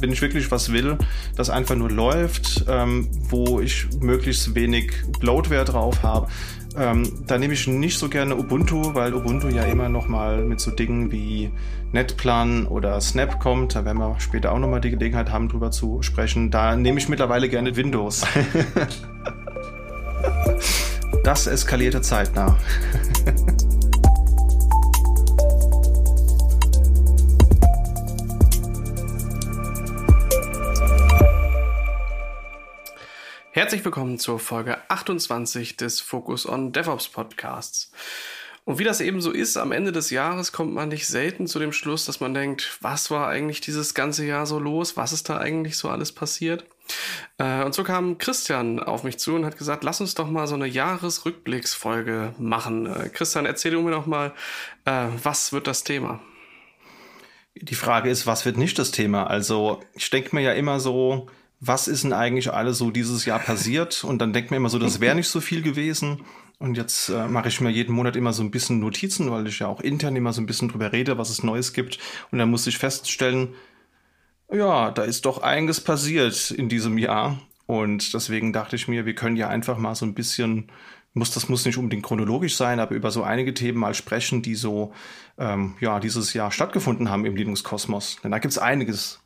wenn ich wirklich was will, das einfach nur läuft, ähm, wo ich möglichst wenig Bloatware drauf habe, ähm, da nehme ich nicht so gerne Ubuntu, weil Ubuntu ja immer noch mal mit so Dingen wie Netplan oder Snap kommt. Da werden wir später auch noch mal die Gelegenheit haben, drüber zu sprechen. Da nehme ich mittlerweile gerne Windows. das eskalierte zeitnah. Herzlich willkommen zur Folge 28 des Focus on DevOps Podcasts. Und wie das eben so ist, am Ende des Jahres kommt man nicht selten zu dem Schluss, dass man denkt, was war eigentlich dieses ganze Jahr so los? Was ist da eigentlich so alles passiert? Äh, und so kam Christian auf mich zu und hat gesagt, lass uns doch mal so eine Jahresrückblicksfolge machen. Äh, Christian, erzähl mir doch mal, äh, was wird das Thema? Die Frage ist, was wird nicht das Thema? Also ich denke mir ja immer so, was ist denn eigentlich alles so dieses Jahr passiert? Und dann denkt man immer so, das wäre nicht so viel gewesen. Und jetzt äh, mache ich mir jeden Monat immer so ein bisschen Notizen, weil ich ja auch intern immer so ein bisschen drüber rede, was es Neues gibt. Und dann muss ich feststellen, ja, da ist doch einiges passiert in diesem Jahr. Und deswegen dachte ich mir, wir können ja einfach mal so ein bisschen, muss, das muss nicht unbedingt chronologisch sein, aber über so einige Themen mal sprechen, die so ähm, ja dieses Jahr stattgefunden haben im Linux-Kosmos. Denn da gibt's einiges.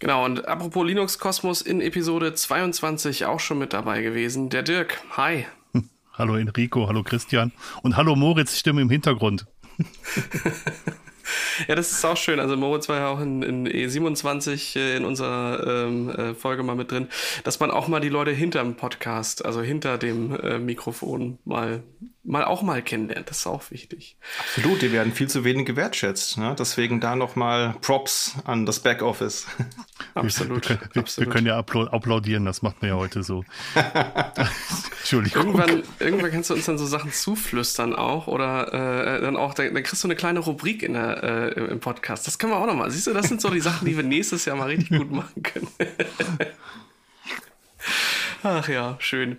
Genau, und apropos Linux Kosmos in Episode 22 auch schon mit dabei gewesen. Der Dirk, hi. Hallo Enrico, hallo Christian und hallo Moritz Stimme im Hintergrund. Ja, das ist auch schön. Also Moritz war ja auch in, in E27 äh, in unserer ähm, äh, Folge mal mit drin, dass man auch mal die Leute hinterm Podcast, also hinter dem äh, Mikrofon mal mal auch mal kennenlernt. Das ist auch wichtig. Absolut, die werden viel zu wenig gewertschätzt. Ne? Deswegen da nochmal Props an das Backoffice. Absolut. Wir, wir, absolut. wir können ja applaudieren, das macht man ja heute so. Entschuldigung. Irgendwann, irgendwann kannst du uns dann so Sachen zuflüstern auch oder äh, dann auch, dann, dann kriegst du eine kleine Rubrik in der, äh, im Podcast. Das können wir auch nochmal. Siehst du, das sind so die Sachen, die wir nächstes Jahr mal richtig gut machen können. Ach ja, schön.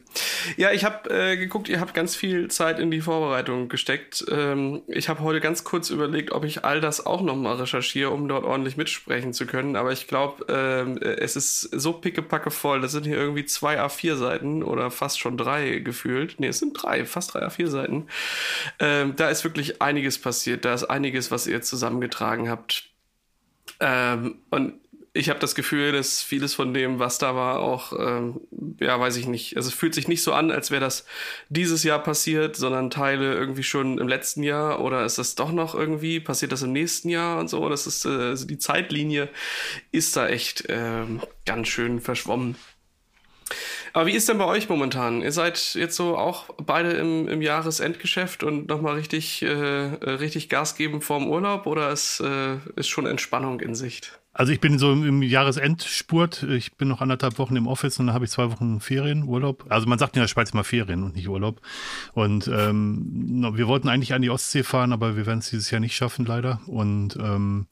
Ja, ich habe äh, geguckt, ihr habt ganz viel Zeit in die Vorbereitung gesteckt. Ähm, ich habe heute ganz kurz überlegt, ob ich all das auch nochmal recherchiere, um dort ordentlich mitsprechen zu können. Aber ich glaube, ähm, es ist so pickepacke voll. Das sind hier irgendwie zwei A4-Seiten oder fast schon drei gefühlt. Nee, es sind drei, fast drei A4-Seiten. Ähm, da ist wirklich einiges passiert. Da ist einiges, was ihr zusammengetragen habt. Ähm, und ich habe das Gefühl, dass vieles von dem, was da war, auch, ähm, ja, weiß ich nicht. Also es fühlt sich nicht so an, als wäre das dieses Jahr passiert, sondern Teile irgendwie schon im letzten Jahr oder ist das doch noch irgendwie, passiert das im nächsten Jahr und so. Das ist, äh, also die Zeitlinie ist da echt ähm, ganz schön verschwommen. Aber wie ist denn bei euch momentan? Ihr seid jetzt so auch beide im, im Jahresendgeschäft und nochmal richtig, äh, richtig Gas geben vorm Urlaub oder ist, äh, ist schon Entspannung in Sicht? Also ich bin so im Jahresendspurt. Ich bin noch anderthalb Wochen im Office und dann habe ich zwei Wochen Ferien, Urlaub. Also man sagt in der Schweiz immer Ferien und nicht Urlaub. Und ähm, wir wollten eigentlich an die Ostsee fahren, aber wir werden es dieses Jahr nicht schaffen, leider. Und ähm,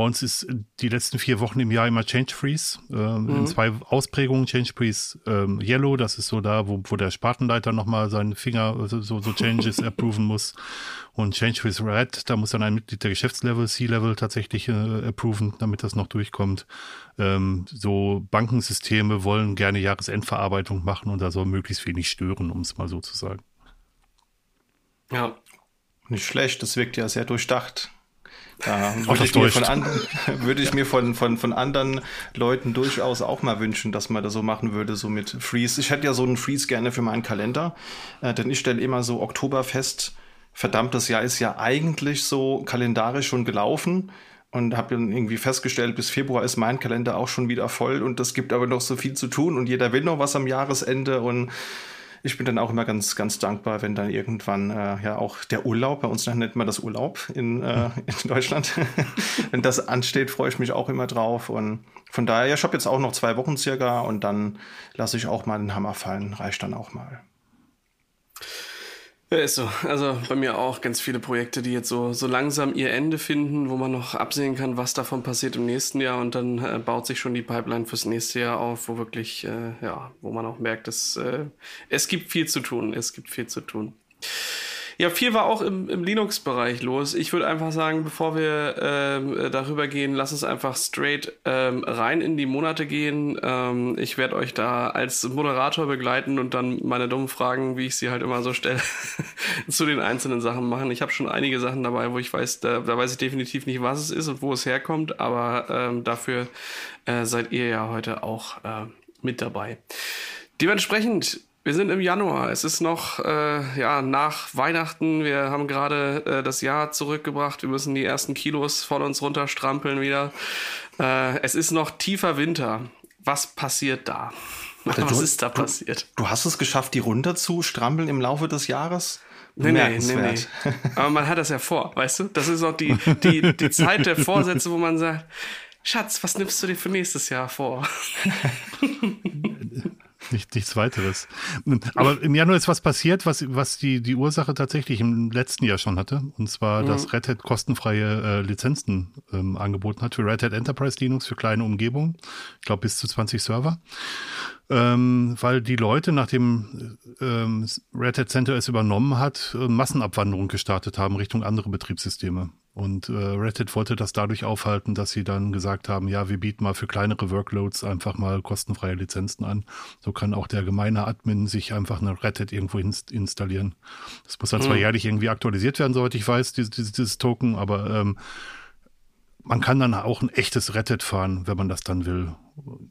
bei uns ist die letzten vier Wochen im Jahr immer Change Freeze. Äh, mhm. In zwei Ausprägungen. Change Freeze ähm, Yellow, das ist so da, wo, wo der Spartenleiter nochmal seinen Finger so, so Changes approven muss. Und Change Freeze Red, da muss dann ein Mitglied der Geschäftslevel, C-Level tatsächlich äh, approven, damit das noch durchkommt. Ähm, so Bankensysteme wollen gerne Jahresendverarbeitung machen und da soll möglichst wenig stören, um es mal so zu sagen. Ja. Nicht schlecht, das wirkt ja sehr durchdacht. Da würde ich, mir von anderen, würde ich mir von, von, von anderen Leuten durchaus auch mal wünschen, dass man das so machen würde, so mit Freeze. Ich hätte ja so einen Freeze gerne für meinen Kalender, äh, denn ich stelle immer so Oktober fest, verdammt, das Jahr ist ja eigentlich so kalendarisch schon gelaufen und habe dann irgendwie festgestellt, bis Februar ist mein Kalender auch schon wieder voll und das gibt aber noch so viel zu tun und jeder will noch was am Jahresende und ich bin dann auch immer ganz, ganz dankbar, wenn dann irgendwann äh, ja auch der Urlaub, bei uns nennt man das Urlaub in, äh, in Deutschland, wenn das ansteht, freue ich mich auch immer drauf. Und von daher, ja, ich habe jetzt auch noch zwei Wochen circa und dann lasse ich auch mal den Hammer fallen, reicht dann auch mal. Ja, ist so. Also bei mir auch ganz viele Projekte, die jetzt so, so langsam ihr Ende finden, wo man noch absehen kann, was davon passiert im nächsten Jahr und dann äh, baut sich schon die Pipeline fürs nächste Jahr auf, wo wirklich, äh, ja, wo man auch merkt, dass äh, es gibt viel zu tun. Es gibt viel zu tun. Ja, viel war auch im, im Linux-Bereich los. Ich würde einfach sagen, bevor wir ähm, darüber gehen, lass uns einfach straight ähm, rein in die Monate gehen. Ähm, ich werde euch da als Moderator begleiten und dann meine dummen Fragen, wie ich sie halt immer so stelle, zu den einzelnen Sachen machen. Ich habe schon einige Sachen dabei, wo ich weiß, da, da, weiß ich definitiv nicht, was es ist und wo es herkommt, aber ähm, dafür äh, seid ihr ja heute auch äh, mit dabei. Dementsprechend wir sind im Januar. Es ist noch äh, ja nach Weihnachten. Wir haben gerade äh, das Jahr zurückgebracht. Wir müssen die ersten Kilos von uns runterstrampeln wieder. Äh, es ist noch tiefer Winter. Was passiert da? Was du, ist da passiert? Du, du, hast es geschafft, die runterzustrampeln im Laufe des Jahres? Nee, nee, nee, nee. Aber man hat das ja vor, weißt du? Das ist auch die, die, die Zeit der Vorsätze, wo man sagt, Schatz, was nimmst du dir für nächstes Jahr vor? Nicht, nichts weiteres. Aber im Januar ist was passiert, was, was die, die Ursache tatsächlich im letzten Jahr schon hatte. Und zwar, mhm. dass Red Hat kostenfreie äh, Lizenzen ähm, angeboten hat für Red Hat Enterprise Linux für kleine Umgebungen. Ich glaube, bis zu 20 Server ähm, weil die Leute, nachdem ähm, Red Hat CentOS übernommen hat, äh, Massenabwanderung gestartet haben Richtung andere Betriebssysteme. Und äh, Red Hat wollte das dadurch aufhalten, dass sie dann gesagt haben, ja, wir bieten mal für kleinere Workloads einfach mal kostenfreie Lizenzen an. So kann auch der gemeine Admin sich einfach eine Red Hat irgendwo inst installieren. Das muss dann mhm. zwar jährlich irgendwie aktualisiert werden, soweit ich weiß, dieses, dieses Token, aber ähm, man kann dann auch ein echtes Red Hat fahren, wenn man das dann will.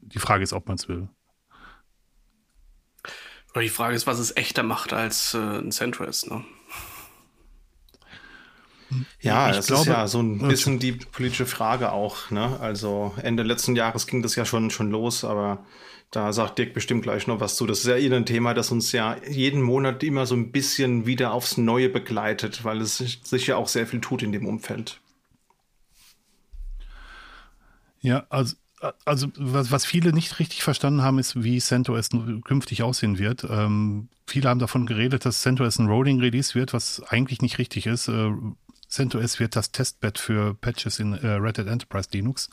Die Frage ist, ob man es will. Aber die Frage ist, was es echter macht als äh, ein CentOS, ne? Ja, ich das glaube, ist ja so ein bisschen die politische Frage auch. Ne? Also Ende letzten Jahres ging das ja schon, schon los, aber da sagt Dirk bestimmt gleich noch was zu. Das ist ja eh ein Thema, das uns ja jeden Monat immer so ein bisschen wieder aufs Neue begleitet, weil es sich ja auch sehr viel tut in dem Umfeld. Ja, also also was, was viele nicht richtig verstanden haben, ist, wie CentOS künftig aussehen wird. Ähm, viele haben davon geredet, dass CentOS ein Rolling Release wird, was eigentlich nicht richtig ist. Äh, CentOS wird das Testbed für Patches in äh, Red Hat Enterprise Linux.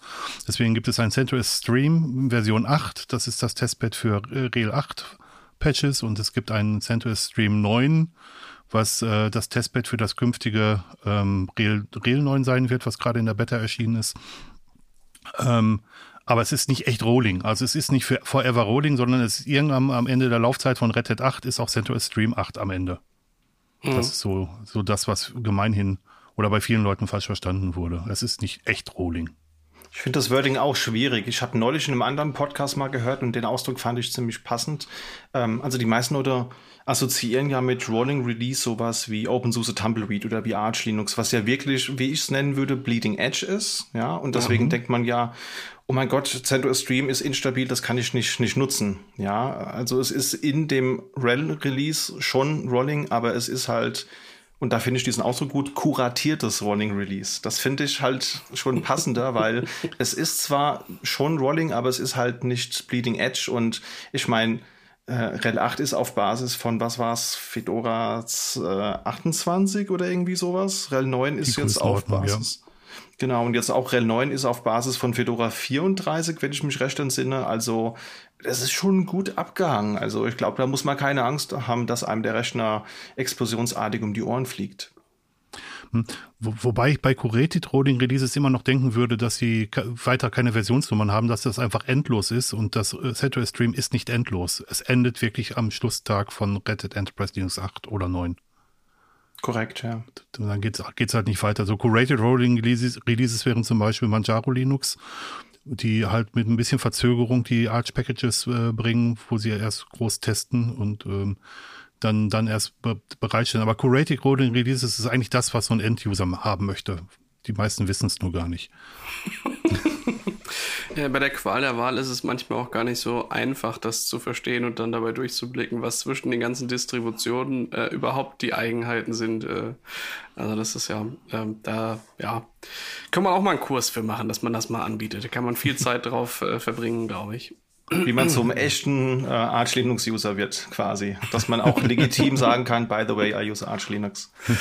Deswegen gibt es ein CentOS Stream Version 8. Das ist das Testbed für äh, Rel 8 Patches und es gibt einen CentOS Stream 9 was äh, das Testbed für das künftige ähm, Rel, Rel 9 sein wird, was gerade in der Beta erschienen ist. Ähm, aber es ist nicht echt Rolling. Also es ist nicht für Forever Rolling, sondern es ist irgendwann am Ende der Laufzeit von Red Hat 8 ist auch CentOS Stream 8 am Ende. Mhm. Das ist so, so das, was gemeinhin oder bei vielen Leuten falsch verstanden wurde. Es ist nicht echt Rolling. Ich finde das Wording auch schwierig. Ich habe neulich in einem anderen Podcast mal gehört und den Ausdruck fand ich ziemlich passend. Ähm, also die meisten Leute assoziieren ja mit Rolling Release sowas wie OpenSUSE Tumbleweed oder wie Arch Linux, was ja wirklich, wie ich es nennen würde, Bleeding Edge ist. Ja, und deswegen mhm. denkt man ja, oh mein Gott, CentOS Stream ist instabil, das kann ich nicht, nicht nutzen. Ja, also es ist in dem RHEL-Release schon Rolling, aber es ist halt, und da finde ich diesen Ausdruck gut, kuratiertes Rolling Release. Das finde ich halt schon passender, weil es ist zwar schon Rolling, aber es ist halt nicht Bleeding Edge und ich meine, äh, RHEL 8 ist auf Basis von, was war's, Fedora äh, 28 oder irgendwie sowas. RHEL 9 ist jetzt auf Basis. Ja. Genau, und jetzt auch RHEL 9 ist auf Basis von Fedora 34, wenn ich mich recht entsinne. Also das ist schon gut abgehangen. Also ich glaube, da muss man keine Angst haben, dass einem der Rechner explosionsartig um die Ohren fliegt. Hm. Wo, wobei ich bei Curated Rolling Releases immer noch denken würde, dass sie weiter keine Versionsnummern haben, dass das einfach endlos ist und das äh, CentOS Stream ist nicht endlos. Es endet wirklich am Schlusstag von Red Hat Enterprise Linux 8 oder 9. Korrekt, ja. Dann geht es halt nicht weiter. So Curated Rolling Releases, Releases wären zum Beispiel Manjaro Linux, die halt mit ein bisschen Verzögerung die Arch Packages äh, bringen, wo sie erst groß testen und ähm, dann, dann erst be bereitstellen. Aber Curated Rolling Releases ist eigentlich das, was so ein End-User haben möchte. Die meisten wissen es nur gar nicht. ja, bei der Qual der Wahl ist es manchmal auch gar nicht so einfach, das zu verstehen und dann dabei durchzublicken, was zwischen den ganzen Distributionen äh, überhaupt die Eigenheiten sind. Äh, also das ist ja, äh, da, ja, kann man auch mal einen Kurs für machen, dass man das mal anbietet. Da kann man viel Zeit drauf äh, verbringen, glaube ich wie man zum echten äh, Arch Linux User wird, quasi. Dass man auch legitim sagen kann, by the way, I use Arch Linux.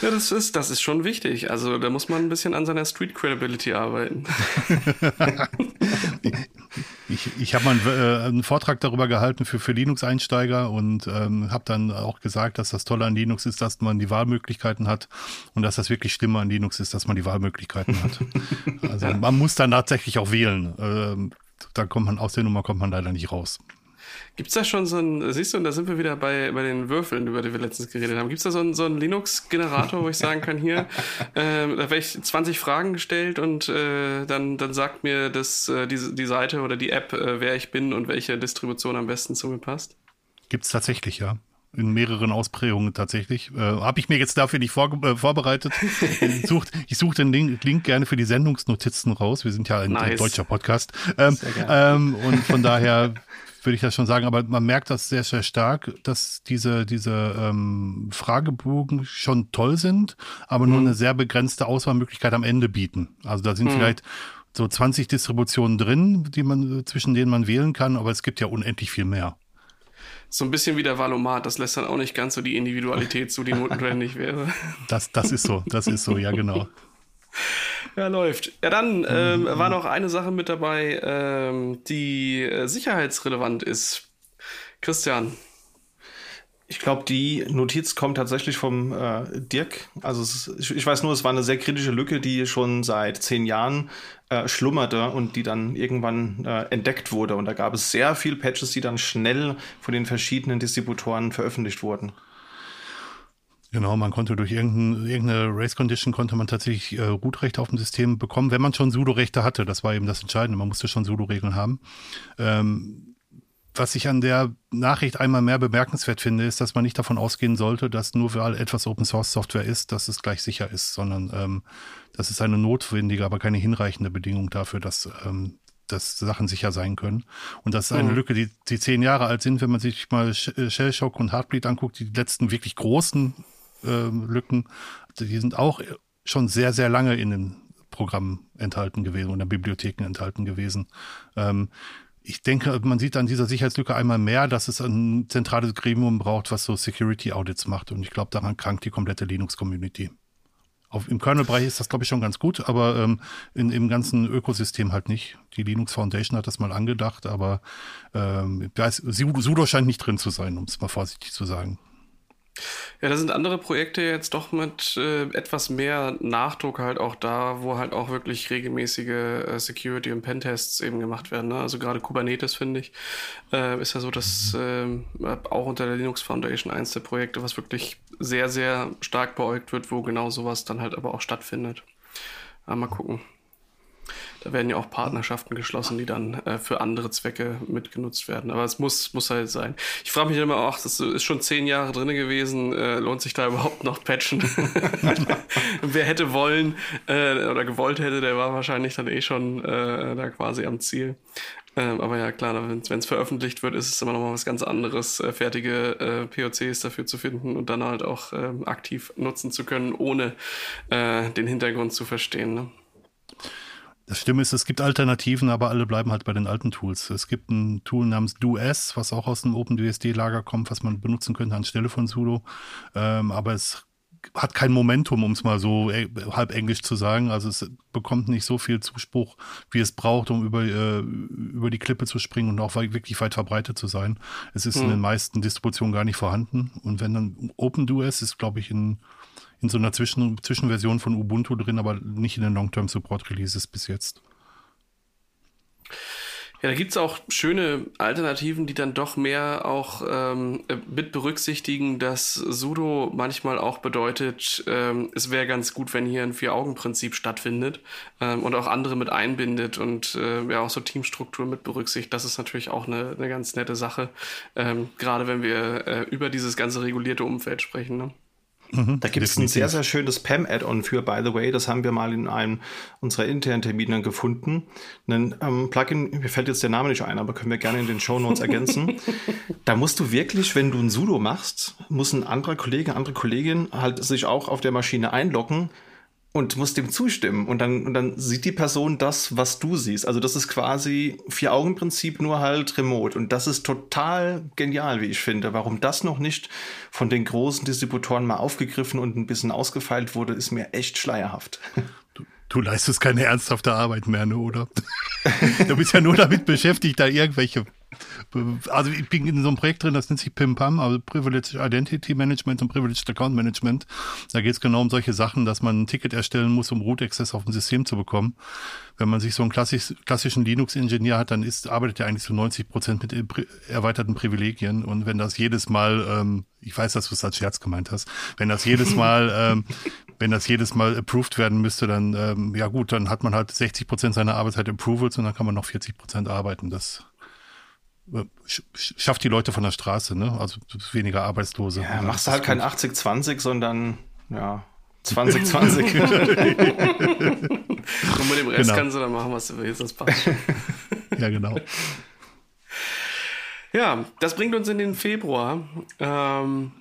Ja, das ist, das ist schon wichtig. Also da muss man ein bisschen an seiner Street Credibility arbeiten. Ich, ich habe mal einen, äh, einen, Vortrag darüber gehalten für, für Linux-Einsteiger und ähm, habe dann auch gesagt, dass das Tolle an Linux ist, dass man die Wahlmöglichkeiten hat und dass das wirklich Schlimme an Linux ist, dass man die Wahlmöglichkeiten hat. also man muss dann tatsächlich auch wählen. Ähm, da kommt man aus der Nummer kommt man leider nicht raus. Gibt es da schon so ein, siehst du, und da sind wir wieder bei, bei den Würfeln, über die wir letztens geredet haben. Gibt es da so einen, so einen Linux-Generator, wo ich sagen kann, hier, äh, da werde ich 20 Fragen gestellt und äh, dann, dann sagt mir das, äh, die, die Seite oder die App, äh, wer ich bin und welche Distribution am besten zu mir passt? Gibt es tatsächlich, ja in mehreren Ausprägungen tatsächlich. Äh, Habe ich mir jetzt dafür nicht vor, äh, vorbereitet. ich suche such den Link, Link, gerne für die Sendungsnotizen raus. Wir sind ja ein, nice. ein deutscher Podcast. Ähm, ähm, und von daher würde ich das schon sagen, aber man merkt das sehr, sehr stark, dass diese, diese ähm, Fragebogen schon toll sind, aber mhm. nur eine sehr begrenzte Auswahlmöglichkeit am Ende bieten. Also da sind mhm. vielleicht so 20 Distributionen drin, die man, zwischen denen man wählen kann, aber es gibt ja unendlich viel mehr. So ein bisschen wie der Valomat, das lässt dann auch nicht ganz so die Individualität zu, die notwendig wäre. Das, das ist so, das ist so, ja, genau. Ja, läuft. Ja, dann ähm, mhm. war noch eine Sache mit dabei, ähm, die äh, sicherheitsrelevant ist. Christian. Ich glaube, die Notiz kommt tatsächlich vom äh, Dirk. Also ist, ich, ich, weiß nur, es war eine sehr kritische Lücke, die schon seit zehn Jahren äh, schlummerte und die dann irgendwann äh, entdeckt wurde. Und da gab es sehr viele Patches, die dann schnell von den verschiedenen Distributoren veröffentlicht wurden. Genau, man konnte durch irgendeine, Race Condition konnte man tatsächlich äh, Root-Rechte auf dem System bekommen, wenn man schon Sudo-Rechte hatte. Das war eben das Entscheidende. Man musste schon Sudo-Regeln haben. Ähm, was ich an der Nachricht einmal mehr bemerkenswert finde, ist, dass man nicht davon ausgehen sollte, dass nur weil etwas Open Source Software ist, dass es gleich sicher ist, sondern ähm, das ist eine notwendige, aber keine hinreichende Bedingung dafür, dass ähm, dass Sachen sicher sein können. Und das ist eine mhm. Lücke, die, die zehn Jahre alt sind, wenn man sich mal Shellshock und Heartbleed anguckt, die letzten wirklich großen äh, Lücken, die sind auch schon sehr, sehr lange in den Programmen enthalten gewesen oder Bibliotheken enthalten gewesen. Ähm, ich denke, man sieht an dieser Sicherheitslücke einmal mehr, dass es ein zentrales Gremium braucht, was so Security Audits macht. Und ich glaube, daran krankt die komplette Linux-Community. Im Kernel-Bereich ist das, glaube ich, schon ganz gut, aber ähm, in, im ganzen Ökosystem halt nicht. Die Linux Foundation hat das mal angedacht, aber ähm, Sudo scheint nicht drin zu sein, um es mal vorsichtig zu sagen. Ja, da sind andere Projekte jetzt doch mit äh, etwas mehr Nachdruck halt auch da, wo halt auch wirklich regelmäßige äh, Security- und Pentests eben gemacht werden. Ne? Also gerade Kubernetes, finde ich, äh, ist ja so, dass äh, auch unter der Linux Foundation eins der Projekte, was wirklich sehr, sehr stark beäugt wird, wo genau sowas dann halt aber auch stattfindet. Mal gucken. Da werden ja auch Partnerschaften geschlossen, die dann äh, für andere Zwecke mitgenutzt werden. Aber es muss, muss halt sein. Ich frage mich immer auch, das ist schon zehn Jahre drin gewesen, äh, lohnt sich da überhaupt noch patchen? Wer hätte wollen äh, oder gewollt hätte, der war wahrscheinlich dann eh schon äh, da quasi am Ziel. Ähm, aber ja, klar, wenn es veröffentlicht wird, ist es immer noch mal was ganz anderes, äh, fertige äh, POCs dafür zu finden und dann halt auch äh, aktiv nutzen zu können, ohne äh, den Hintergrund zu verstehen. Ne? Das Stimme ist, es gibt Alternativen, aber alle bleiben halt bei den alten Tools. Es gibt ein Tool namens DoS, was auch aus dem OpenBSD-Lager kommt, was man benutzen könnte anstelle von sudo. Ähm, aber es hat kein Momentum, um es mal so äh, halb englisch zu sagen. Also es bekommt nicht so viel Zuspruch, wie es braucht, um über, äh, über die Klippe zu springen und auch wirklich weit verbreitet zu sein. Es ist hm. in den meisten Distributionen gar nicht vorhanden. Und wenn dann OpenDoS ist, glaube ich, in in so einer Zwischen Zwischenversion von Ubuntu drin, aber nicht in den Long-Term-Support-Releases bis jetzt. Ja, da gibt's auch schöne Alternativen, die dann doch mehr auch ähm, mit berücksichtigen, dass Sudo manchmal auch bedeutet, ähm, es wäre ganz gut, wenn hier ein Vier-Augen-Prinzip stattfindet ähm, und auch andere mit einbindet und äh, ja auch so Teamstruktur mit berücksichtigt. Das ist natürlich auch eine, eine ganz nette Sache, ähm, gerade wenn wir äh, über dieses ganze regulierte Umfeld sprechen. Ne? Mhm, da gibt es ein sehr, sehr schönes PAM-Add-on für, by the way. Das haben wir mal in einem unserer internen Termine gefunden. Ein ähm, Plugin, mir fällt jetzt der Name nicht ein, aber können wir gerne in den Show Notes ergänzen. da musst du wirklich, wenn du ein Sudo machst, muss ein anderer Kollege, andere Kollegin halt sich auch auf der Maschine einloggen und musst dem zustimmen. Und dann, und dann sieht die Person das, was du siehst. Also das ist quasi Vier-Augen-Prinzip, nur halt remote. Und das ist total genial, wie ich finde. Warum das noch nicht von den großen Distributoren mal aufgegriffen und ein bisschen ausgefeilt wurde, ist mir echt schleierhaft. Du leistest keine ernsthafte Arbeit mehr, ne, oder? du bist ja nur damit beschäftigt, da irgendwelche also ich bin in so einem Projekt drin, das nennt sich PIM-PAM, also Privileged Identity Management und Privileged Account Management. Da geht es genau um solche Sachen, dass man ein Ticket erstellen muss, um Root Access auf ein System zu bekommen. Wenn man sich so einen klassisch, klassischen Linux-Ingenieur hat, dann ist, arbeitet er eigentlich zu 90 Prozent mit erweiterten Privilegien. Und wenn das jedes Mal, ähm, ich weiß, dass du es als Scherz gemeint hast, wenn das jedes Mal, ähm, wenn das jedes Mal approved werden müsste, dann, ähm, ja gut, dann hat man halt 60 Prozent seiner Arbeitszeit Approvals und dann kann man noch 40 Prozent arbeiten. Das schafft die Leute von der Straße, ne? Also weniger Arbeitslose. Ja, machst du halt kein 80-20, sondern ja, 2020. Und mit dem Rest genau. kannst du dann machen, was du willst, das passt. ja, genau. Ja, das bringt uns in den Februar. Ähm,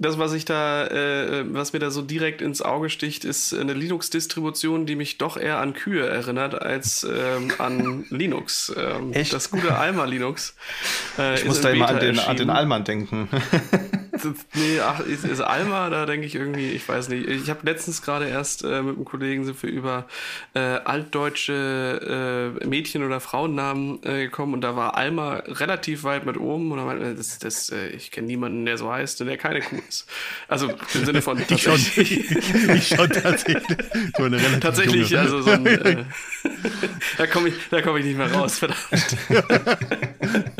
das, was ich da, äh, was mir da so direkt ins Auge sticht, ist eine Linux-Distribution, die mich doch eher an Kühe erinnert als ähm, an Linux. Ähm, Echt? Das gute Alma Linux. Äh, ich muss da immer an den, an den Alman denken. nee, ach, ist, ist Alma, da denke ich irgendwie, ich weiß nicht. Ich habe letztens gerade erst äh, mit einem Kollegen sind wir über äh, altdeutsche äh, Mädchen- oder Frauennamen äh, gekommen und da war Alma relativ weit mit oben und er meinte, das, das, äh, ich kenne niemanden, der so heißt und der keine Kuh ist. Also im Sinne von ich schon, ich schon tatsächlich. So eine relativ tatsächlich, junge. also so ein, äh, da komme ich, da komme ich nicht mehr raus, verdammt.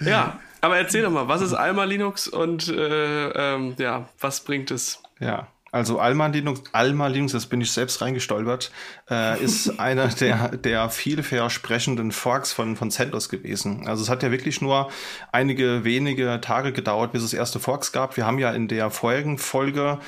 ja, aber erzähl doch mal, was ist Alma Linux und äh, ähm, ja, was bringt es? Ja, also Alma Linux, Alma Linux, das bin ich selbst reingestolpert, äh, ist einer der, der vielversprechenden Forks von, von CentOS gewesen. Also es hat ja wirklich nur einige wenige Tage gedauert, bis es erste Forks gab. Wir haben ja in der vorherigen Folge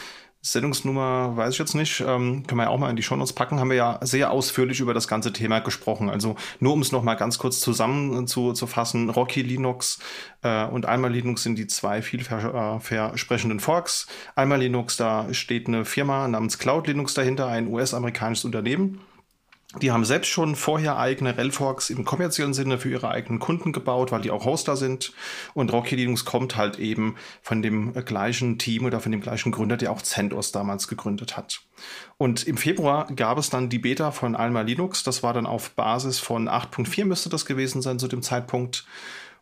Sendungsnummer weiß ich jetzt nicht, ähm, können wir ja auch mal in die Shownotes packen, haben wir ja sehr ausführlich über das ganze Thema gesprochen. Also nur um es nochmal ganz kurz zusammen zu, zu fassen, Rocky Linux äh, und Alma Linux sind die zwei vielversprechenden Forks. Alma Linux, da steht eine Firma namens Cloud Linux dahinter, ein US-amerikanisches Unternehmen. Die haben selbst schon vorher eigene Relforks im kommerziellen Sinne für ihre eigenen Kunden gebaut, weil die auch Hoster sind. Und Rocky Linux kommt halt eben von dem gleichen Team oder von dem gleichen Gründer, der auch CentOS damals gegründet hat. Und im Februar gab es dann die Beta von Alma Linux. Das war dann auf Basis von 8.4 müsste das gewesen sein zu dem Zeitpunkt.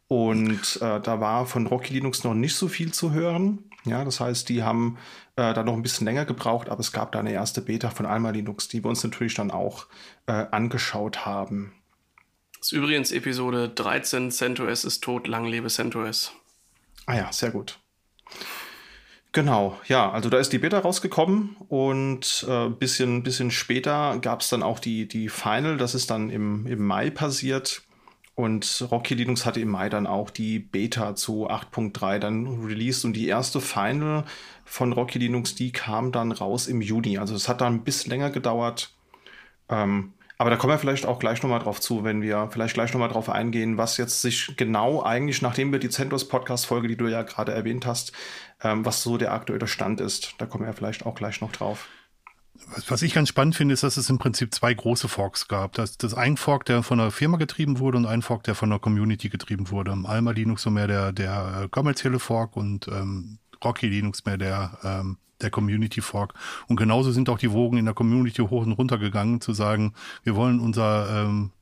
Und äh, da war von Rocky Linux noch nicht so viel zu hören. Ja, das heißt, die haben äh, dann noch ein bisschen länger gebraucht, aber es gab da eine erste Beta von Alma Linux, die wir uns natürlich dann auch äh, angeschaut haben. Das ist übrigens Episode 13, CentOS ist tot, lang lebe CentOS. Ah ja, sehr gut. Genau, ja, also da ist die Beta rausgekommen und ein äh, bisschen, bisschen später gab es dann auch die, die Final, das ist dann im, im Mai passiert. Und Rocky Linux hatte im Mai dann auch die Beta zu 8.3 dann released und die erste Final von Rocky Linux, die kam dann raus im Juni. Also es hat dann ein bisschen länger gedauert. Ähm, aber da kommen wir vielleicht auch gleich nochmal drauf zu, wenn wir vielleicht gleich nochmal drauf eingehen, was jetzt sich genau eigentlich, nachdem wir die CentOS Podcast-Folge, die du ja gerade erwähnt hast, ähm, was so der aktuelle Stand ist. Da kommen wir vielleicht auch gleich noch drauf. Was ich ganz spannend finde, ist, dass es im Prinzip zwei große Forks gab. Das, das ein Fork, der von einer Firma getrieben wurde und ein Fork, der von einer Community getrieben wurde. Alma Linux so mehr der, der äh, kommerzielle Fork und ähm, Rocky Linux mehr der, ähm, der Community Fork. Und genauso sind auch die Wogen in der Community hoch und runter gegangen, zu sagen, wir wollen unser ähm,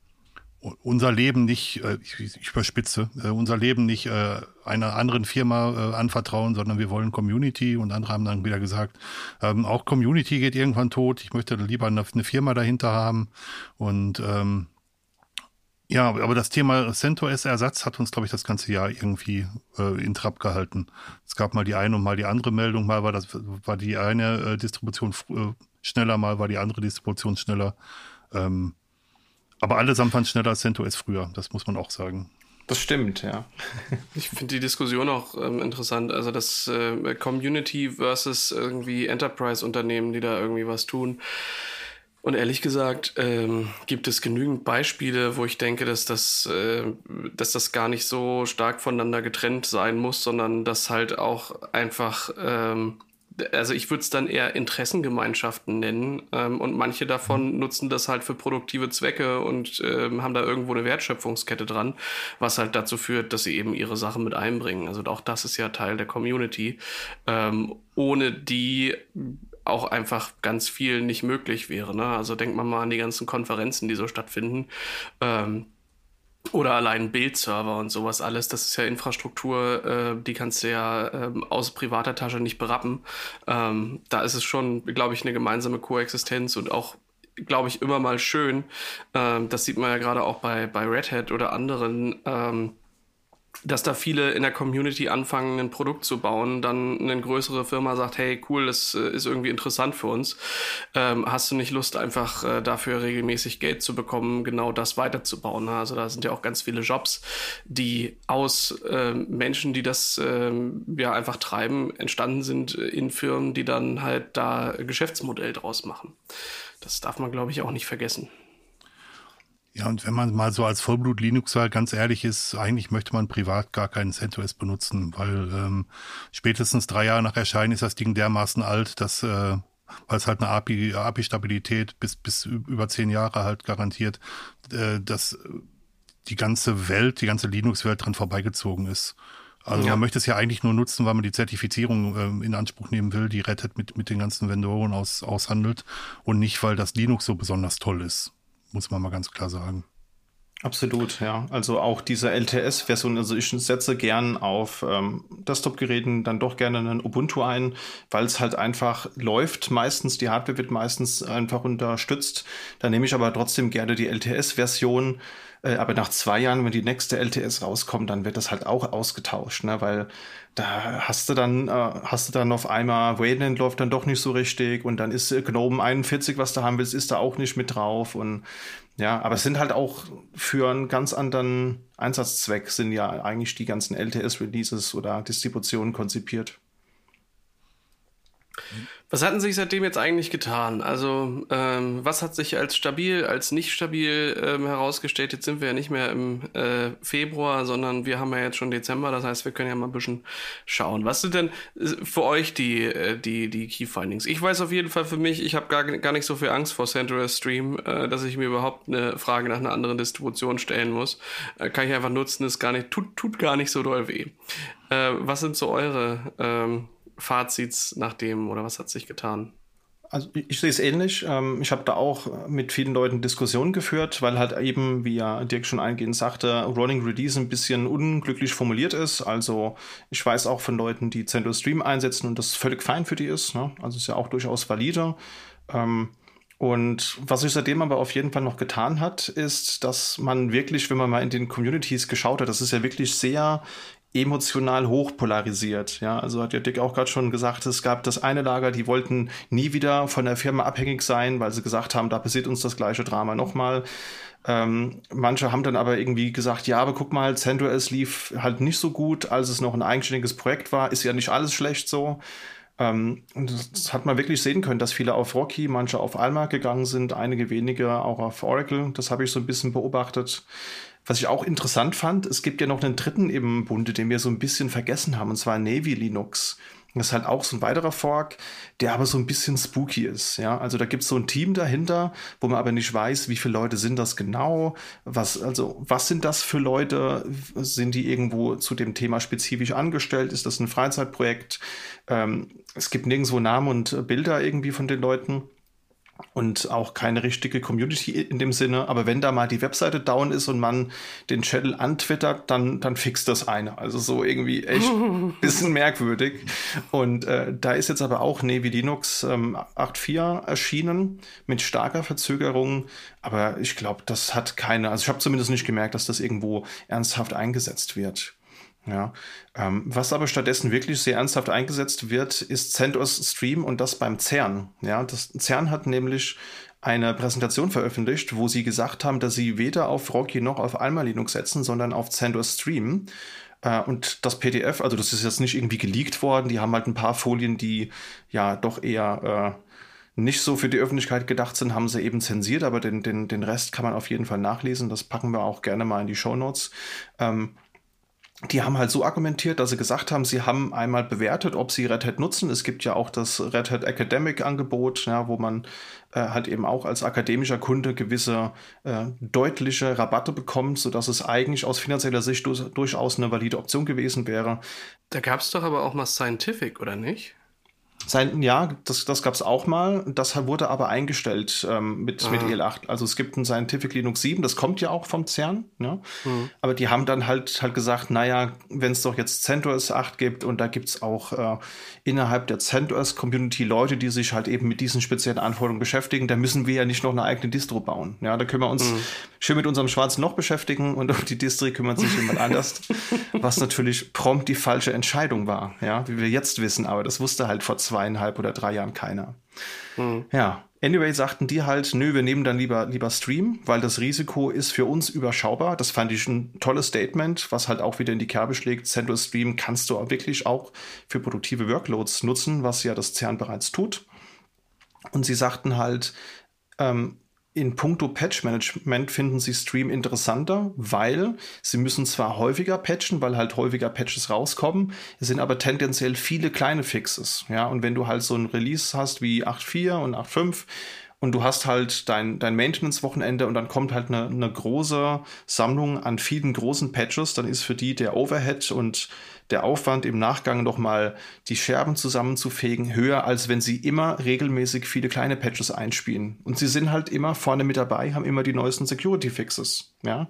unser Leben nicht, äh, ich, überspitze, äh, unser Leben nicht äh, einer anderen Firma anvertrauen, sondern wir wollen Community und andere haben dann wieder gesagt, ähm, auch Community geht irgendwann tot, ich möchte lieber eine, Firma dahinter haben und ähm, ja, aber das Thema CentOS-Ersatz hat uns, glaube ich, das ganze Jahr irgendwie äh, in Trab gehalten. Es gab mal die eine und mal die andere Meldung, mal war das war die eine äh, Distribution schneller, mal war die andere Distribution schneller. Ähm, aber allesamt waren schneller als CentOS früher, das muss man auch sagen. Das stimmt, ja. ich finde die Diskussion auch ähm, interessant. Also das äh, Community versus irgendwie Enterprise-Unternehmen, die da irgendwie was tun. Und ehrlich gesagt ähm, gibt es genügend Beispiele, wo ich denke, dass das, äh, dass das gar nicht so stark voneinander getrennt sein muss, sondern dass halt auch einfach ähm, also ich würde es dann eher Interessengemeinschaften nennen ähm, und manche davon nutzen das halt für produktive Zwecke und ähm, haben da irgendwo eine Wertschöpfungskette dran, was halt dazu führt, dass sie eben ihre Sachen mit einbringen. Also auch das ist ja Teil der Community, ähm, ohne die auch einfach ganz viel nicht möglich wäre. Ne? Also denkt man mal an die ganzen Konferenzen, die so stattfinden. Ähm, oder allein Bildserver und sowas alles, das ist ja Infrastruktur, äh, die kannst du ja äh, aus privater Tasche nicht berappen. Ähm, da ist es schon, glaube ich, eine gemeinsame Koexistenz und auch, glaube ich, immer mal schön. Ähm, das sieht man ja gerade auch bei, bei Red Hat oder anderen. Ähm, dass da viele in der Community anfangen, ein Produkt zu bauen, dann eine größere Firma sagt, hey, cool, das äh, ist irgendwie interessant für uns. Ähm, hast du nicht Lust, einfach äh, dafür regelmäßig Geld zu bekommen, genau das weiterzubauen? Ne? Also da sind ja auch ganz viele Jobs, die aus äh, Menschen, die das äh, ja einfach treiben, entstanden sind in Firmen, die dann halt da Geschäftsmodell draus machen. Das darf man, glaube ich, auch nicht vergessen. Ja, und wenn man mal so als Vollblut-Linuxer ganz ehrlich ist, eigentlich möchte man privat gar keinen CentOS benutzen, weil ähm, spätestens drei Jahre nach Erscheinen ist das Ding dermaßen alt, dass äh, weil es halt eine API, API-Stabilität bis, bis über zehn Jahre halt garantiert, äh, dass die ganze Welt, die ganze Linux-Welt dran vorbeigezogen ist. Also ja. man möchte es ja eigentlich nur nutzen, weil man die Zertifizierung äh, in Anspruch nehmen will, die Red Hat mit, mit den ganzen Vendoren aus, aushandelt und nicht, weil das Linux so besonders toll ist muss man mal ganz klar sagen. Absolut, ja. Also auch diese LTS-Version, also ich setze gern auf ähm, Desktop-Geräten dann doch gerne einen Ubuntu ein, weil es halt einfach läuft. Meistens, die Hardware wird meistens einfach unterstützt. Da nehme ich aber trotzdem gerne die LTS-Version. Äh, aber nach zwei Jahren, wenn die nächste LTS rauskommt, dann wird das halt auch ausgetauscht, ne? weil da hast du dann, äh, hast du dann auf einmal, Wayland läuft dann doch nicht so richtig und dann ist Gnome 41, was du haben willst, ist da auch nicht mit drauf und ja, aber es sind halt auch für einen ganz anderen Einsatzzweck sind ja eigentlich die ganzen LTS-Releases oder Distributionen konzipiert. Was hatten sich seitdem jetzt eigentlich getan? Also, ähm, was hat sich als stabil, als nicht stabil ähm, herausgestellt? Jetzt sind wir ja nicht mehr im äh, Februar, sondern wir haben ja jetzt schon Dezember. Das heißt, wir können ja mal ein bisschen schauen. Was sind denn äh, für euch die, äh, die, die Key Findings? Ich weiß auf jeden Fall für mich, ich habe gar, gar nicht so viel Angst vor CentOS Stream, äh, dass ich mir überhaupt eine Frage nach einer anderen Distribution stellen muss. Äh, kann ich einfach nutzen, ist gar nicht, tut, tut gar nicht so doll weh. Äh, was sind so eure ähm, Fazits nach dem oder was hat sich getan? Also ich sehe es ähnlich. Ähm, ich habe da auch mit vielen Leuten Diskussionen geführt, weil halt eben, wie ja Dirk schon eingehend sagte, Rolling Release ein bisschen unglücklich formuliert ist. Also ich weiß auch von Leuten, die CentOS Stream einsetzen und das völlig fein für die ist. Ne? Also ist ja auch durchaus valide. Ähm, und was sich seitdem aber auf jeden Fall noch getan hat, ist, dass man wirklich, wenn man mal in den Communities geschaut hat, das ist ja wirklich sehr emotional hochpolarisiert. Ja, also hat ja Dick auch gerade schon gesagt, es gab das eine Lager, die wollten nie wieder von der Firma abhängig sein, weil sie gesagt haben, da passiert uns das gleiche Drama nochmal. Ähm, manche haben dann aber irgendwie gesagt, ja, aber guck mal, CentOS lief halt nicht so gut, als es noch ein eigenständiges Projekt war. Ist ja nicht alles schlecht so. Ähm, und das hat man wirklich sehen können, dass viele auf Rocky, manche auf Alma gegangen sind, einige wenige auch auf Oracle. Das habe ich so ein bisschen beobachtet. Was ich auch interessant fand, es gibt ja noch einen dritten im Bunde, den wir so ein bisschen vergessen haben, und zwar Navy Linux. Das ist halt auch so ein weiterer Fork, der aber so ein bisschen spooky ist. Ja, also da gibt es so ein Team dahinter, wo man aber nicht weiß, wie viele Leute sind das genau. Was, also, was sind das für Leute? Sind die irgendwo zu dem Thema spezifisch angestellt? Ist das ein Freizeitprojekt? Ähm, es gibt nirgendwo Namen und Bilder irgendwie von den Leuten und auch keine richtige Community in dem Sinne. Aber wenn da mal die Webseite down ist und man den Channel antwittert, dann, dann fixt das eine. Also so irgendwie echt ein bisschen merkwürdig. Und äh, da ist jetzt aber auch Navy Linux ähm, 8.4 erschienen mit starker Verzögerung. Aber ich glaube, das hat keine, also ich habe zumindest nicht gemerkt, dass das irgendwo ernsthaft eingesetzt wird. Ja, ähm, was aber stattdessen wirklich sehr ernsthaft eingesetzt wird, ist CentOS Stream und das beim CERN. Ja, das CERN hat nämlich eine Präsentation veröffentlicht, wo sie gesagt haben, dass sie weder auf Rocky noch auf Alma Linux setzen, sondern auf CentOS Stream. Äh, und das PDF, also das ist jetzt nicht irgendwie geleakt worden, die haben halt ein paar Folien, die ja doch eher äh, nicht so für die Öffentlichkeit gedacht sind, haben sie eben zensiert, aber den, den, den Rest kann man auf jeden Fall nachlesen. Das packen wir auch gerne mal in die Show Notes. Ähm, die haben halt so argumentiert, dass sie gesagt haben, sie haben einmal bewertet, ob sie Red Hat nutzen. Es gibt ja auch das Red Hat Academic Angebot, ja, wo man äh, halt eben auch als akademischer Kunde gewisse äh, deutliche Rabatte bekommt, sodass es eigentlich aus finanzieller Sicht du durchaus eine valide Option gewesen wäre. Da gab es doch aber auch mal Scientific, oder nicht? Sein, ja, das, das gab es auch mal. Das wurde aber eingestellt ähm, mit, ah. mit EL8. Also es gibt ein Scientific Linux 7, das kommt ja auch vom CERN. Ja? Mhm. Aber die haben dann halt halt gesagt, naja, wenn es doch jetzt CentOS 8 gibt und da gibt es auch äh, innerhalb der CentOS Community Leute, die sich halt eben mit diesen speziellen Anforderungen beschäftigen, da müssen wir ja nicht noch eine eigene Distro bauen. Ja, da können wir uns mhm. schön mit unserem schwarzen Loch beschäftigen und um die Distri kümmert sich jemand anders. Was natürlich prompt die falsche Entscheidung war, ja, wie wir jetzt wissen, aber das wusste halt vor zweieinhalb oder drei Jahren keiner. Mhm. Ja, Anyway sagten die halt, nö, wir nehmen dann lieber, lieber Stream, weil das Risiko ist für uns überschaubar. Das fand ich ein tolles Statement, was halt auch wieder in die Kerbe schlägt. Central Stream kannst du auch wirklich auch für produktive Workloads nutzen, was ja das CERN bereits tut. Und sie sagten halt, ähm, in puncto Patch-Management finden sie Stream interessanter, weil sie müssen zwar häufiger patchen, weil halt häufiger Patches rauskommen, es sind aber tendenziell viele kleine Fixes. Ja, und wenn du halt so ein Release hast wie 8.4 und 8.5, und du hast halt dein, dein Maintenance-Wochenende und dann kommt halt eine, eine große Sammlung an vielen großen Patches, dann ist für die der Overhead und der Aufwand im Nachgang nochmal die Scherben zusammenzufegen höher, als wenn sie immer regelmäßig viele kleine Patches einspielen. Und sie sind halt immer vorne mit dabei, haben immer die neuesten Security-Fixes, ja.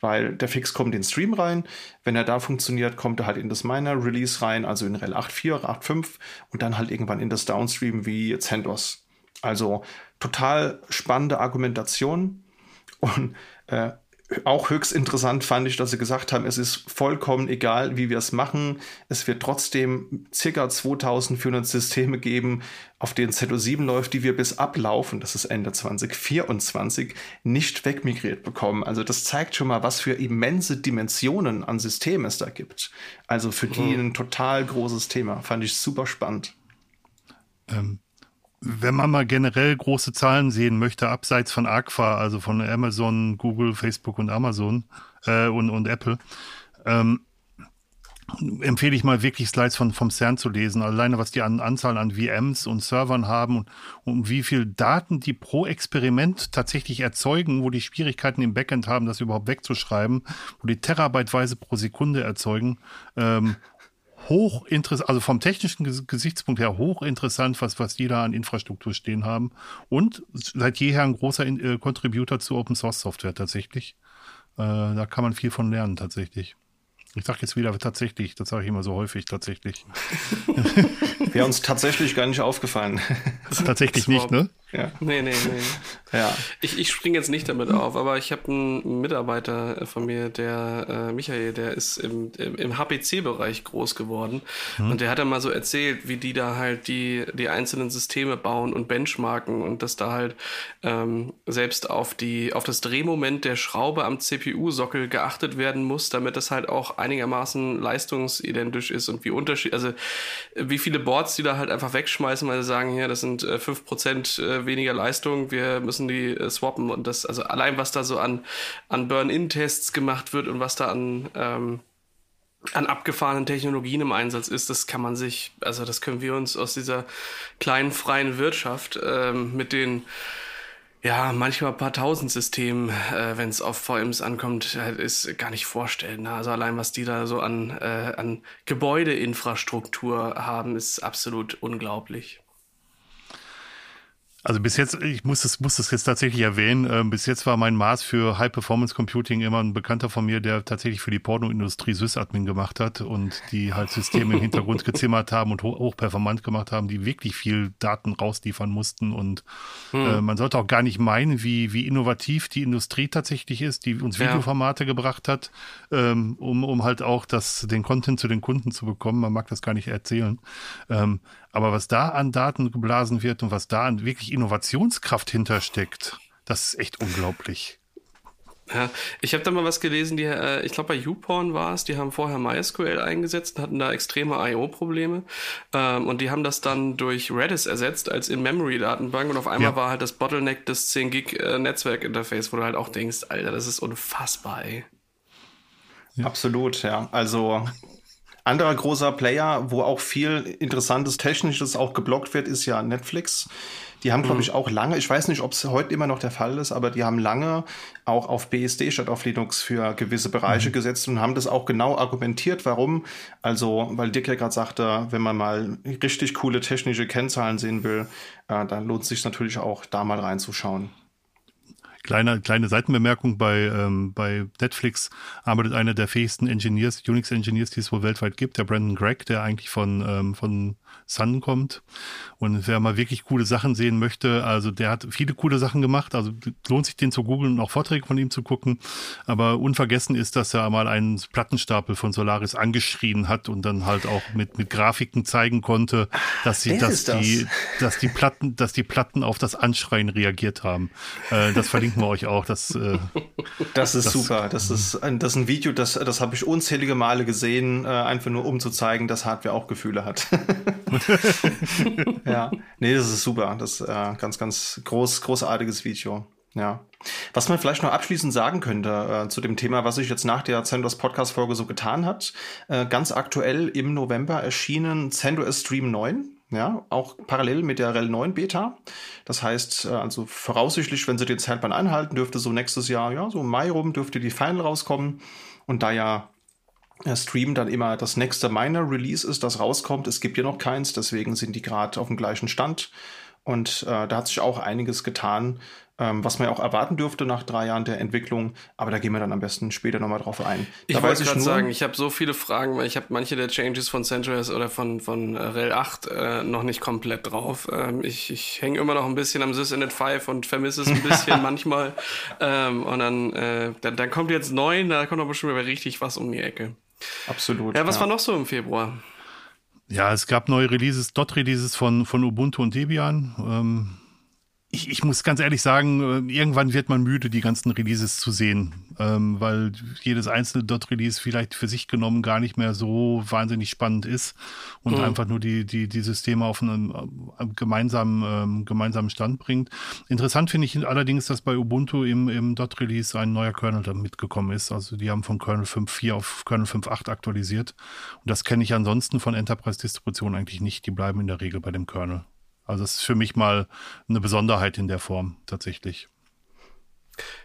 Weil der Fix kommt in den Stream rein. Wenn er da funktioniert, kommt er halt in das Miner Release rein, also in RHEL 8.4 oder 8.5 und dann halt irgendwann in das Downstream wie CentOS. Also total spannende Argumentation und äh, auch höchst interessant fand ich, dass sie gesagt haben, es ist vollkommen egal, wie wir es machen. Es wird trotzdem circa 2400 Systeme geben, auf denen ZO7 läuft, die wir bis ablaufen, das ist Ende 2024, nicht wegmigriert bekommen. Also das zeigt schon mal, was für immense Dimensionen an Systemen es da gibt. Also für die mhm. ein total großes Thema. Fand ich super spannend. Ähm, wenn man mal generell große Zahlen sehen möchte, abseits von Aqua, also von Amazon, Google, Facebook und Amazon äh, und, und Apple, ähm, empfehle ich mal wirklich Slides von, vom CERN zu lesen. Alleine was die an, Anzahl an VMs und Servern haben und, und wie viel Daten die pro Experiment tatsächlich erzeugen, wo die Schwierigkeiten im Backend haben, das überhaupt wegzuschreiben, wo die Terabyteweise pro Sekunde erzeugen. Ähm, hochinteressant, also vom technischen Gesichtspunkt her hochinteressant, was, was die da an Infrastruktur stehen haben. Und seit jeher ein großer äh, Contributor zu Open Source Software tatsächlich. Äh, da kann man viel von lernen tatsächlich. Ich sage jetzt wieder tatsächlich, das sage ich immer so häufig tatsächlich. Wäre uns tatsächlich gar nicht aufgefallen. tatsächlich nicht, ne? Ja. Nee, nee, nee. Ja. Ich, ich springe jetzt nicht damit auf, aber ich habe einen Mitarbeiter von mir, der äh, Michael, der ist im, im, im HPC-Bereich groß geworden. Mhm. Und der hat dann mal so erzählt, wie die da halt die, die einzelnen Systeme bauen und benchmarken und dass da halt ähm, selbst auf, die, auf das Drehmoment der Schraube am CPU-Sockel geachtet werden muss, damit das halt auch einigermaßen leistungsidentisch ist und wie Unterschied, also wie viele Boards die da halt einfach wegschmeißen, weil sie sagen, hier, das sind äh, 5% äh, weniger Leistung, wir müssen die äh, swappen und das, also allein was da so an, an Burn-In-Tests gemacht wird und was da an, ähm, an abgefahrenen Technologien im Einsatz ist, das kann man sich, also das können wir uns aus dieser kleinen freien Wirtschaft ähm, mit den ja, manchmal ein paar tausend Systemen, äh, wenn es auf VMs ankommt, äh, ist gar nicht vorstellen. Ne? Also allein was die da so an, äh, an Gebäudeinfrastruktur haben, ist absolut unglaublich. Also bis jetzt, ich muss das, muss das jetzt tatsächlich erwähnen, äh, bis jetzt war mein Maß für High-Performance-Computing immer ein Bekannter von mir, der tatsächlich für die Pornoindustrie Sysadmin gemacht hat und die halt Systeme im Hintergrund gezimmert haben und hoch, hochperformant gemacht haben, die wirklich viel Daten rausliefern mussten und hm. äh, man sollte auch gar nicht meinen, wie, wie innovativ die Industrie tatsächlich ist, die uns Videoformate ja. gebracht hat, ähm, um, um halt auch das, den Content zu den Kunden zu bekommen. Man mag das gar nicht erzählen. Ähm, aber was da an Daten geblasen wird und was da an wirklich Innovationskraft hintersteckt, das ist echt unglaublich. Ja, ich habe da mal was gelesen, die, äh, ich glaube bei YouPorn war es, die haben vorher MySQL eingesetzt und hatten da extreme I.O.-Probleme ähm, und die haben das dann durch Redis ersetzt als In-Memory-Datenbank und auf einmal ja. war halt das Bottleneck des 10 Gig äh, Netzwerk-Interface, wo du halt auch denkst, Alter, das ist unfassbar, ey. Ja. Absolut, ja. Also anderer großer Player, wo auch viel interessantes Technisches auch geblockt wird, ist ja Netflix. Die haben, glaube mhm. ich, auch lange, ich weiß nicht, ob es heute immer noch der Fall ist, aber die haben lange auch auf BSD statt auf Linux für gewisse Bereiche mhm. gesetzt und haben das auch genau argumentiert, warum. Also, weil Dick ja gerade sagte, wenn man mal richtig coole technische Kennzahlen sehen will, äh, dann lohnt es sich natürlich auch, da mal reinzuschauen. Kleine, kleine Seitenbemerkung bei, ähm, bei Netflix arbeitet einer der fähigsten Engineers, Unix-Engineers, die es wohl weltweit gibt, der Brandon Gregg, der eigentlich von, ähm, von Sun kommt. Und wer mal wirklich coole Sachen sehen möchte, also der hat viele coole Sachen gemacht. Also lohnt sich den zu googeln und auch Vorträge von ihm zu gucken. Aber unvergessen ist, dass er mal einen Plattenstapel von Solaris angeschrien hat und dann halt auch mit, mit Grafiken zeigen konnte, dass sie, dass das? die, dass die Platten, dass die Platten auf das Anschreien reagiert haben. Äh, das verlinken wir euch auch. Das, äh, das ist das, super. Das ist, ein, das ist ein Video, das, das habe ich unzählige Male gesehen, äh, einfach nur um zu zeigen, dass Hardware auch Gefühle hat. ja, nee, das ist super. Das ist äh, ganz, ganz groß, großartiges Video. Ja. Was man vielleicht noch abschließend sagen könnte äh, zu dem Thema, was sich jetzt nach der CentOS Podcast-Folge so getan hat. Äh, ganz aktuell im November erschienen CentOS Stream 9. Ja, auch parallel mit der REL 9 Beta. Das heißt, äh, also voraussichtlich, wenn sie den Zeitplan einhalten, dürfte so nächstes Jahr, ja, so im Mai rum, dürfte die Final rauskommen. Und da ja Stream dann immer das nächste Minor Release ist, das rauskommt. Es gibt ja noch keins, deswegen sind die gerade auf dem gleichen Stand. Und äh, da hat sich auch einiges getan, ähm, was man ja auch erwarten dürfte nach drei Jahren der Entwicklung. Aber da gehen wir dann am besten später nochmal drauf ein. Ich wollte gerade sagen, ich habe so viele Fragen, weil ich habe manche der Changes von CentOS oder von, von äh, RHEL 8 äh, noch nicht komplett drauf. Ähm, ich ich hänge immer noch ein bisschen am SysInit 5 und vermisse es ein bisschen manchmal. Ähm, und dann, äh, dann, dann kommt jetzt 9, da kommt aber bestimmt richtig was um die Ecke. Absolut. Ja, was ja. war noch so im Februar? Ja, es gab neue Releases, Dot-Releases von, von Ubuntu und Debian. Ähm, ich, ich muss ganz ehrlich sagen, äh, irgendwann wird man müde, die ganzen Releases zu sehen, ähm, weil jedes einzelne Dot-Release vielleicht für sich genommen gar nicht mehr so wahnsinnig spannend ist und mhm. einfach nur die, die, die Systeme auf einen äh, gemeinsamen, ähm, gemeinsamen Stand bringt. Interessant finde ich allerdings, dass bei Ubuntu im, im Dot-Release ein neuer Kernel da mitgekommen ist. Also die haben von Kernel 5.4 auf Kernel 5.8 aktualisiert. Und das kenne ich ansonsten von Enterprise-Distributionen eigentlich nicht. Die bleiben in der Regel bei dem Kernel. Also das ist für mich mal eine Besonderheit in der Form tatsächlich.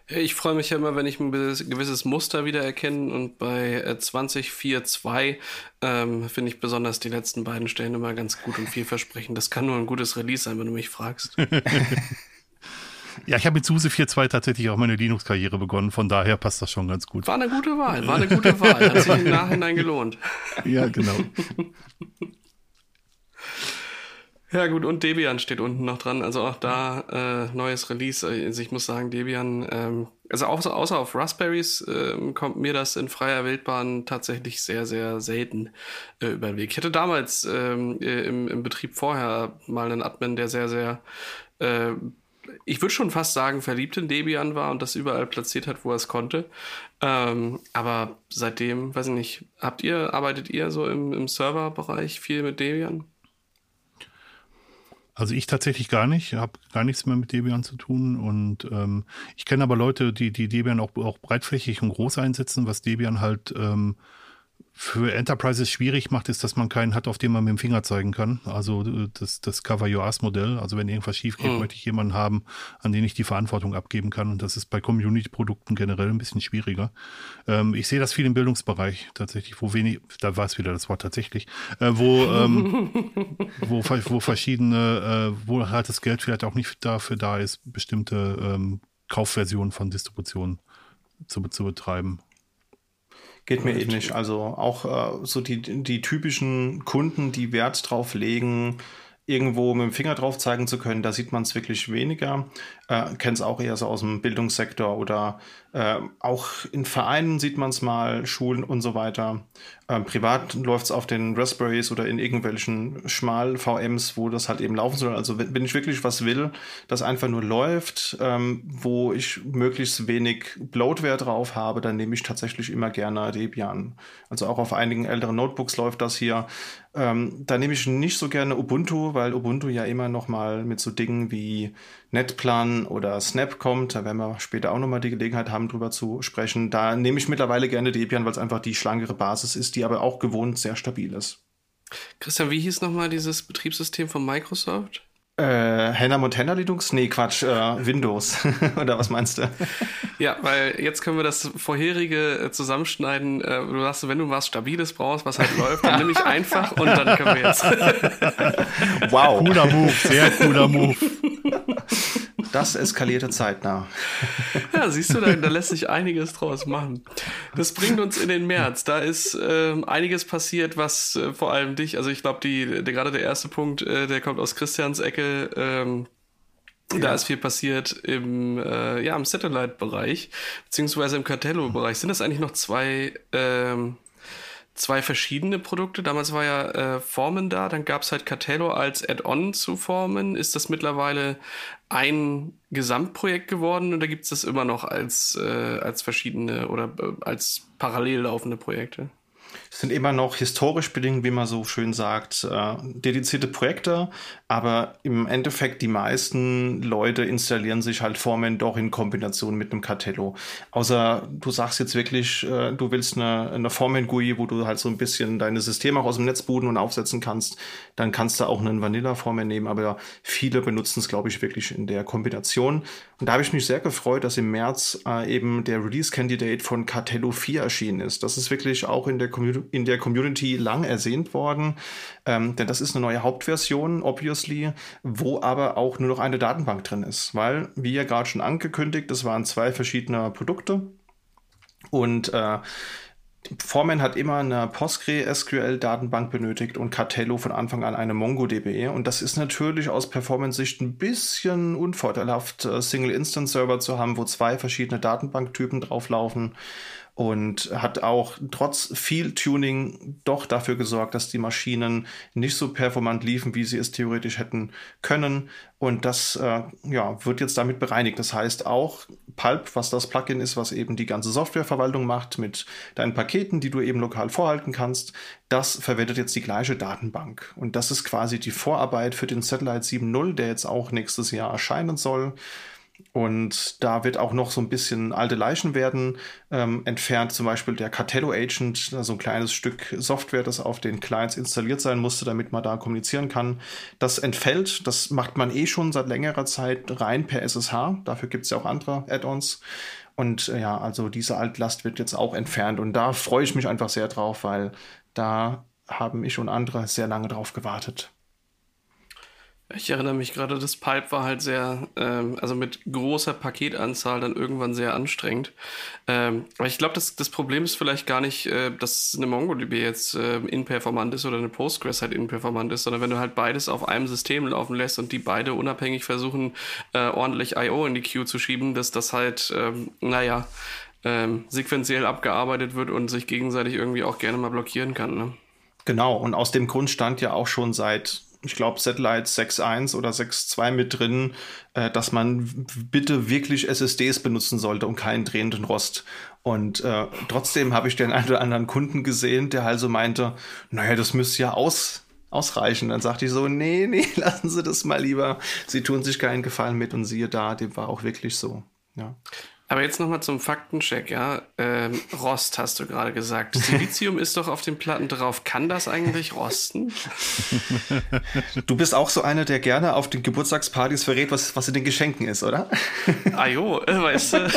Ich freue mich ja immer, wenn ich ein gewisses Muster wieder erkenne und bei 20.4.2 äh, ähm, finde ich besonders die letzten beiden Stellen immer ganz gut und vielversprechend. Das kann nur ein gutes Release sein, wenn du mich fragst. ja, ich habe mit SUSE 4.2 tatsächlich auch meine Linux-Karriere begonnen, von daher passt das schon ganz gut. War eine gute Wahl, war eine gute Wahl, hat sich im Nachhinein gelohnt. Ja, genau. Ja gut, und Debian steht unten noch dran. Also auch da äh, neues Release. Also ich muss sagen, Debian, ähm, also außer, außer auf Raspberries ähm, kommt mir das in freier Wildbahn tatsächlich sehr, sehr selten äh, über den Weg. Ich hatte damals ähm, äh, im, im Betrieb vorher mal einen Admin, der sehr, sehr äh, ich würde schon fast sagen, verliebt in Debian war und das überall platziert hat, wo er es konnte. Ähm, aber seitdem, weiß ich nicht, habt ihr, arbeitet ihr so im, im Serverbereich viel mit Debian? Also ich tatsächlich gar nicht, habe gar nichts mehr mit Debian zu tun und ähm, ich kenne aber Leute, die die Debian auch, auch breitflächig und groß einsetzen, was Debian halt ähm, für Enterprises schwierig macht, ist, dass man keinen hat, auf den man mit dem Finger zeigen kann. Also äh, das, das Cover Your Ass Modell. Also wenn irgendwas schief geht, mhm. möchte ich jemanden haben, an den ich die Verantwortung abgeben kann. Und das ist bei Community-Produkten generell ein bisschen schwieriger. Ähm, ich sehe das viel im Bildungsbereich tatsächlich, wo wenig, da war es wieder das Wort tatsächlich, äh, wo, ähm, wo, wo verschiedene, äh, wo halt das Geld vielleicht auch nicht dafür da ist, bestimmte ähm, Kaufversionen von Distributionen zu, zu betreiben. Geht mir ähnlich. Also auch äh, so die, die typischen Kunden, die Wert drauf legen, irgendwo mit dem Finger drauf zeigen zu können, da sieht man es wirklich weniger. Äh, Kennt es auch eher so aus dem Bildungssektor oder äh, auch in Vereinen sieht man es mal, Schulen und so weiter. Ähm, privat läuft es auf den Raspberries oder in irgendwelchen Schmal-VMs, wo das halt eben laufen soll. Also wenn, wenn ich wirklich was will, das einfach nur läuft, ähm, wo ich möglichst wenig Bloatware drauf habe, dann nehme ich tatsächlich immer gerne Debian. Also auch auf einigen älteren Notebooks läuft das hier. Ähm, da nehme ich nicht so gerne Ubuntu, weil Ubuntu ja immer noch mal mit so Dingen wie Netplan oder Snap kommt. Da werden wir später auch nochmal die Gelegenheit haben, drüber zu sprechen. Da nehme ich mittlerweile gerne Debian, weil es einfach die schlankere Basis ist, die aber auch gewohnt sehr stabil ist. Christian, wie hieß nochmal dieses Betriebssystem von Microsoft? Äh, Hannah Montana Linux? Nee, Quatsch, äh, Windows. Oder was meinst du? Ja, weil jetzt können wir das vorherige äh, zusammenschneiden. Äh, du sagst, wenn du was Stabiles brauchst, was halt läuft, dann nehme ich einfach und dann können wir jetzt. wow. Cooler Move, sehr cooler Move. Das eskalierte zeitnah. Ja, siehst du, da, da lässt sich einiges draus machen. Das bringt uns in den März. Da ist ähm, einiges passiert, was äh, vor allem dich, also ich glaube, die, der, gerade der erste Punkt, äh, der kommt aus Christians Ecke. Ähm, ja. Da ist viel passiert im, äh, ja, im Satellite-Bereich, beziehungsweise im Cartello-Bereich. Sind das eigentlich noch zwei, ähm, zwei verschiedene Produkte? Damals war ja äh, Formen da, dann gab es halt Cartello als Add-on zu Formen. Ist das mittlerweile ein Gesamtprojekt geworden oder gibt es das immer noch als, äh, als verschiedene oder äh, als parallel laufende Projekte? Sind immer noch historisch bedingt, wie man so schön sagt, äh, dedizierte Projekte, aber im Endeffekt die meisten Leute installieren sich halt Formen doch in Kombination mit einem Cartello. Außer du sagst jetzt wirklich, äh, du willst eine, eine Formen-GUI, wo du halt so ein bisschen deine Systeme auch aus dem Netz booten und aufsetzen kannst, dann kannst du auch einen Vanilla-Formen nehmen, aber viele benutzen es, glaube ich, wirklich in der Kombination. Und da habe ich mich sehr gefreut, dass im März äh, eben der Release-Candidate von Cartello 4 erschienen ist. Das ist wirklich auch in der, Commu in der Community lang ersehnt worden, ähm, denn das ist eine neue Hauptversion, obviously, wo aber auch nur noch eine Datenbank drin ist, weil, wie ja gerade schon angekündigt, es waren zwei verschiedene Produkte. Und äh, Foreman hat immer eine PostgreSQL-Datenbank benötigt und Cartello von Anfang an eine MongoDB. Und das ist natürlich aus Performance-Sicht ein bisschen unvorteilhaft, äh, Single-Instance-Server zu haben, wo zwei verschiedene Datenbanktypen drauflaufen und hat auch trotz viel Tuning doch dafür gesorgt, dass die Maschinen nicht so performant liefen, wie sie es theoretisch hätten können. Und das äh, ja, wird jetzt damit bereinigt. Das heißt auch Pulp, was das Plugin ist, was eben die ganze Softwareverwaltung macht mit deinen Paketen, die du eben lokal vorhalten kannst, das verwendet jetzt die gleiche Datenbank. Und das ist quasi die Vorarbeit für den Satellite 7.0, der jetzt auch nächstes Jahr erscheinen soll. Und da wird auch noch so ein bisschen alte Leichen werden ähm, entfernt. Zum Beispiel der Cartello Agent, so ein kleines Stück Software, das auf den Clients installiert sein musste, damit man da kommunizieren kann. Das entfällt. Das macht man eh schon seit längerer Zeit rein per SSH. Dafür gibt es ja auch andere Add-ons. Und äh, ja, also diese Altlast wird jetzt auch entfernt. Und da freue ich mich einfach sehr drauf, weil da haben ich und andere sehr lange drauf gewartet. Ich erinnere mich gerade, das Pipe war halt sehr, ähm, also mit großer Paketanzahl dann irgendwann sehr anstrengend. Ähm, aber ich glaube, das, das Problem ist vielleicht gar nicht, äh, dass eine MongoDB jetzt äh, inperformant ist oder eine Postgres halt inperformant ist, sondern wenn du halt beides auf einem System laufen lässt und die beide unabhängig versuchen, äh, ordentlich I.O. in die Queue zu schieben, dass das halt, ähm, naja, ähm, sequenziell abgearbeitet wird und sich gegenseitig irgendwie auch gerne mal blockieren kann. Ne? Genau, und aus dem Grund stand ja auch schon seit ich glaube, Satellite 6.1 oder 6.2 mit drin, äh, dass man bitte wirklich SSDs benutzen sollte und keinen drehenden Rost. Und äh, trotzdem habe ich den einen oder anderen Kunden gesehen, der halt so meinte, naja, das müsste ja aus, ausreichen. Dann sagte ich so, nee, nee, lassen Sie das mal lieber. Sie tun sich keinen Gefallen mit und siehe da, dem war auch wirklich so. Ja. Aber jetzt nochmal zum Faktencheck, ja. Ähm, Rost hast du gerade gesagt. Silizium ist doch auf den Platten drauf. Kann das eigentlich rosten? Du bist auch so einer, der gerne auf den Geburtstagspartys verrät, was, was in den Geschenken ist, oder? Ah jo, äh, weißt du.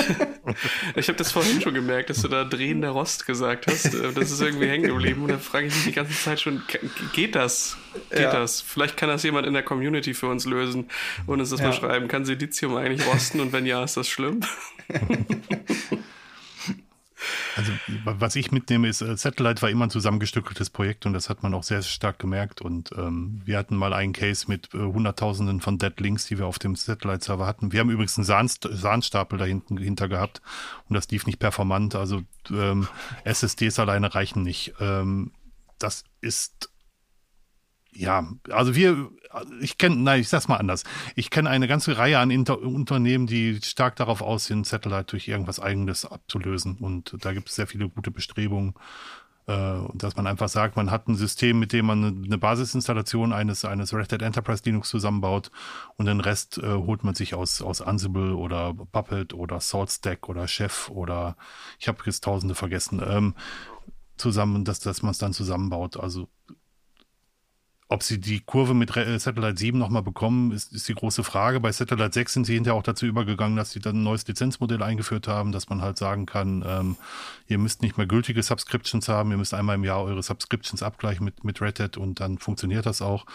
Ich habe das vorhin schon gemerkt, dass du da drehender Rost gesagt hast. Äh, das ist irgendwie hängen geblieben. Und da frage ich mich die ganze Zeit schon, geht das? Geht ja. das? Vielleicht kann das jemand in der Community für uns lösen und uns das ja. mal schreiben. Kann Silizium eigentlich rosten? Und wenn ja, ist das schlimm? Also, was ich mitnehme, ist, äh, Satellite war immer ein zusammengestückeltes Projekt und das hat man auch sehr stark gemerkt. Und ähm, wir hatten mal einen Case mit äh, Hunderttausenden von Dead Links, die wir auf dem Satellite-Server hatten. Wir haben übrigens einen Sahnst Sahnstapel dahinten hinter gehabt und das lief nicht performant. Also ähm, SSDs alleine reichen nicht. Ähm, das ist ja, also wir, ich kenne, nein, ich sag's mal anders. Ich kenne eine ganze Reihe an Inter Unternehmen, die stark darauf aus sind, Satellite durch irgendwas Eigenes abzulösen. Und da gibt es sehr viele gute Bestrebungen, äh, dass man einfach sagt, man hat ein System, mit dem man eine Basisinstallation eines, eines Red Hat Enterprise Linux zusammenbaut und den Rest äh, holt man sich aus, aus Ansible oder Puppet oder SaltStack oder Chef oder ich habe jetzt tausende vergessen, ähm, zusammen, dass, dass man es dann zusammenbaut. Also ob sie die Kurve mit äh, Satellite 7 nochmal bekommen, ist, ist die große Frage. Bei Satellite 6 sind sie hinterher auch dazu übergegangen, dass sie dann ein neues Lizenzmodell eingeführt haben, dass man halt sagen kann, ähm, ihr müsst nicht mehr gültige Subscriptions haben, ihr müsst einmal im Jahr eure Subscriptions abgleichen mit, mit Red Hat und dann funktioniert das auch.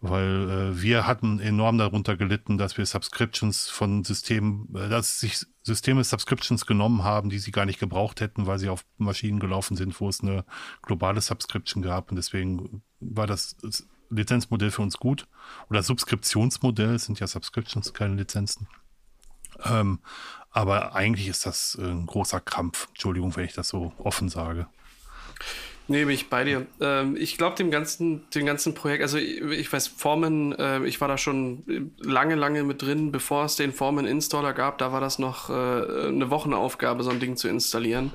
Weil äh, wir hatten enorm darunter gelitten, dass wir Subscriptions von Systemen, äh, dass sich Systeme Subscriptions genommen haben, die sie gar nicht gebraucht hätten, weil sie auf Maschinen gelaufen sind, wo es eine globale Subscription gab. Und deswegen war das Lizenzmodell für uns gut. Oder Subskriptionsmodell, sind ja Subscriptions, keine Lizenzen. Ähm, aber eigentlich ist das ein großer Krampf. Entschuldigung, wenn ich das so offen sage. Bin ich bei dir. Ähm, ich glaube, dem ganzen, dem ganzen Projekt, also ich, ich weiß, Formen, äh, ich war da schon lange, lange mit drin, bevor es den Formen-Installer gab, da war das noch äh, eine Wochenaufgabe, so ein Ding zu installieren.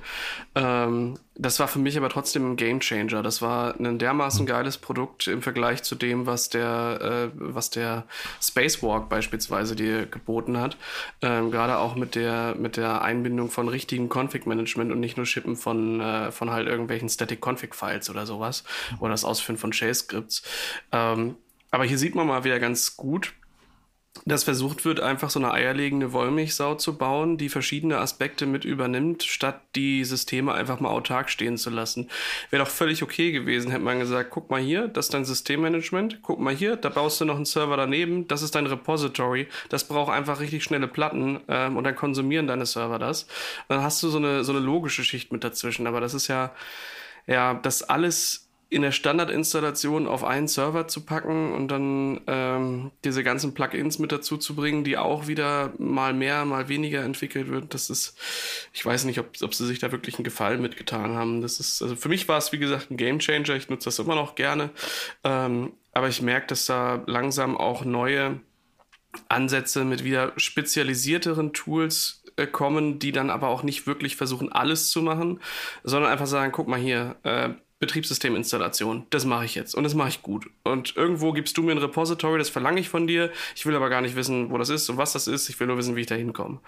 Ähm, das war für mich aber trotzdem ein Gamechanger. Das war ein dermaßen geiles Produkt im Vergleich zu dem, was der, äh, was der Spacewalk beispielsweise dir geboten hat. Ähm, Gerade auch mit der, mit der Einbindung von richtigen Config-Management und nicht nur Schippen von, äh, von halt irgendwelchen Static-Config-Files oder sowas oder das Ausführen von Shell-Skripts. Ähm, aber hier sieht man mal wieder ganz gut, dass versucht wird, einfach so eine eierlegende Wollmilchsau zu bauen, die verschiedene Aspekte mit übernimmt, statt die Systeme einfach mal autark stehen zu lassen. Wäre doch völlig okay gewesen, hätte man gesagt, guck mal hier, das ist dein Systemmanagement, guck mal hier, da baust du noch einen Server daneben, das ist dein Repository, das braucht einfach richtig schnelle Platten ähm, und dann konsumieren deine Server das. Dann hast du so eine, so eine logische Schicht mit dazwischen, aber das ist ja, ja, das alles in der Standardinstallation auf einen Server zu packen und dann ähm, diese ganzen Plugins mit dazu zu bringen, die auch wieder mal mehr, mal weniger entwickelt wird. Das ist, ich weiß nicht, ob, ob sie sich da wirklich einen Gefallen mitgetan haben. Das ist, also für mich war es wie gesagt ein Gamechanger. Ich nutze das immer noch gerne, ähm, aber ich merke, dass da langsam auch neue Ansätze mit wieder spezialisierteren Tools äh, kommen, die dann aber auch nicht wirklich versuchen, alles zu machen, sondern einfach sagen, guck mal hier, äh, Betriebssysteminstallation. Das mache ich jetzt und das mache ich gut. Und irgendwo gibst du mir ein Repository, das verlange ich von dir. Ich will aber gar nicht wissen, wo das ist und was das ist. Ich will nur wissen, wie ich da hinkomme.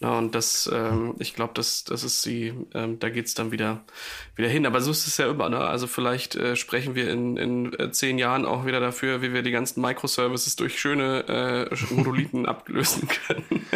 Ja, und das, ähm, ich glaube, das, das ist die, ähm, da geht's dann wieder, wieder hin. Aber so ist es ja immer. Ne? Also vielleicht äh, sprechen wir in, in äh, zehn Jahren auch wieder dafür, wie wir die ganzen Microservices durch schöne äh, Monolithen abgelösen können.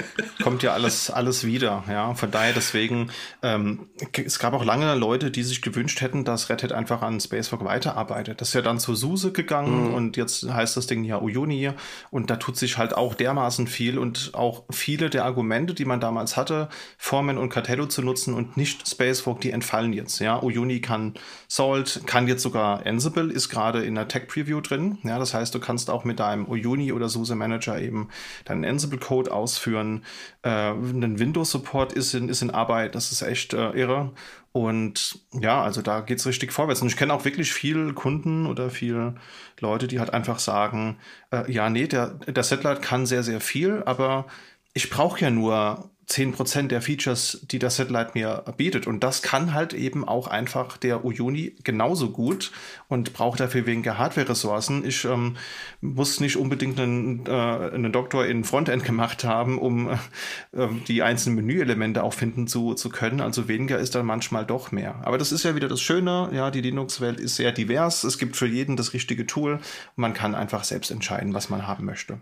Kommt ja alles, alles wieder. Ja, von daher deswegen. Ähm, es gab auch lange Leute, die sich gewünscht hätten, dass Red Hat einfach an Spacewalk weiterarbeitet. Das ist ja dann zu SUSE gegangen mhm. und jetzt heißt das Ding ja Uyuni und da tut sich halt auch dermaßen viel und auch viele der Argumente, die man damals hatte, Formen und Cartello zu nutzen und nicht Spacewalk, die entfallen jetzt. Ja, Uyuni kann Salt, kann jetzt sogar Ansible, ist gerade in der Tech Preview drin. Ja, das heißt, du kannst auch mit deinem Uyuni oder SUSE Manager eben deinen Ansible Code ausführen. Äh, ein Windows Support ist in, ist in Arbeit, das ist echt äh, irre. Und ja, also da geht's richtig vorwärts. Und ich kenne auch wirklich viele Kunden oder viele Leute, die halt einfach sagen, äh, ja, nee, der, der Satellite kann sehr, sehr viel, aber ich brauche ja nur 10% der Features, die das Satellite mir bietet. Und das kann halt eben auch einfach der Uyuni genauso gut und braucht dafür weniger Hardware-Ressourcen. Ich ähm, muss nicht unbedingt einen, äh, einen Doktor in Frontend gemacht haben, um äh, die einzelnen Menüelemente auch finden zu, zu können. Also weniger ist dann manchmal doch mehr. Aber das ist ja wieder das Schöne. Ja, die Linux-Welt ist sehr divers. Es gibt für jeden das richtige Tool. Man kann einfach selbst entscheiden, was man haben möchte.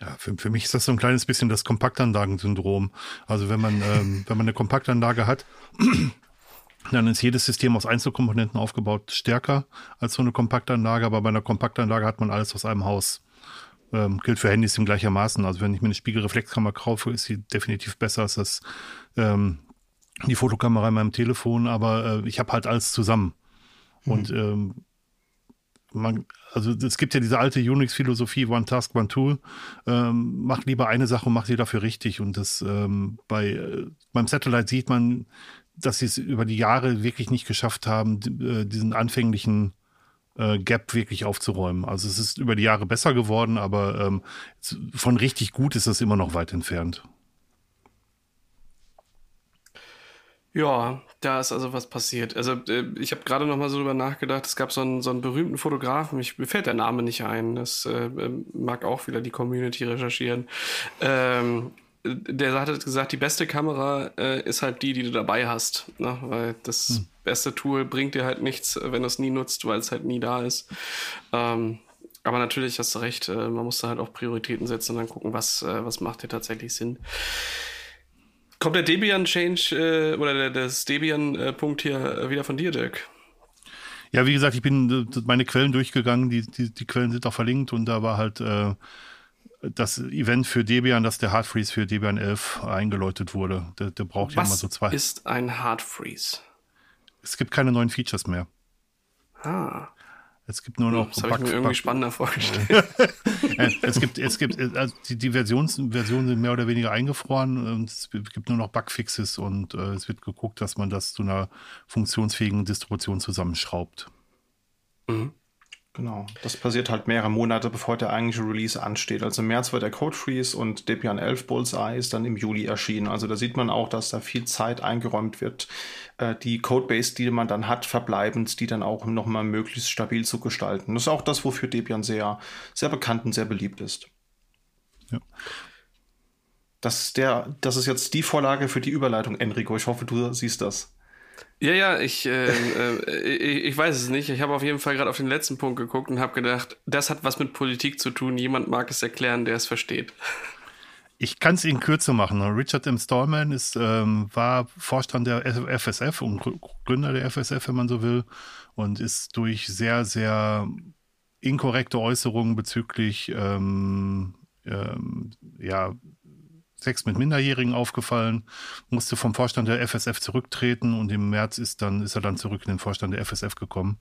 Ja, für, für mich ist das so ein kleines bisschen das Kompaktanlagensyndrom. Also wenn man, ähm, wenn man eine Kompaktanlage hat, dann ist jedes System aus Einzelkomponenten aufgebaut stärker als so eine Kompaktanlage, aber bei einer Kompaktanlage hat man alles aus einem Haus. Ähm, gilt für Handys im gleichermaßen. Also wenn ich mir eine Spiegelreflexkamera kaufe, ist sie definitiv besser als das, ähm, die Fotokamera in meinem Telefon, aber äh, ich habe halt alles zusammen. Mhm. Und ähm, man, also es gibt ja diese alte Unix-Philosophie, One Task, One Tool. Ähm, mach lieber eine Sache und mach sie dafür richtig. Und das ähm, bei äh, beim Satellite sieht man, dass sie es über die Jahre wirklich nicht geschafft haben, äh, diesen anfänglichen äh, Gap wirklich aufzuräumen. Also es ist über die Jahre besser geworden, aber ähm, von richtig gut ist das immer noch weit entfernt. Ja, da ist also was passiert. Also äh, ich habe gerade noch mal so drüber nachgedacht. Es gab so einen, so einen berühmten Fotografen. Ich, mir fällt der Name nicht ein. Das äh, ähm, mag auch wieder die Community recherchieren. Ähm, der hat gesagt, die beste Kamera äh, ist halt die, die du dabei hast. Ne? Weil das hm. beste Tool bringt dir halt nichts, wenn du es nie nutzt, weil es halt nie da ist. Ähm, Aber natürlich hast du recht, äh, man muss da halt auch Prioritäten setzen und dann gucken, was, äh, was macht hier tatsächlich Sinn. Kommt der Debian-Change äh, oder der, das Debian-Punkt hier wieder von dir, Dirk? Ja, wie gesagt, ich bin meine Quellen durchgegangen, die, die, die Quellen sind auch verlinkt und da war halt äh, das Event für Debian, dass der Hardfreeze für Debian 11 eingeläutet wurde. Der, der braucht Was ja immer so zwei. Was ist ein Hardfreeze? Es gibt keine neuen Features mehr. Ah. Es gibt nur noch. Das habe ich mir irgendwie spannender vorgestellt. es gibt, es gibt, also die, die Versions, Versionen sind mehr oder weniger eingefroren und es gibt nur noch Bugfixes und äh, es wird geguckt, dass man das zu einer funktionsfähigen Distribution zusammenschraubt. Mhm. Genau, das passiert halt mehrere Monate, bevor der eigentliche Release ansteht. Also im März war der Code Freeze und Debian 11 Bullseye ist dann im Juli erschienen. Also da sieht man auch, dass da viel Zeit eingeräumt wird, äh, die Codebase, die man dann hat, verbleibend, die dann auch nochmal möglichst stabil zu gestalten. Das ist auch das, wofür Debian sehr, sehr bekannt und sehr beliebt ist. Ja. Das, der, das ist jetzt die Vorlage für die Überleitung, Enrico. Ich hoffe, du siehst das. Ja, ja, ich, äh, äh, ich, ich weiß es nicht. Ich habe auf jeden Fall gerade auf den letzten Punkt geguckt und habe gedacht, das hat was mit Politik zu tun. Jemand mag es erklären, der es versteht. Ich kann es Ihnen kürzer machen. Richard M. Stallman ist, ähm, war Vorstand der FSF und Gründer der FSF, wenn man so will, und ist durch sehr, sehr inkorrekte Äußerungen bezüglich ähm, ähm, ja, Sex mit Minderjährigen aufgefallen, musste vom Vorstand der FSF zurücktreten und im März ist dann ist er dann zurück in den Vorstand der FSF gekommen.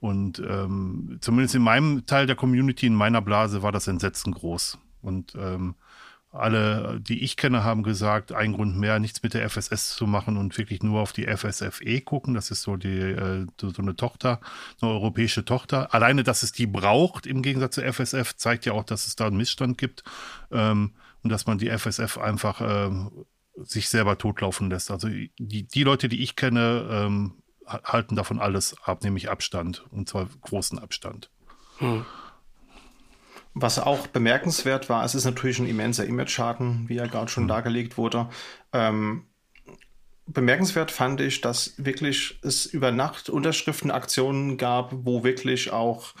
Und ähm, zumindest in meinem Teil der Community, in meiner Blase, war das Entsetzen groß. Und ähm, alle, die ich kenne, haben gesagt, ein Grund mehr, nichts mit der FSS zu machen und wirklich nur auf die FSFE gucken. Das ist so die äh, so eine Tochter, eine europäische Tochter. Alleine, dass es die braucht im Gegensatz zur FSF, zeigt ja auch, dass es da einen Missstand gibt. Ähm, und dass man die FSF einfach äh, sich selber totlaufen lässt. Also die, die Leute, die ich kenne, ähm, halten davon alles ab, nämlich Abstand und zwar großen Abstand. Hm. Was auch bemerkenswert war, es ist natürlich ein immenser Image-Schaden, wie ja gerade schon hm. dargelegt wurde. Ähm, bemerkenswert fand ich, dass wirklich es über Nacht Unterschriftenaktionen gab, wo wirklich auch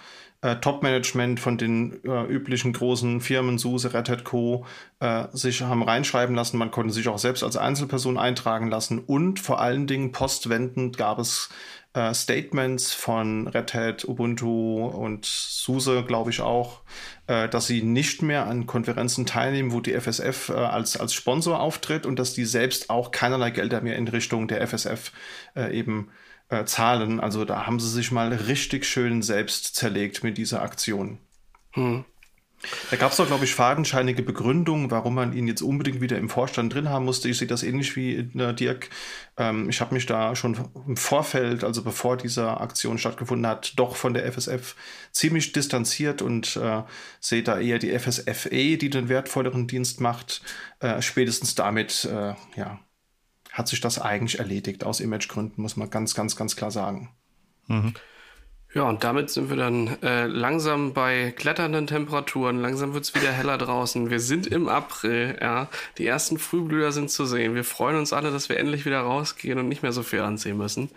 äh, Top-Management von den äh, üblichen großen Firmen, SUSE, Red Hat Co., äh, sich haben reinschreiben lassen. Man konnte sich auch selbst als Einzelperson eintragen lassen. Und vor allen Dingen postwendend gab es äh, Statements von Red Hat, Ubuntu und SUSE, glaube ich auch, äh, dass sie nicht mehr an Konferenzen teilnehmen, wo die FSF äh, als, als Sponsor auftritt und dass die selbst auch keinerlei Gelder mehr in Richtung der FSF eben äh, Zahlen. Also da haben sie sich mal richtig schön selbst zerlegt mit dieser Aktion. Hm. Da gab es doch, glaube ich, fadenscheinige Begründungen, warum man ihn jetzt unbedingt wieder im Vorstand drin haben musste. Ich sehe das ähnlich wie äh, Dirk. Ähm, ich habe mich da schon im Vorfeld, also bevor diese Aktion stattgefunden hat, doch von der FSF ziemlich distanziert und äh, sehe da eher die FSFE, die den wertvolleren Dienst macht. Äh, spätestens damit, äh, ja, hat sich das eigentlich erledigt. Aus Imagegründen muss man ganz, ganz, ganz klar sagen. Mhm. Ja, und damit sind wir dann äh, langsam bei kletternden Temperaturen. Langsam wird es wieder heller draußen. Wir sind im April, ja. Die ersten Frühblüher sind zu sehen. Wir freuen uns alle, dass wir endlich wieder rausgehen und nicht mehr so viel anziehen müssen.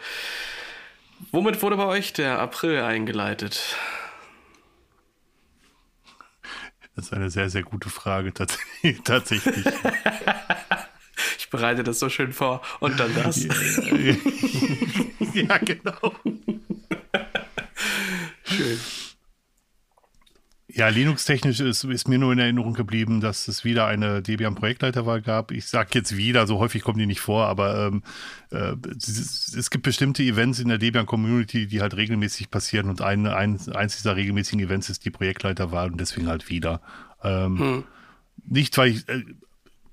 Womit wurde bei euch der April eingeleitet? Das ist eine sehr, sehr gute Frage, tatsächlich. Ich bereite das so schön vor. Und dann das. ja, genau. schön. Ja, Linux-technisch ist, ist, mir nur in Erinnerung geblieben, dass es wieder eine Debian-Projektleiterwahl gab. Ich sage jetzt wieder, so häufig kommen die nicht vor, aber ähm, äh, es, es, gibt bestimmte Events in der Debian-Community, die halt regelmäßig passieren und ein, ein, eins dieser regelmäßigen Events ist die Projektleiterwahl und deswegen halt wieder. Ähm, hm. Nicht, weil ich, äh,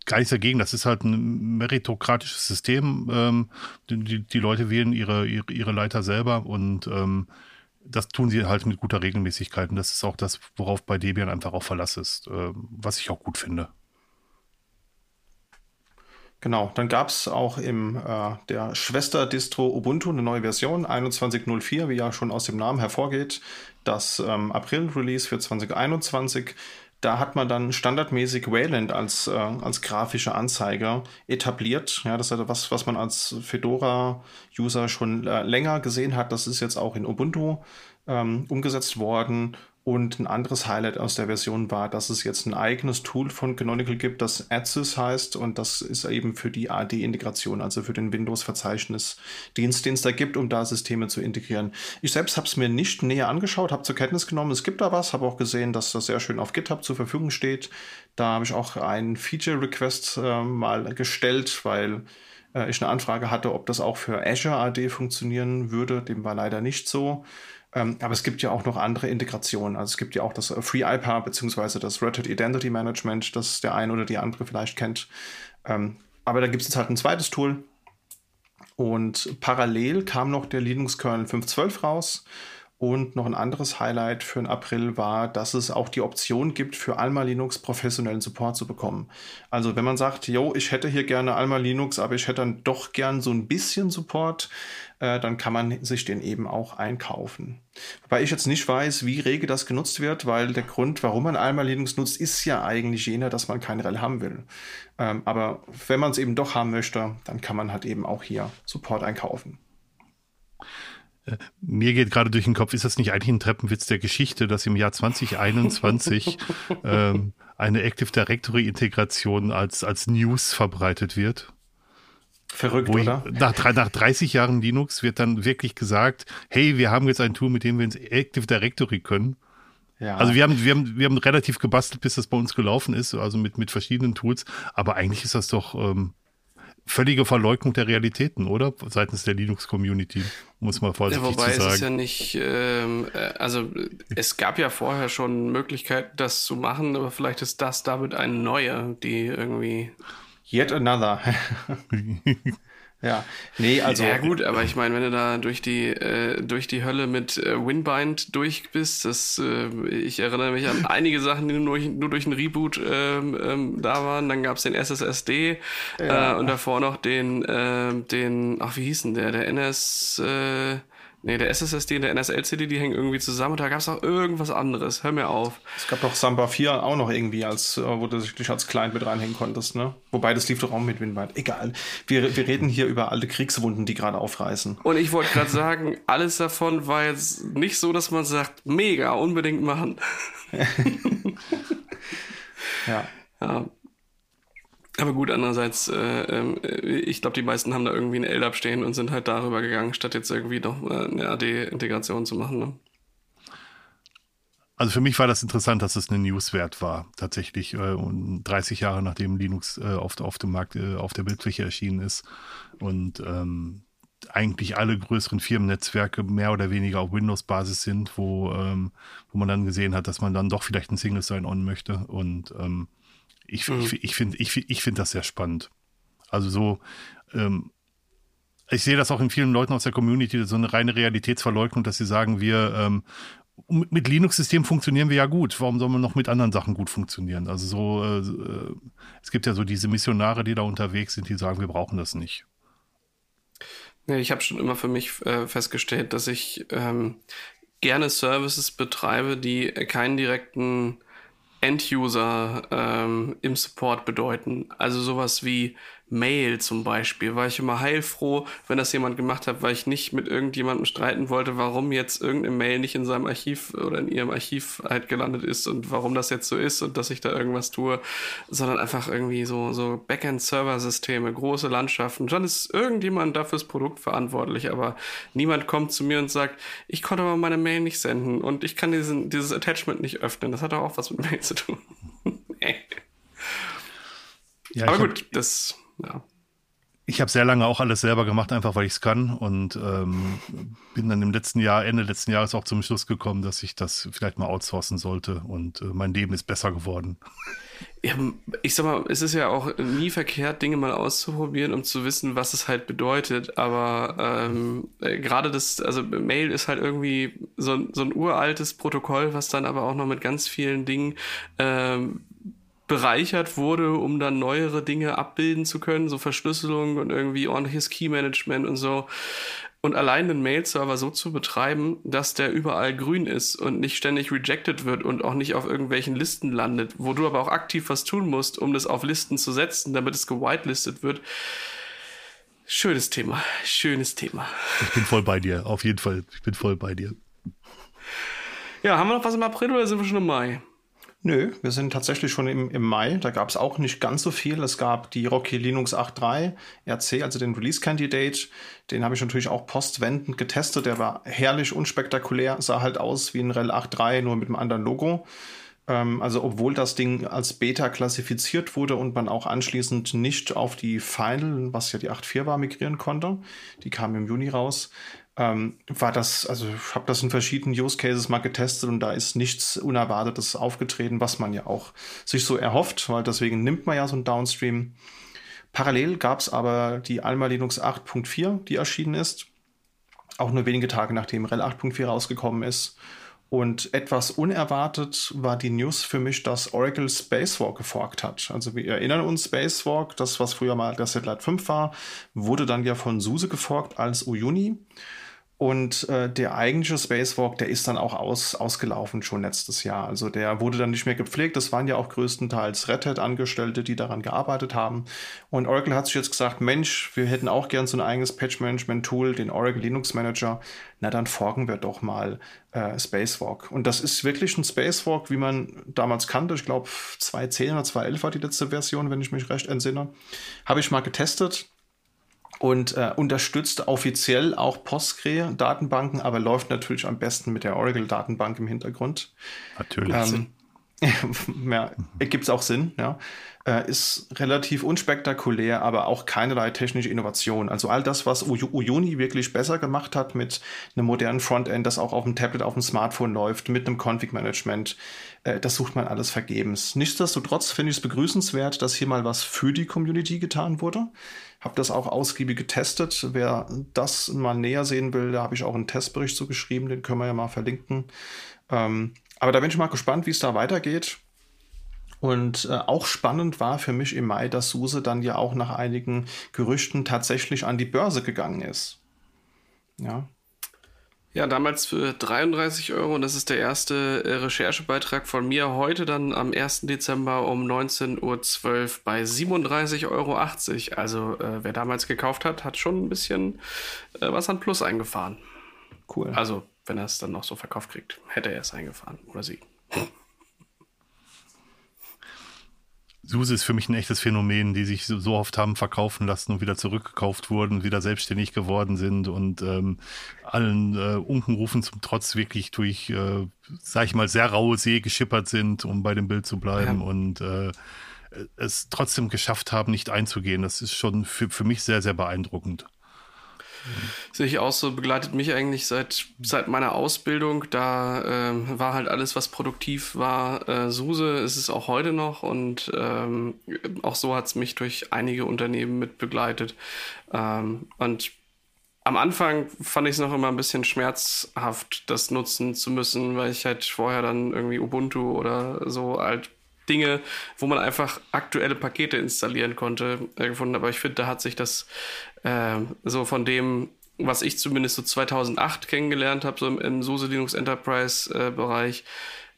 gar nichts dagegen. Das ist halt ein meritokratisches System. Ähm, die, die Leute wählen ihre, ihre, ihre Leiter selber und ähm, das tun sie halt mit guter Regelmäßigkeit. Und das ist auch das, worauf bei Debian einfach auch Verlass ist, äh, was ich auch gut finde. Genau, dann gab es auch im äh, der Schwester-Distro Ubuntu eine neue Version, 21.04, wie ja schon aus dem Namen hervorgeht. Das ähm, April-Release für 2021 da hat man dann standardmäßig Wayland als, äh, als grafische Anzeiger etabliert. Ja, das ist was, was man als Fedora-User schon äh, länger gesehen hat. Das ist jetzt auch in Ubuntu ähm, umgesetzt worden. Und ein anderes Highlight aus der Version war, dass es jetzt ein eigenes Tool von Canonical gibt, das AdSys heißt. Und das ist eben für die AD-Integration, also für den Windows-Verzeichnisdienst, den es da gibt, um da Systeme zu integrieren. Ich selbst habe es mir nicht näher angeschaut, habe zur Kenntnis genommen, es gibt da was, habe auch gesehen, dass das sehr schön auf GitHub zur Verfügung steht. Da habe ich auch einen Feature-Request äh, mal gestellt, weil äh, ich eine Anfrage hatte, ob das auch für Azure AD funktionieren würde. Dem war leider nicht so. Ähm, aber es gibt ja auch noch andere Integrationen. Also es gibt ja auch das FreeIPA beziehungsweise das Red Hat Identity Management, das der eine oder die andere vielleicht kennt. Ähm, aber da gibt es jetzt halt ein zweites Tool. Und parallel kam noch der Linux Kernel 5.12 raus. Und noch ein anderes Highlight für den April war, dass es auch die Option gibt, für Alma Linux professionellen Support zu bekommen. Also wenn man sagt, yo, ich hätte hier gerne Alma Linux, aber ich hätte dann doch gern so ein bisschen Support, äh, dann kann man sich den eben auch einkaufen. Wobei ich jetzt nicht weiß, wie rege das genutzt wird, weil der Grund, warum man Alma Linux nutzt, ist ja eigentlich jener, dass man kein REL haben will. Ähm, aber wenn man es eben doch haben möchte, dann kann man halt eben auch hier Support einkaufen. Mir geht gerade durch den Kopf, ist das nicht eigentlich ein Treppenwitz der Geschichte, dass im Jahr 2021 ähm, eine Active Directory Integration als, als News verbreitet wird? Verrückt, ich, oder? Nach, nach 30 Jahren Linux wird dann wirklich gesagt, hey, wir haben jetzt ein Tool, mit dem wir ins Active Directory können. Ja. Also wir haben, wir haben, wir haben relativ gebastelt, bis das bei uns gelaufen ist, also mit, mit verschiedenen Tools. Aber eigentlich ist das doch ähm, völlige Verleugnung der Realitäten, oder? Seitens der Linux-Community, muss man vorsichtig ja, wobei zu sagen. Wobei es ist ja nicht, ähm, äh, also es gab ja vorher schon Möglichkeiten, das zu machen, aber vielleicht ist das damit eine neue, die irgendwie... Yet another. Ja, nee, also. Ja, gut, aber ich meine, wenn du da durch die, äh, durch die Hölle mit äh, Winbind durch bist, das, äh, ich erinnere mich an einige Sachen, die nur, nur durch einen Reboot ähm, ähm, da waren. Dann gab es den SSSD ja. äh, und davor noch den, äh, den, ach, wie hieß denn der? Der NS, äh, Nee, der SSSD und der NSL-CD, die hängen irgendwie zusammen und da gab es auch irgendwas anderes. Hör mir auf. Es gab doch Samba 4 auch noch irgendwie, als, äh, wo du dich als Client mit reinhängen konntest, ne? Wobei das lief doch auch mit Winwald. Egal. Wir, wir reden hier über alte Kriegswunden, die gerade aufreißen. Und ich wollte gerade sagen, alles davon war jetzt nicht so, dass man sagt, mega, unbedingt machen. ja. Ja, aber gut, andererseits, äh, äh, ich glaube, die meisten haben da irgendwie ein LDAP stehen und sind halt darüber gegangen, statt jetzt irgendwie noch eine AD-Integration zu machen. Ne? Also für mich war das interessant, dass es eine Newswert war, tatsächlich. Äh, und 30 Jahre nachdem Linux äh, auf, auf dem Markt, auf der Bildfläche erschienen ist. Und ähm, eigentlich alle größeren Firmennetzwerke mehr oder weniger auf Windows-Basis sind, wo, ähm, wo man dann gesehen hat, dass man dann doch vielleicht ein Single Sign-On möchte. Und ähm, ich, mhm. ich, ich finde ich, ich find das sehr spannend. Also so, ähm, ich sehe das auch in vielen Leuten aus der Community, so eine reine Realitätsverleugnung, dass sie sagen, wir ähm, mit Linux-Systemen funktionieren wir ja gut. Warum soll man noch mit anderen Sachen gut funktionieren? Also so, äh, es gibt ja so diese Missionare, die da unterwegs sind, die sagen, wir brauchen das nicht. Ja, ich habe schon immer für mich äh, festgestellt, dass ich ähm, gerne Services betreibe, die keinen direkten End-User ähm, im Support bedeuten. Also sowas wie Mail zum Beispiel, war ich immer heilfroh, wenn das jemand gemacht hat, weil ich nicht mit irgendjemandem streiten wollte, warum jetzt irgendeine Mail nicht in seinem Archiv oder in ihrem Archiv halt gelandet ist und warum das jetzt so ist und dass ich da irgendwas tue, sondern einfach irgendwie so, so Backend-Server-Systeme, große Landschaften. Dann ist irgendjemand dafür das Produkt verantwortlich, aber niemand kommt zu mir und sagt, ich konnte aber meine Mail nicht senden und ich kann diesen, dieses Attachment nicht öffnen. Das hat doch auch was mit Mail zu tun. ja, aber gut, das ja. Ich habe sehr lange auch alles selber gemacht, einfach weil ich es kann und ähm, bin dann im letzten Jahr, Ende letzten Jahres auch zum Schluss gekommen, dass ich das vielleicht mal outsourcen sollte und äh, mein Leben ist besser geworden. Ja, ich sag mal, es ist ja auch nie verkehrt, Dinge mal auszuprobieren, um zu wissen, was es halt bedeutet. Aber ähm, äh, gerade das, also Mail ist halt irgendwie so, so ein uraltes Protokoll, was dann aber auch noch mit ganz vielen Dingen ähm, bereichert wurde, um dann neuere Dinge abbilden zu können, so Verschlüsselung und irgendwie ordentliches Key-Management und so. Und allein den Mail-Server so zu betreiben, dass der überall grün ist und nicht ständig rejected wird und auch nicht auf irgendwelchen Listen landet, wo du aber auch aktiv was tun musst, um das auf Listen zu setzen, damit es gewitelistet wird. Schönes Thema, schönes Thema. Ich bin voll bei dir, auf jeden Fall. Ich bin voll bei dir. Ja, haben wir noch was im April oder sind wir schon im Mai? Nö, wir sind tatsächlich schon im, im Mai. Da gab es auch nicht ganz so viel. Es gab die Rocky Linux 8.3 RC, also den Release Candidate. Den habe ich natürlich auch postwendend getestet. Der war herrlich unspektakulär, sah halt aus wie ein REL 8.3, nur mit einem anderen Logo. Ähm, also obwohl das Ding als Beta klassifiziert wurde und man auch anschließend nicht auf die Final, was ja die 8.4 war, migrieren konnte. Die kam im Juni raus ähm, war das, also ich habe das in verschiedenen Use Cases mal getestet und da ist nichts Unerwartetes aufgetreten, was man ja auch sich so erhofft, weil deswegen nimmt man ja so ein Downstream. Parallel gab es aber die Alma Linux 8.4, die erschienen ist, auch nur wenige Tage nachdem RHEL 8.4 rausgekommen ist. Und etwas unerwartet war die News für mich, dass Oracle Spacewalk geforkt hat. Also wir erinnern uns, Spacewalk, das was früher mal der Satellite 5 war, wurde dann ja von SUSE geforkt als Uyuni. Und äh, der eigentliche Spacewalk, der ist dann auch aus, ausgelaufen schon letztes Jahr. Also der wurde dann nicht mehr gepflegt. Das waren ja auch größtenteils Red Hat-Angestellte, die daran gearbeitet haben. Und Oracle hat sich jetzt gesagt, Mensch, wir hätten auch gern so ein eigenes Patch-Management-Tool, den Oracle Linux Manager. Na, dann forken wir doch mal äh, Spacewalk. Und das ist wirklich ein Spacewalk, wie man damals kannte. Ich glaube, 2.10 oder 2.11 war die letzte Version, wenn ich mich recht entsinne. Habe ich mal getestet und äh, unterstützt offiziell auch Postgre-Datenbanken, aber läuft natürlich am besten mit der Oracle-Datenbank im Hintergrund. Natürlich. Ähm, ja, gibt es auch Sinn, ja. Äh, ist relativ unspektakulär, aber auch keinerlei technische Innovation. Also all das, was Uyuni wirklich besser gemacht hat mit einem modernen Frontend, das auch auf dem Tablet, auf dem Smartphone läuft, mit einem Config-Management, äh, das sucht man alles vergebens. Nichtsdestotrotz finde ich es begrüßenswert, dass hier mal was für die Community getan wurde. Habe das auch ausgiebig getestet. Wer das mal näher sehen will, da habe ich auch einen Testbericht zu geschrieben, den können wir ja mal verlinken. Ähm, aber da bin ich mal gespannt, wie es da weitergeht. Und äh, auch spannend war für mich im Mai, dass SUSE dann ja auch nach einigen Gerüchten tatsächlich an die Börse gegangen ist. Ja. Ja, damals für 33 Euro und das ist der erste äh, Recherchebeitrag von mir. Heute dann am 1. Dezember um 19.12 Uhr bei 37,80 Euro. Also äh, wer damals gekauft hat, hat schon ein bisschen äh, was an Plus eingefahren. Cool. Also wenn er es dann noch so verkauft kriegt, hätte er es eingefahren oder sie. SUSE ist für mich ein echtes Phänomen, die sich so, oft haben verkaufen lassen und wieder zurückgekauft wurden, wieder selbstständig geworden sind und ähm, allen äh, Unkenrufen zum Trotz wirklich durch, äh, sag ich mal, sehr raue See geschippert sind, um bei dem Bild zu bleiben ja. und äh, es trotzdem geschafft haben, nicht einzugehen. Das ist schon für, für mich sehr, sehr beeindruckend. Sehe ich auch so, begleitet mich eigentlich seit, seit meiner Ausbildung. Da äh, war halt alles, was produktiv war, äh, SUSE, ist es auch heute noch und ähm, auch so hat es mich durch einige Unternehmen mit begleitet. Ähm, und am Anfang fand ich es noch immer ein bisschen schmerzhaft, das nutzen zu müssen, weil ich halt vorher dann irgendwie Ubuntu oder so halt Dinge, wo man einfach aktuelle Pakete installieren konnte, äh, gefunden. Aber ich finde, da hat sich das äh, so von dem, was ich zumindest so 2008 kennengelernt habe, so im, im SUSE Linux Enterprise äh, Bereich,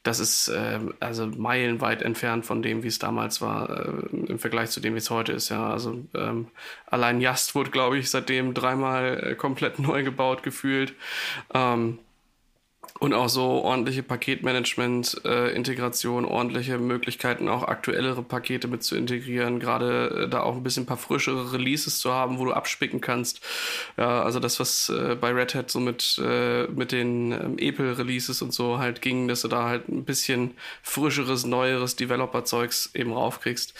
das ist äh, also meilenweit entfernt von dem, wie es damals war, äh, im Vergleich zu dem, wie es heute ist. Ja, also ähm, allein Just wurde, glaube ich, seitdem dreimal äh, komplett neu gebaut gefühlt. Ähm, und auch so ordentliche Paketmanagement-Integration, äh, ordentliche Möglichkeiten, auch aktuellere Pakete mit zu integrieren, gerade äh, da auch ein bisschen ein paar frischere Releases zu haben, wo du abspicken kannst. Ja, also das, was äh, bei Red Hat so mit, äh, mit den ähm, EPEL-Releases und so halt ging, dass du da halt ein bisschen frischeres, neueres Developer-Zeugs eben raufkriegst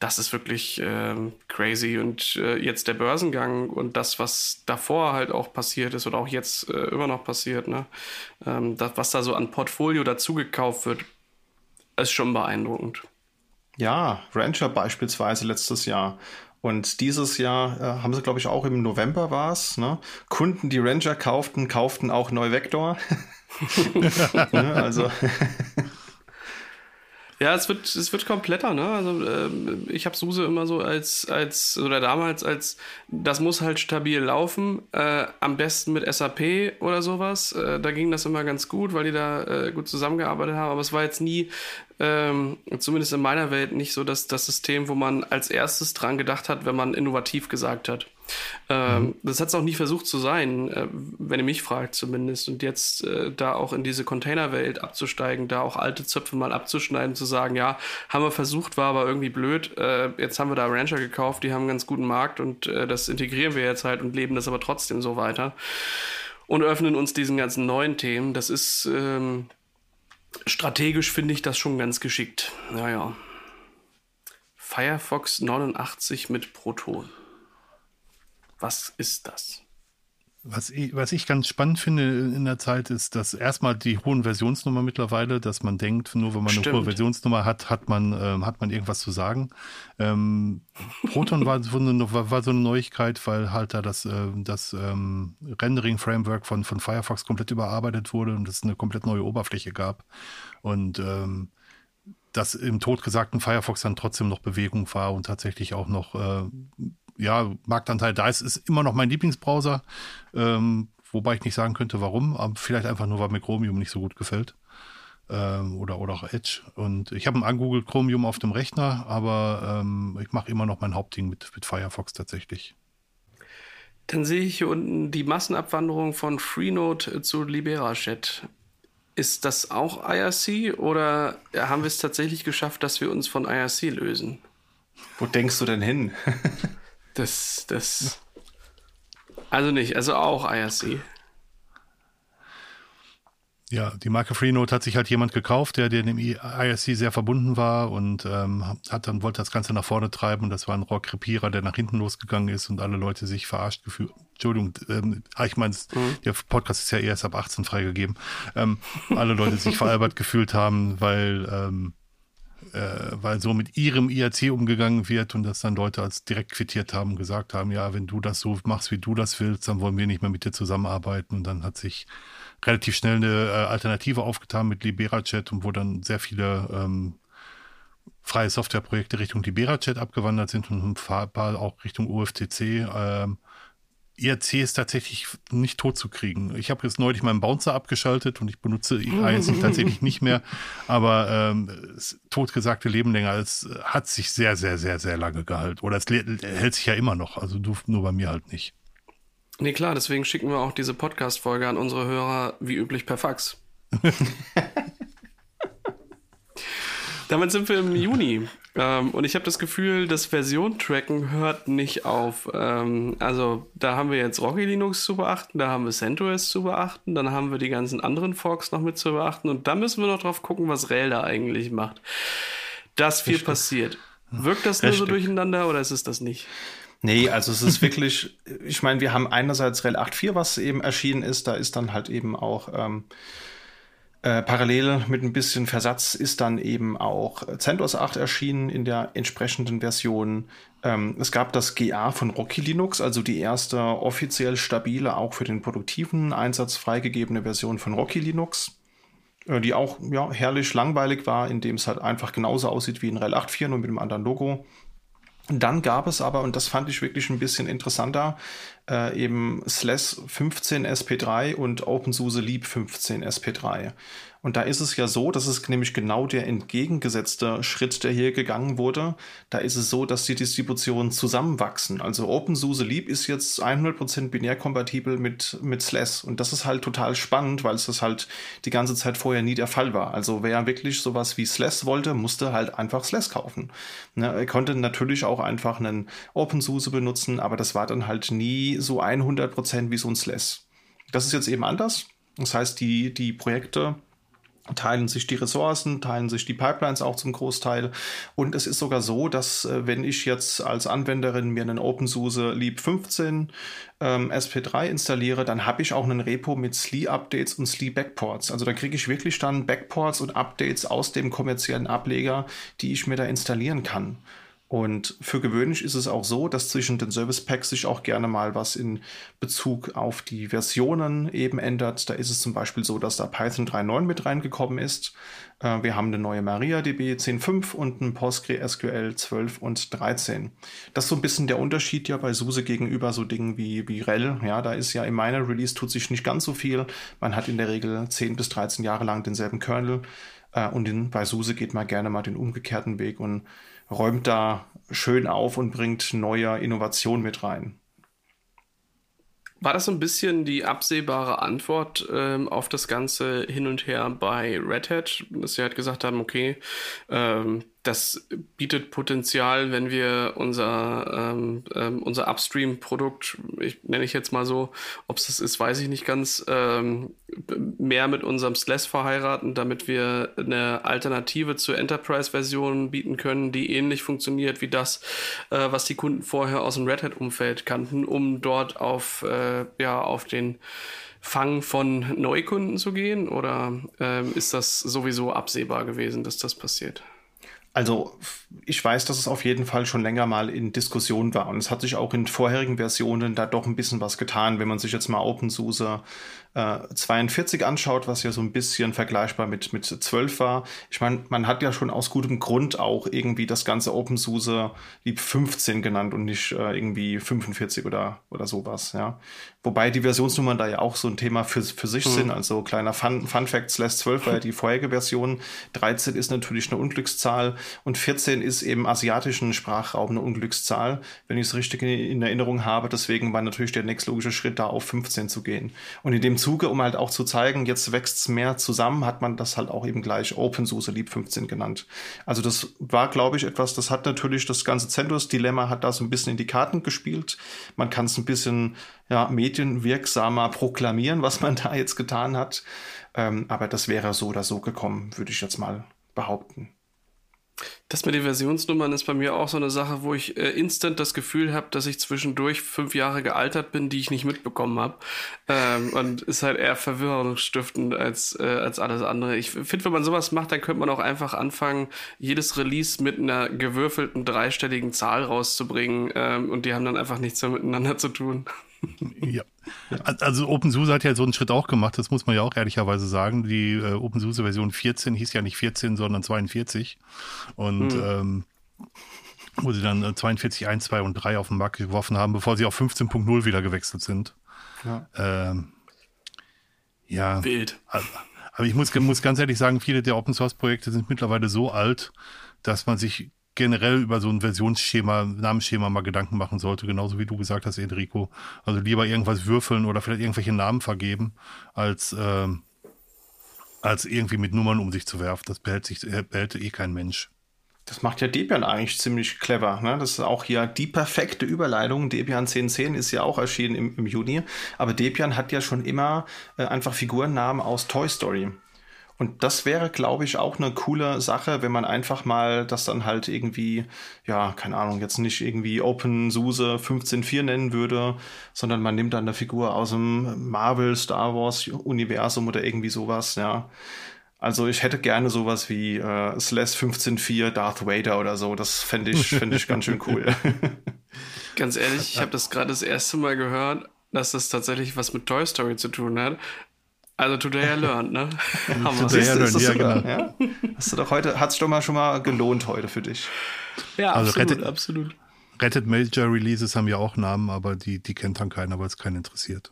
das ist wirklich ähm, crazy. Und äh, jetzt der Börsengang und das, was davor halt auch passiert ist oder auch jetzt äh, immer noch passiert, ne? Ähm, das, was da so an Portfolio dazugekauft wird, ist schon beeindruckend. Ja, Rancher beispielsweise letztes Jahr. Und dieses Jahr äh, haben sie, glaube ich, auch im November war es. Ne? Kunden, die Ranger kauften, kauften auch Neuvector. ne? also Ja, es wird, es wird kompletter, ne? Also ähm, ich habe Suse immer so als, als, oder damals als, das muss halt stabil laufen, äh, am besten mit SAP oder sowas. Äh, da ging das immer ganz gut, weil die da äh, gut zusammengearbeitet haben, aber es war jetzt nie, ähm, zumindest in meiner Welt, nicht so dass das System, wo man als erstes dran gedacht hat, wenn man innovativ gesagt hat. Ähm, mhm. Das hat es auch nie versucht zu sein, äh, wenn ihr mich fragt zumindest. Und jetzt äh, da auch in diese Containerwelt abzusteigen, da auch alte Zöpfe mal abzuschneiden, zu sagen, ja, haben wir versucht, war aber irgendwie blöd. Äh, jetzt haben wir da Rancher gekauft, die haben einen ganz guten Markt und das integrieren wir jetzt halt und leben das aber trotzdem so weiter. Und öffnen uns diesen ganzen neuen Themen. Das ist ähm, strategisch, finde ich das schon ganz geschickt. Naja. Firefox 89 mit Proton. Was ist das? Was ich, was ich ganz spannend finde in der Zeit ist, dass erstmal die hohen Versionsnummer mittlerweile, dass man denkt, nur wenn man Stimmt. eine hohe Versionsnummer hat, hat man, ähm, hat man irgendwas zu sagen. Ähm, Proton war, war, war, so eine Neuigkeit, weil halt da das, äh, das ähm, Rendering-Framework von, von Firefox komplett überarbeitet wurde und es eine komplett neue Oberfläche gab. Und ähm, dass im totgesagten Firefox dann trotzdem noch Bewegung war und tatsächlich auch noch äh, ja, Marktanteil da ist, ist immer noch mein Lieblingsbrowser. Ähm, wobei ich nicht sagen könnte, warum, aber vielleicht einfach nur, weil mir Chromium nicht so gut gefällt. Ähm, oder, oder auch Edge. Und ich habe ein angegoogelt Chromium auf dem Rechner, aber ähm, ich mache immer noch mein Hauptding mit, mit Firefox tatsächlich. Dann sehe ich hier unten die Massenabwanderung von Freenode zu LiberaChat. Ist das auch IRC oder haben wir es tatsächlich geschafft, dass wir uns von IRC lösen? Wo denkst du denn hin? Das, das. Also nicht, also auch IRC. Ja, die Marke Freenode hat sich halt jemand gekauft, der, der dem IRC sehr verbunden war und ähm, hat dann wollte das Ganze nach vorne treiben und das war ein Rohrkrepierer, der nach hinten losgegangen ist und alle Leute sich verarscht gefühlt. Entschuldigung, ähm, ah, ich meine, mhm. der Podcast ist ja erst ab 18 freigegeben. Ähm, alle Leute sich veralbert gefühlt haben, weil ähm, äh, weil so mit ihrem IRC umgegangen wird und das dann Leute als direkt quittiert haben und gesagt haben, ja, wenn du das so machst, wie du das willst, dann wollen wir nicht mehr mit dir zusammenarbeiten. Und dann hat sich relativ schnell eine äh, Alternative aufgetan mit LiberaChat und wo dann sehr viele ähm, freie Softwareprojekte Richtung LiberaChat abgewandert sind und ein paar auch Richtung UFTC. Ähm, IRC ist tatsächlich nicht tot zu kriegen. Ich habe jetzt neulich meinen Bouncer abgeschaltet und ich benutze IRC tatsächlich nicht mehr. Aber ähm, totgesagte Leben länger, es hat sich sehr, sehr, sehr, sehr lange gehalten. Oder es hält sich ja immer noch. Also nur bei mir halt nicht. Nee, klar, deswegen schicken wir auch diese Podcast-Folge an unsere Hörer wie üblich per Fax. Damit sind wir im Juni. Ähm, und ich habe das Gefühl, das Version-Tracken hört nicht auf. Ähm, also da haben wir jetzt Rocky Linux zu beachten, da haben wir CentOS zu beachten, dann haben wir die ganzen anderen Forks noch mit zu beachten und dann müssen wir noch drauf gucken, was Rail da eigentlich macht. Dass viel passiert. Wirkt das nur so durcheinander oder ist es das nicht? Nee, also es ist wirklich, ich meine, wir haben einerseits RHEL 8.4, was eben erschienen ist, da ist dann halt eben auch ähm, äh, parallel mit ein bisschen Versatz ist dann eben auch CentOS 8 erschienen in der entsprechenden Version. Ähm, es gab das GA von Rocky Linux, also die erste offiziell stabile, auch für den produktiven Einsatz freigegebene Version von Rocky Linux, äh, die auch ja, herrlich langweilig war, indem es halt einfach genauso aussieht wie ein RHEL 8.4, nur mit einem anderen Logo. Dann gab es aber, und das fand ich wirklich ein bisschen interessanter, äh, eben Slash 15 SP3 und OpenSUSE Leap 15 SP3. Und da ist es ja so, das ist nämlich genau der entgegengesetzte Schritt, der hier gegangen wurde. Da ist es so, dass die Distributionen zusammenwachsen. Also OpenSUSE Leap ist jetzt 100% binärkompatibel mit, mit Slash. Und das ist halt total spannend, weil es das halt die ganze Zeit vorher nie der Fall war. Also wer wirklich sowas wie Slash wollte, musste halt einfach Slash kaufen. Ne, er konnte natürlich auch einfach einen OpenSUSE benutzen, aber das war dann halt nie so 100% wie so ein Slash. Das ist jetzt eben anders. Das heißt, die, die Projekte teilen sich die Ressourcen, teilen sich die Pipelines auch zum Großteil. Und es ist sogar so, dass äh, wenn ich jetzt als Anwenderin mir einen OpenSUSE Leap 15 ähm, SP3 installiere, dann habe ich auch einen Repo mit SLI-Updates und SLI-Backports. Also da kriege ich wirklich dann Backports und Updates aus dem kommerziellen Ableger, die ich mir da installieren kann. Und für gewöhnlich ist es auch so, dass zwischen den Service Packs sich auch gerne mal was in Bezug auf die Versionen eben ändert. Da ist es zum Beispiel so, dass da Python 3.9 mit reingekommen ist. Äh, wir haben eine neue MariaDB 10.5 und ein PostgreSQL 12 und 13. Das ist so ein bisschen der Unterschied ja bei SUSE gegenüber so Dingen wie, wie RHEL. Ja, da ist ja in meiner Release tut sich nicht ganz so viel. Man hat in der Regel 10 bis 13 Jahre lang denselben Kernel. Äh, und in, bei SUSE geht man gerne mal den umgekehrten Weg und räumt da schön auf und bringt neue Innovation mit rein. War das so ein bisschen die absehbare Antwort ähm, auf das Ganze hin und her bei Red Hat, dass sie halt gesagt haben, okay, ähm, das bietet Potenzial, wenn wir unser, ähm, ähm, unser Upstream-Produkt, ich nenne ich jetzt mal so, ob es das ist, weiß ich nicht ganz, ähm, mehr mit unserem SLES verheiraten, damit wir eine Alternative zur Enterprise-Version bieten können, die ähnlich funktioniert wie das, äh, was die Kunden vorher aus dem Red Hat-Umfeld kannten, um dort auf, äh, ja, auf den Fang von Neukunden zu gehen? Oder ähm, ist das sowieso absehbar gewesen, dass das passiert? Also ich weiß, dass es auf jeden Fall schon länger mal in Diskussion war und es hat sich auch in vorherigen Versionen da doch ein bisschen was getan, wenn man sich jetzt mal OpenSUSE äh, 42 anschaut, was ja so ein bisschen vergleichbar mit, mit 12 war. Ich meine, man hat ja schon aus gutem Grund auch irgendwie das ganze OpenSUSE lieb 15 genannt und nicht äh, irgendwie 45 oder, oder sowas, ja. Wobei die Versionsnummern da ja auch so ein Thema für, für sich mhm. sind. Also kleiner Fun, Fun Fact, Slash 12 war ja die vorherige Version. 13 ist natürlich eine Unglückszahl und 14 ist eben asiatischen Sprachraum eine Unglückszahl, wenn ich es richtig in, in Erinnerung habe. Deswegen war natürlich der nächstlogische Schritt da auf 15 zu gehen. Und in dem Zuge, um halt auch zu zeigen, jetzt wächst es mehr zusammen, hat man das halt auch eben gleich OpenSUSE Lieb 15 genannt. Also das war, glaube ich, etwas, das hat natürlich das ganze CentOS-Dilemma hat da so ein bisschen in die Karten gespielt. Man kann es ein bisschen ja, medienwirksamer proklamieren, was man da jetzt getan hat. Ähm, aber das wäre so oder so gekommen, würde ich jetzt mal behaupten. Das mit den Versionsnummern ist bei mir auch so eine Sache, wo ich äh, instant das Gefühl habe, dass ich zwischendurch fünf Jahre gealtert bin, die ich nicht mitbekommen habe. Ähm, und ist halt eher verwirrungsstiftend als, äh, als alles andere. Ich finde, wenn man sowas macht, dann könnte man auch einfach anfangen, jedes Release mit einer gewürfelten dreistelligen Zahl rauszubringen. Ähm, und die haben dann einfach nichts mehr miteinander zu tun. ja. Also OpenSUSE hat ja so einen Schritt auch gemacht, das muss man ja auch ehrlicherweise sagen. Die äh, OpenSUSE Version 14 hieß ja nicht 14, sondern 42. Und hm. ähm, wo sie dann 42, 1, 2 und 3 auf den Markt geworfen haben, bevor sie auf 15.0 wieder gewechselt sind. Ja. Ähm, ja. Wild. Aber ich muss, muss ganz ehrlich sagen, viele der Open Source Projekte sind mittlerweile so alt, dass man sich generell über so ein Versionsschema, Namensschema mal Gedanken machen sollte, genauso wie du gesagt hast, Enrico. Also lieber irgendwas würfeln oder vielleicht irgendwelche Namen vergeben, als, äh, als irgendwie mit Nummern um sich zu werfen. Das behält, sich, behält eh kein Mensch. Das macht ja Debian eigentlich ziemlich clever. Ne? Das ist auch hier die perfekte Überleitung. Debian 10.10 ist ja auch erschienen im, im Juni. Aber Debian hat ja schon immer äh, einfach Figurennamen aus Toy Story. Und das wäre, glaube ich, auch eine coole Sache, wenn man einfach mal das dann halt irgendwie, ja, keine Ahnung, jetzt nicht irgendwie OpenSUSE 15.4 nennen würde, sondern man nimmt dann eine Figur aus dem Marvel, Star Wars Universum oder irgendwie sowas, ja. Also ich hätte gerne sowas wie äh, Slash 15.4 Darth Vader oder so. Das fände ich, fänd ich ganz schön cool. Ganz ehrlich, ich habe das gerade das erste Mal gehört, dass das tatsächlich was mit Toy Story zu tun hat. Also today I learned, ne? Hammer. today I learned, ja, genau. Ja? Hast du doch heute, hat sich doch mal schon mal gelohnt heute für dich. Ja, also absolut, rettet, absolut. Rettet Major Releases haben ja auch Namen, aber die, die kennt dann keiner, weil es keinen interessiert.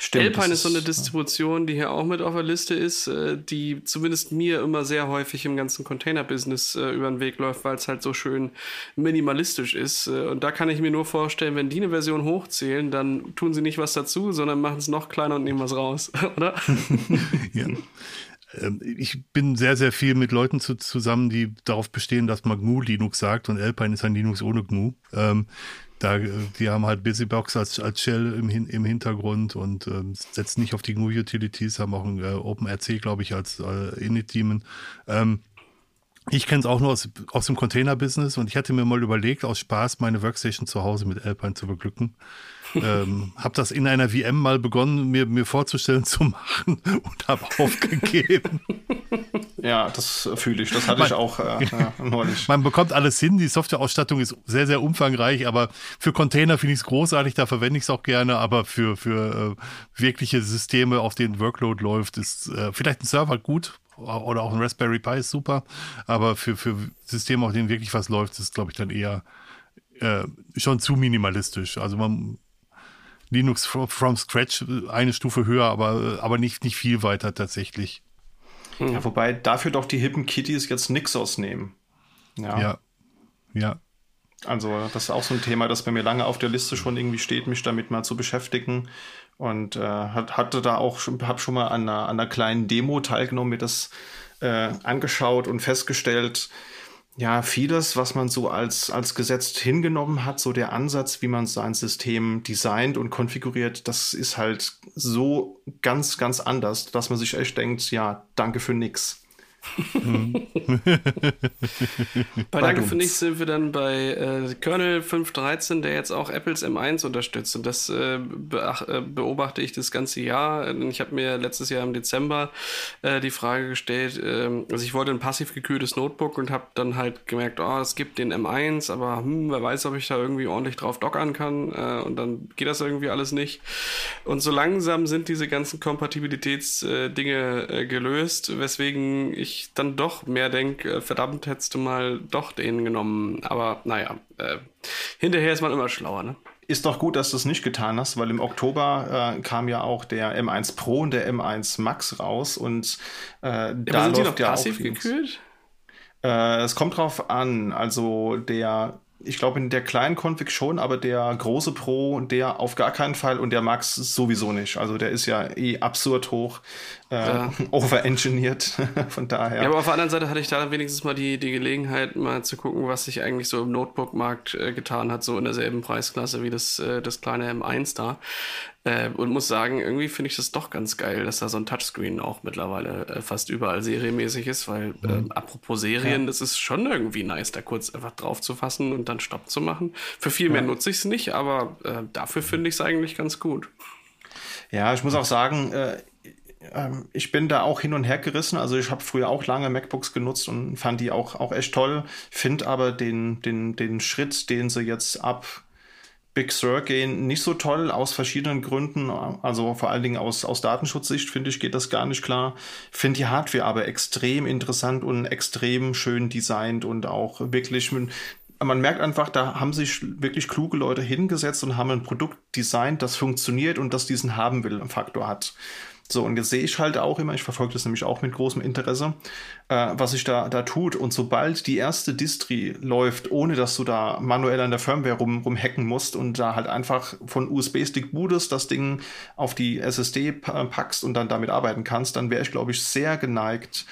Stimmt, Alpine ist so eine Distribution, die hier auch mit auf der Liste ist, äh, die zumindest mir immer sehr häufig im ganzen Container-Business äh, über den Weg läuft, weil es halt so schön minimalistisch ist. Äh, und da kann ich mir nur vorstellen, wenn die eine Version hochzählen, dann tun sie nicht was dazu, sondern machen es noch kleiner und nehmen was raus, oder? ja. Ähm, ich bin sehr, sehr viel mit Leuten zu, zusammen, die darauf bestehen, dass man GNU Linux sagt und Alpine ist ein Linux ohne GNU. Ähm, da, die haben halt BusyBox als, als Shell im, im Hintergrund und äh, setzen nicht auf die GNU-Utilities, haben auch ein äh, OpenRC, glaube ich, als äh, Init-Daemon. Ähm, ich kenne es auch nur aus, aus dem Container-Business und ich hatte mir mal überlegt, aus Spaß meine Workstation zu Hause mit Alpine zu beglücken ähm, habe das in einer VM mal begonnen, mir, mir vorzustellen zu machen und habe aufgegeben. Ja, das fühle ich. Das hatte man, ich auch äh, ja, neulich. Man bekommt alles hin. Die Softwareausstattung ist sehr, sehr umfangreich, aber für Container finde ich es großartig. Da verwende ich es auch gerne. Aber für, für äh, wirkliche Systeme, auf denen Workload läuft, ist äh, vielleicht ein Server gut oder auch ein Raspberry Pi ist super. Aber für, für Systeme, auf denen wirklich was läuft, ist, glaube ich, dann eher äh, schon zu minimalistisch. Also man Linux from scratch eine Stufe höher, aber, aber nicht, nicht viel weiter tatsächlich. Ja, wobei dafür doch die hippen Kitties jetzt Nixos nehmen. Ja. Ja. ja. Also das ist auch so ein Thema, das bei mir lange auf der Liste schon irgendwie steht, mich damit mal zu beschäftigen. Und äh, hat, hatte da auch schon, habe schon mal an einer, an einer kleinen Demo teilgenommen, mir das äh, angeschaut und festgestellt, ja, vieles, was man so als, als gesetzt hingenommen hat, so der Ansatz, wie man sein System designt und konfiguriert, das ist halt so ganz, ganz anders, dass man sich echt denkt, ja, danke für nix. bei Danke für nichts sind wir dann bei äh, Kernel 5.13, der jetzt auch Apples M1 unterstützt. Und das äh, äh, beobachte ich das ganze Jahr. Ich habe mir letztes Jahr im Dezember äh, die Frage gestellt, ähm, also ich wollte ein passiv gekühltes Notebook und habe dann halt gemerkt, oh, es gibt den M1, aber hm, wer weiß, ob ich da irgendwie ordentlich drauf dockern kann. Äh, und dann geht das irgendwie alles nicht. Und so langsam sind diese ganzen Kompatibilitätsdinge äh, gelöst, weswegen ich ich dann doch mehr denke, äh, verdammt, hättest du mal doch den genommen. Aber naja, äh, hinterher ist man immer schlauer, ne? Ist doch gut, dass du es nicht getan hast, weil im Oktober äh, kam ja auch der M1 Pro und der M1 Max raus und äh, ja, da sind läuft die noch ja passiv gekühlt. Äh, es kommt drauf an, also der ich glaube in der kleinen Config schon, aber der große Pro, der auf gar keinen Fall und der Max sowieso nicht. Also der ist ja eh absurd hoch äh, ja. overengineert. Von daher. Ja, aber auf der anderen Seite hatte ich da wenigstens mal die, die Gelegenheit, mal zu gucken, was sich eigentlich so im Notebook-Markt äh, getan hat, so in derselben Preisklasse wie das, äh, das kleine M1 da. Äh, und muss sagen, irgendwie finde ich das doch ganz geil, dass da so ein Touchscreen auch mittlerweile äh, fast überall serienmäßig ist, weil äh, mhm. apropos Serien, ja. das ist schon irgendwie nice, da kurz einfach drauf zu fassen und dann Stopp zu machen. Für viel mehr nutze ich es nicht, aber äh, dafür finde ich es eigentlich ganz gut. Ja, ich muss auch sagen, äh, ähm, ich bin da auch hin und her gerissen. Also ich habe früher auch lange MacBooks genutzt und fand die auch, auch echt toll. Finde aber den, den, den Schritt, den sie jetzt ab Big Sur gehen, nicht so toll aus verschiedenen Gründen. Also vor allen Dingen aus, aus Datenschutzsicht finde ich, geht das gar nicht klar. Finde die Hardware aber extrem interessant und extrem schön designt und auch wirklich man merkt einfach, da haben sich wirklich kluge Leute hingesetzt und haben ein Produkt designt, das funktioniert und das diesen haben will Faktor hat. So, und jetzt sehe ich halt auch immer, ich verfolge das nämlich auch mit großem Interesse, äh, was sich da, da tut. Und sobald die erste Distri läuft, ohne dass du da manuell an der Firmware rum, rumhacken musst und da halt einfach von USB-Stick bootest, das Ding auf die SSD packst und dann damit arbeiten kannst, dann wäre ich, glaube ich, sehr geneigt,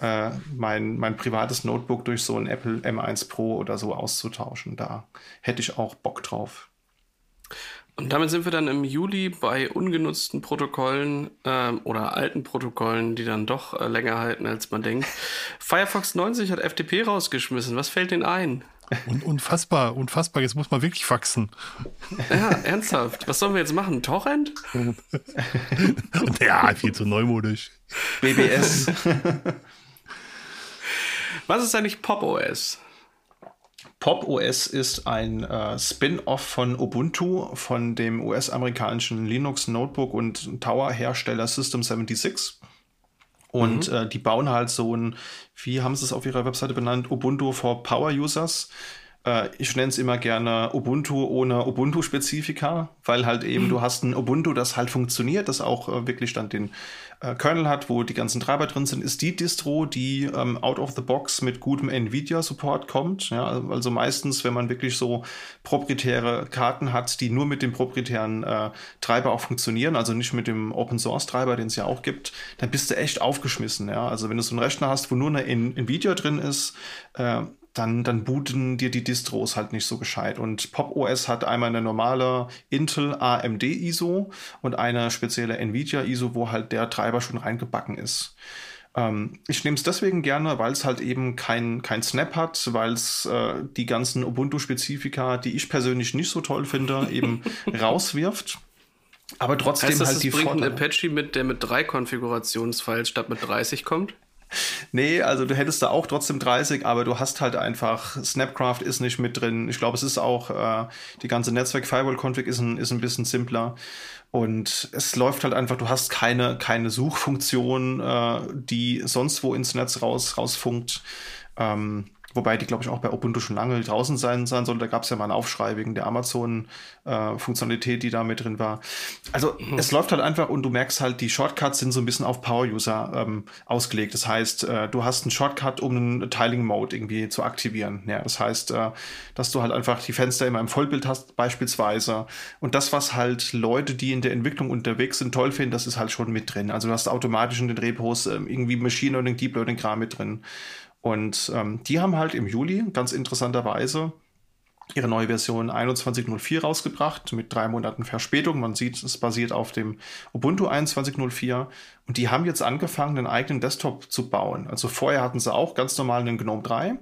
äh, mein, mein privates Notebook durch so ein Apple M1 Pro oder so auszutauschen. Da hätte ich auch Bock drauf. Und damit sind wir dann im Juli bei ungenutzten Protokollen ähm, oder alten Protokollen, die dann doch äh, länger halten, als man denkt. Firefox 90 hat FTP rausgeschmissen. Was fällt denen ein? Und unfassbar, unfassbar. Jetzt muss man wirklich faxen. Ja, ernsthaft. Was sollen wir jetzt machen? Torrent? ja, viel zu neumodisch. BBS. Was ist eigentlich Pop OS? Pop OS ist ein äh, Spin-off von Ubuntu, von dem US-amerikanischen Linux Notebook und Tower-Hersteller System 76. Und mhm. äh, die bauen halt so ein, wie haben sie es auf ihrer Webseite benannt, Ubuntu for Power Users. Äh, ich nenne es immer gerne Ubuntu ohne Ubuntu-Spezifika, weil halt eben mhm. du hast ein Ubuntu, das halt funktioniert, das auch äh, wirklich dann den äh, Kernel hat, wo die ganzen Treiber drin sind, ist die Distro, die ähm, out of the box mit gutem Nvidia-Support kommt. Ja, also meistens, wenn man wirklich so proprietäre Karten hat, die nur mit dem proprietären äh, Treiber auch funktionieren, also nicht mit dem Open-Source-Treiber, den es ja auch gibt, dann bist du echt aufgeschmissen. Ja, also wenn du so einen Rechner hast, wo nur eine Nvidia drin ist, äh, dann, dann booten dir die Distros halt nicht so gescheit. Und Pop OS hat einmal eine normale Intel AMD ISO und eine spezielle Nvidia ISO, wo halt der Treiber schon reingebacken ist. Ähm, ich nehme es deswegen gerne, weil es halt eben kein, kein Snap hat, weil es äh, die ganzen Ubuntu-Spezifika, die ich persönlich nicht so toll finde, eben rauswirft. Aber trotzdem heißt das, halt die bringt Vorteile. ein Apache mit, der mit drei Konfigurationsfiles statt mit 30 kommt? Nee, also du hättest da auch trotzdem 30, aber du hast halt einfach, Snapcraft ist nicht mit drin. Ich glaube, es ist auch, äh, die ganze Netzwerk-Firewall-Config ist ein, ist ein bisschen simpler. Und es läuft halt einfach, du hast keine, keine Suchfunktion, äh, die sonst wo ins Netz raus, rausfunkt. Ähm, wobei die, glaube ich, auch bei Ubuntu schon lange draußen sein, sein soll. Da gab es ja mal einen Aufschrei wegen der Amazon-Funktionalität, äh, die da mit drin war. Also mhm. es läuft halt einfach und du merkst halt, die Shortcuts sind so ein bisschen auf Power-User ähm, ausgelegt. Das heißt, äh, du hast einen Shortcut, um einen Tiling-Mode irgendwie zu aktivieren. Ja, das heißt, äh, dass du halt einfach die Fenster immer im Vollbild hast, beispielsweise. Und das, was halt Leute, die in der Entwicklung unterwegs sind, toll finden, das ist halt schon mit drin. Also du hast automatisch in den Repos äh, irgendwie Machine Learning, Deep Learning Kram mit drin. Und ähm, die haben halt im Juli ganz interessanterweise ihre neue Version 21.04 rausgebracht mit drei Monaten Verspätung. Man sieht, es basiert auf dem Ubuntu 21.04 und die haben jetzt angefangen, einen eigenen Desktop zu bauen. Also vorher hatten sie auch ganz normal einen GNOME 3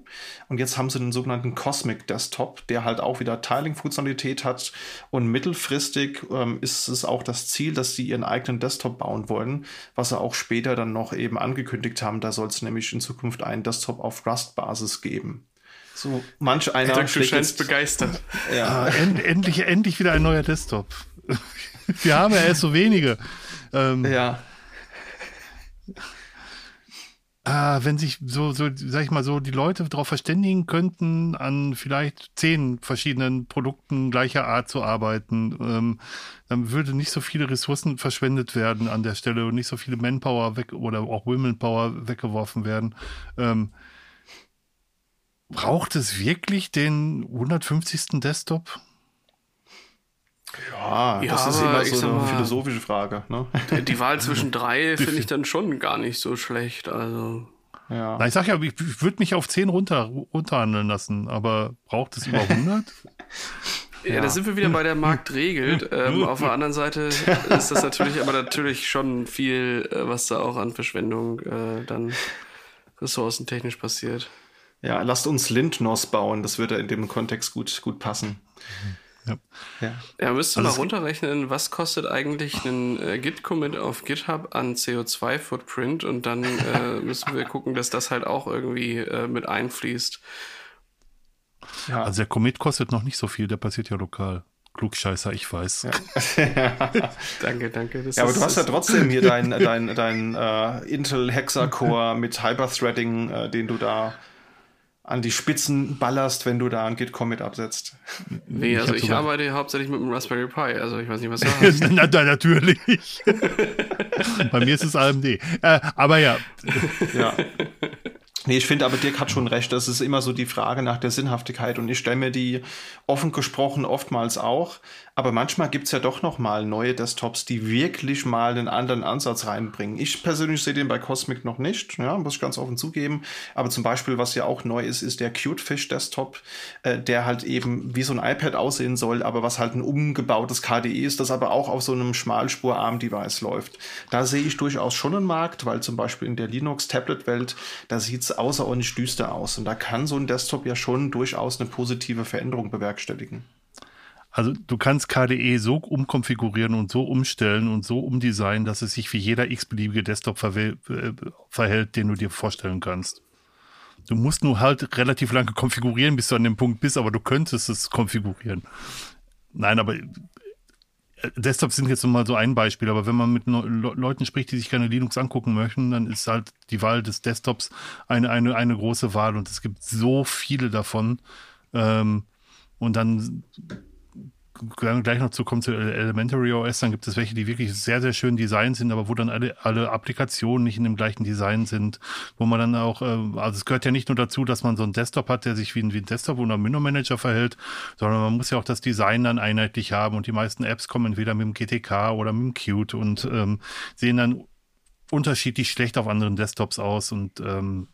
und jetzt haben sie einen sogenannten Cosmic Desktop, der halt auch wieder Tiling-Funktionalität hat und mittelfristig ähm, ist es auch das Ziel, dass sie ihren eigenen Desktop bauen wollen, was sie auch später dann noch eben angekündigt haben. Da soll es nämlich in Zukunft einen Desktop auf Rust-Basis geben. So, manch einer du scheinst begeistert. Ja. Ah, end, endlich, endlich wieder ein neuer Desktop. Wir haben ja erst so wenige. Ähm, ja. Ah, wenn sich so, so, sag ich mal so, die Leute darauf verständigen könnten, an vielleicht zehn verschiedenen Produkten gleicher Art zu arbeiten, ähm, dann würde nicht so viele Ressourcen verschwendet werden an der Stelle und nicht so viele Manpower weg oder auch Womenpower weggeworfen werden. Ähm, Braucht es wirklich den 150. Desktop? Ja, ja das ist immer so eine mal, philosophische Frage. Ne? Die Wahl zwischen drei finde ich dann schon gar nicht so schlecht. Also. Ja. Na, ich sag ja, ich, ich würde mich auf 10 runter, runterhandeln lassen, aber braucht es über 100? Ja, ja, da sind wir wieder bei der Markt regelt. Ähm, auf der anderen Seite ist das natürlich aber natürlich schon viel, äh, was da auch an Verschwendung äh, dann ressourcentechnisch passiert. Ja, lasst uns Lindnos bauen, das würde in dem Kontext gut, gut passen. Ja, ja. ja müsst ihr also mal runterrechnen, was kostet eigentlich ein äh, Git-Commit auf GitHub an CO2-Footprint und dann äh, müssen wir gucken, dass das halt auch irgendwie äh, mit einfließt. Ja. Also der Commit kostet noch nicht so viel, der passiert ja lokal. Klugscheißer, ich weiß. Ja. danke, danke. ja, aber du hast ja trotzdem hier dein, dein, dein äh, Intel Hexacore mit Hyperthreading, äh, den du da an die Spitzen ballerst, wenn du da ein Git-Commit absetzt. Nee, also ich, ich arbeite hauptsächlich mit dem Raspberry Pi, also ich weiß nicht, was du hast. Na, natürlich. Bei mir ist es AMD. Äh, aber ja. ja. Nee, ich finde aber Dirk hat schon recht. Das ist immer so die Frage nach der Sinnhaftigkeit und ich stelle mir die offen gesprochen oftmals auch. Aber manchmal gibt's ja doch noch mal neue Desktops, die wirklich mal einen anderen Ansatz reinbringen. Ich persönlich sehe den bei Cosmic noch nicht, ja, muss ich ganz offen zugeben. Aber zum Beispiel, was ja auch neu ist, ist der Cutefish Desktop, äh, der halt eben wie so ein iPad aussehen soll, aber was halt ein umgebautes KDE ist, das aber auch auf so einem Schmalspur-ARM-Device läuft. Da sehe ich durchaus schon einen Markt, weil zum Beispiel in der Linux-Tablet-Welt, da außerordentlich düster aus. Und da kann so ein Desktop ja schon durchaus eine positive Veränderung bewerkstelligen. Also du kannst KDE so umkonfigurieren und so umstellen und so umdesignen, dass es sich wie jeder x-beliebige Desktop äh, verhält, den du dir vorstellen kannst. Du musst nur halt relativ lange konfigurieren, bis du an dem Punkt bist, aber du könntest es konfigurieren. Nein, aber Desktops sind jetzt mal so ein Beispiel, aber wenn man mit Leuten spricht, die sich gerne Linux angucken möchten, dann ist halt die Wahl des Desktops eine, eine, eine große Wahl und es gibt so viele davon. Ähm, und dann gleich noch zu kommen zu Elementary OS, dann gibt es welche, die wirklich sehr, sehr schön designt sind, aber wo dann alle, alle Applikationen nicht in dem gleichen Design sind, wo man dann auch, äh, also es gehört ja nicht nur dazu, dass man so einen Desktop hat, der sich wie ein, wie ein Desktop oder ein Window-Manager verhält, sondern man muss ja auch das Design dann einheitlich haben und die meisten Apps kommen entweder mit dem GTK oder mit dem Qt und ähm, sehen dann unterschiedlich schlecht auf anderen Desktops aus und ähm,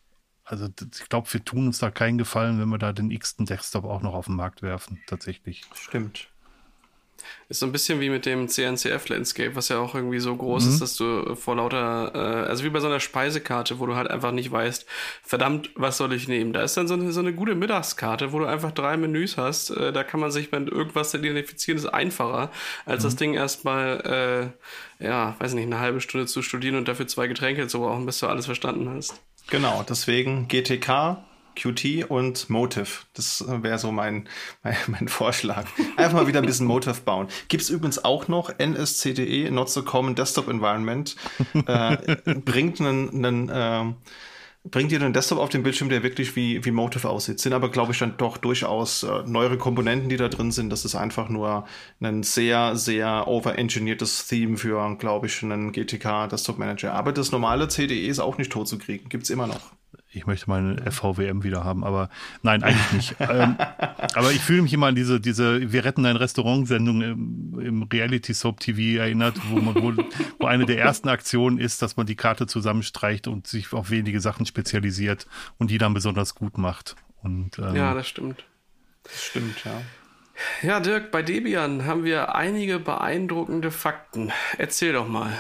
also ich glaube, wir tun uns da keinen Gefallen, wenn wir da den x-ten Desktop auch noch auf den Markt werfen, tatsächlich. Stimmt. Ist so ein bisschen wie mit dem CNCF-Landscape, was ja auch irgendwie so groß mhm. ist, dass du vor lauter, äh, also wie bei so einer Speisekarte, wo du halt einfach nicht weißt, verdammt, was soll ich nehmen? Da ist dann so eine, so eine gute Mittagskarte, wo du einfach drei Menüs hast. Äh, da kann man sich mit irgendwas identifizieren, ist einfacher, als mhm. das Ding erstmal, äh, ja, weiß nicht, eine halbe Stunde zu studieren und dafür zwei Getränke zu brauchen, bis du alles verstanden hast. Genau, deswegen GTK Qt und Motive. Das wäre so mein, mein, mein, Vorschlag. Einfach mal wieder ein bisschen Motive bauen. Gibt es übrigens auch noch NSCDE, Not So Common Desktop Environment. Äh, bringt einen, einen äh, bringt dir einen Desktop auf dem Bildschirm, der wirklich wie, wie Motive aussieht. Sind aber, glaube ich, dann doch durchaus äh, neuere Komponenten, die da drin sind. Das ist einfach nur ein sehr, sehr overengineertes Theme für, glaube ich, einen GTK Desktop Manager. Aber das normale CDE ist auch nicht tot zu kriegen. Gibt es immer noch ich möchte meine FVWM wieder haben, aber nein, eigentlich nicht. ähm, aber ich fühle mich immer an diese, diese Wir retten ein Restaurant-Sendung im, im Reality Soap TV erinnert, wo man wo, wo eine der ersten Aktionen ist, dass man die Karte zusammenstreicht und sich auf wenige Sachen spezialisiert und die dann besonders gut macht. Und, ähm, ja, das stimmt. Das stimmt, ja. Ja, Dirk, bei Debian haben wir einige beeindruckende Fakten. Erzähl doch mal.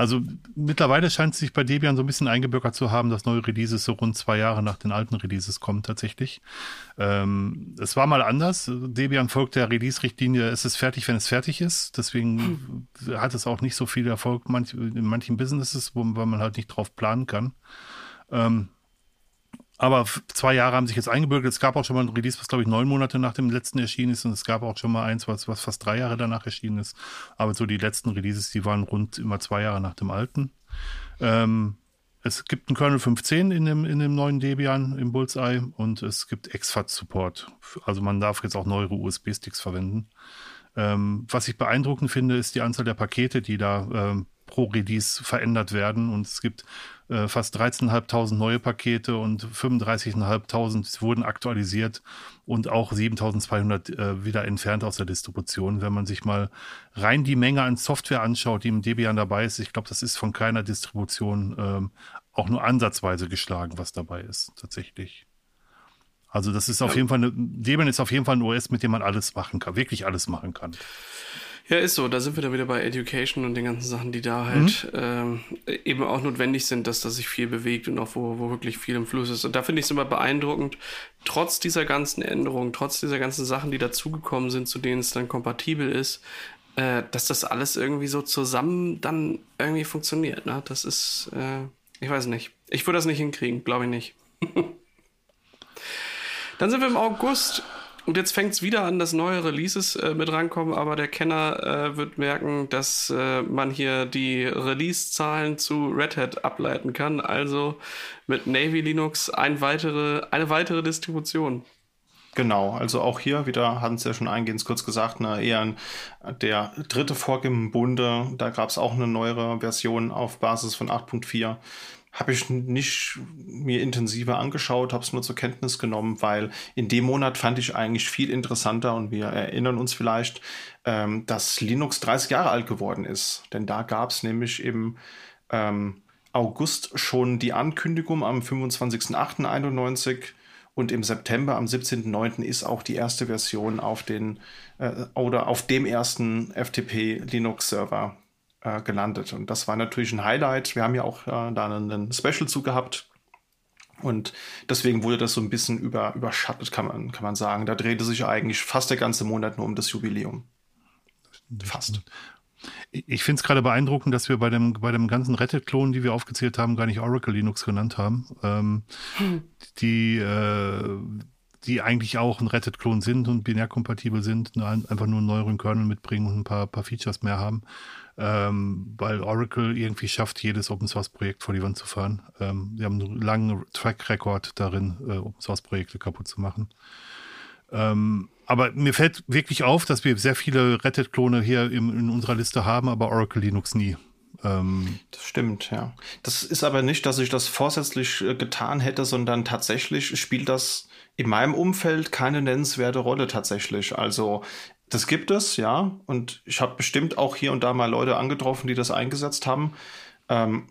Also mittlerweile scheint es sich bei Debian so ein bisschen eingebürgert zu haben, dass neue Releases so rund zwei Jahre nach den alten Releases kommen tatsächlich. Ähm, es war mal anders. Debian folgt der Release-Richtlinie, es ist fertig, wenn es fertig ist. Deswegen hm. hat es auch nicht so viel Erfolg manch, in manchen Businesses, wo, weil man halt nicht drauf planen kann. Ähm, aber zwei Jahre haben sich jetzt eingebürgert. Es gab auch schon mal ein Release, was glaube ich neun Monate nach dem letzten erschienen ist. Und es gab auch schon mal eins, was, was fast drei Jahre danach erschienen ist. Aber so die letzten Releases, die waren rund immer zwei Jahre nach dem alten. Ähm, es gibt einen Kernel 5.10 in dem, in dem neuen Debian im Bullseye und es gibt exFAT-Support. Also man darf jetzt auch neuere USB-Sticks verwenden. Ähm, was ich beeindruckend finde, ist die Anzahl der Pakete, die da ähm, pro Release verändert werden. Und es gibt äh, fast 13.500 neue Pakete und 35.500 wurden aktualisiert und auch 7.200 äh, wieder entfernt aus der Distribution. Wenn man sich mal rein die Menge an Software anschaut, die im Debian dabei ist, ich glaube, das ist von keiner Distribution ähm, auch nur ansatzweise geschlagen, was dabei ist, tatsächlich. Also das ist auf ja. jeden Fall, eine, Debian ist auf jeden Fall ein OS, mit dem man alles machen kann, wirklich alles machen kann. Ja, ist so. Da sind wir dann wieder bei Education und den ganzen Sachen, die da halt mhm. ähm, eben auch notwendig sind, dass da sich viel bewegt und auch wo, wo wirklich viel im Fluss ist. Und da finde ich es immer beeindruckend, trotz dieser ganzen Änderungen, trotz dieser ganzen Sachen, die dazugekommen sind, zu denen es dann kompatibel ist, äh, dass das alles irgendwie so zusammen dann irgendwie funktioniert. Ne? Das ist, äh, ich weiß nicht. Ich würde das nicht hinkriegen, glaube ich nicht. dann sind wir im August und jetzt fängt es wieder an, dass neue Releases äh, mit rankommen, aber der Kenner äh, wird merken, dass äh, man hier die Release-Zahlen zu Red Hat ableiten kann. Also mit Navy Linux ein weitere, eine weitere Distribution. Genau, also auch hier wieder hatten Sie ja schon eingehend kurz gesagt, ne, eher der dritte Fork im Bunde. Da gab es auch eine neuere Version auf Basis von 8.4 habe ich nicht mir intensiver angeschaut, habe es nur zur Kenntnis genommen, weil in dem Monat fand ich eigentlich viel interessanter und wir erinnern uns vielleicht, ähm, dass Linux 30 Jahre alt geworden ist. Denn da gab es nämlich im ähm, August schon die Ankündigung am 25.08.91 und im September am 17.09. ist auch die erste Version auf den äh, oder auf dem ersten FTP Linux Server äh, gelandet. Und das war natürlich ein Highlight. Wir haben ja auch äh, da einen, einen Special zu gehabt. Und deswegen wurde das so ein bisschen über, überschattet, kann man, kann man sagen. Da drehte sich eigentlich fast der ganze Monat nur um das Jubiläum. Fast. Ich finde es gerade beeindruckend, dass wir bei dem, bei dem ganzen Rettet-Klon, die wir aufgezählt haben, gar nicht Oracle Linux genannt haben. Ähm, hm. Die, äh, die eigentlich auch ein Rettet-Klon sind und binärkompatibel sind, nur einfach nur einen neueren Kernel mitbringen und ein paar, paar Features mehr haben ähm, weil Oracle irgendwie schafft, jedes Open Source Projekt vor die Wand zu fahren. Ähm, die haben einen langen Track Record darin, äh, Open Source Projekte kaputt zu machen. Ähm, aber mir fällt wirklich auf, dass wir sehr viele Rettet-Klone hier im, in unserer Liste haben, aber Oracle Linux nie. Ähm, das stimmt, ja. Das ist aber nicht, dass ich das vorsätzlich äh, getan hätte, sondern tatsächlich spielt das in meinem Umfeld keine nennenswerte Rolle tatsächlich. Also das gibt es, ja. Und ich habe bestimmt auch hier und da mal Leute angetroffen, die das eingesetzt haben. Ähm,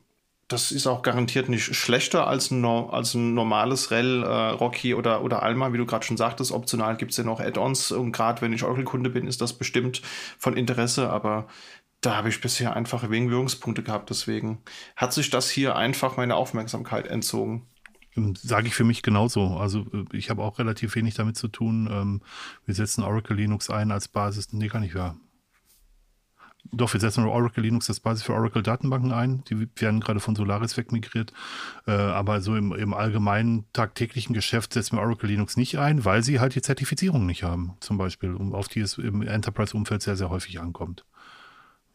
das ist auch garantiert nicht schlechter als ein, als ein normales Rel, äh, Rocky oder, oder Alma, wie du gerade schon sagtest. Optional gibt es ja noch Add-ons. Und gerade wenn ich Oracle-Kunde bin, ist das bestimmt von Interesse. Aber da habe ich bisher einfach wegen Wirkungspunkte gehabt. Deswegen hat sich das hier einfach meine Aufmerksamkeit entzogen. Ähm, sage ich für mich genauso. Also äh, ich habe auch relativ wenig damit zu tun. Ähm, wir setzen Oracle Linux ein als Basis. Nee, gar nicht wahr. Doch, wir setzen Oracle Linux als Basis für Oracle Datenbanken ein. Die werden gerade von Solaris wegmigriert. Äh, aber so im, im allgemeinen tagtäglichen Geschäft setzen wir Oracle Linux nicht ein, weil sie halt die Zertifizierung nicht haben, zum Beispiel, auf die es im Enterprise-Umfeld sehr, sehr häufig ankommt.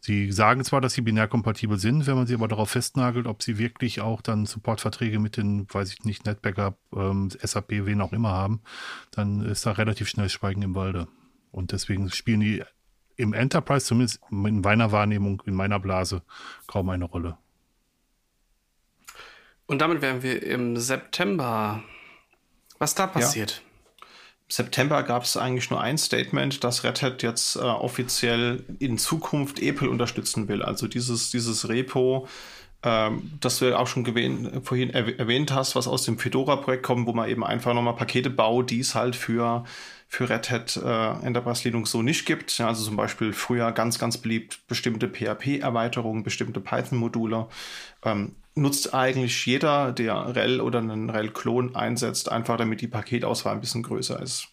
Sie sagen zwar, dass sie binärkompatibel sind, wenn man sie aber darauf festnagelt, ob sie wirklich auch dann Supportverträge mit den, weiß ich nicht, NetBackup, ähm, SAP, wen auch immer haben, dann ist da relativ schnell Schweigen im Walde. Und deswegen spielen die im Enterprise, zumindest in meiner Wahrnehmung, in meiner Blase, kaum eine Rolle. Und damit wären wir im September. Was da passiert? Ja. September gab es eigentlich nur ein Statement, dass Red Hat jetzt äh, offiziell in Zukunft Apple unterstützen will. Also dieses, dieses Repo, ähm, das du auch schon gewähnt, vorhin erwähnt hast, was aus dem Fedora-Projekt kommt, wo man eben einfach nochmal Pakete baut, die es halt für, für Red Hat äh, Enterprise Linux so nicht gibt. Ja, also zum Beispiel früher ganz, ganz beliebt bestimmte PHP-Erweiterungen, bestimmte Python-Module. Ähm, nutzt eigentlich jeder, der REL oder einen REL-Klon einsetzt, einfach damit die Paketauswahl ein bisschen größer ist.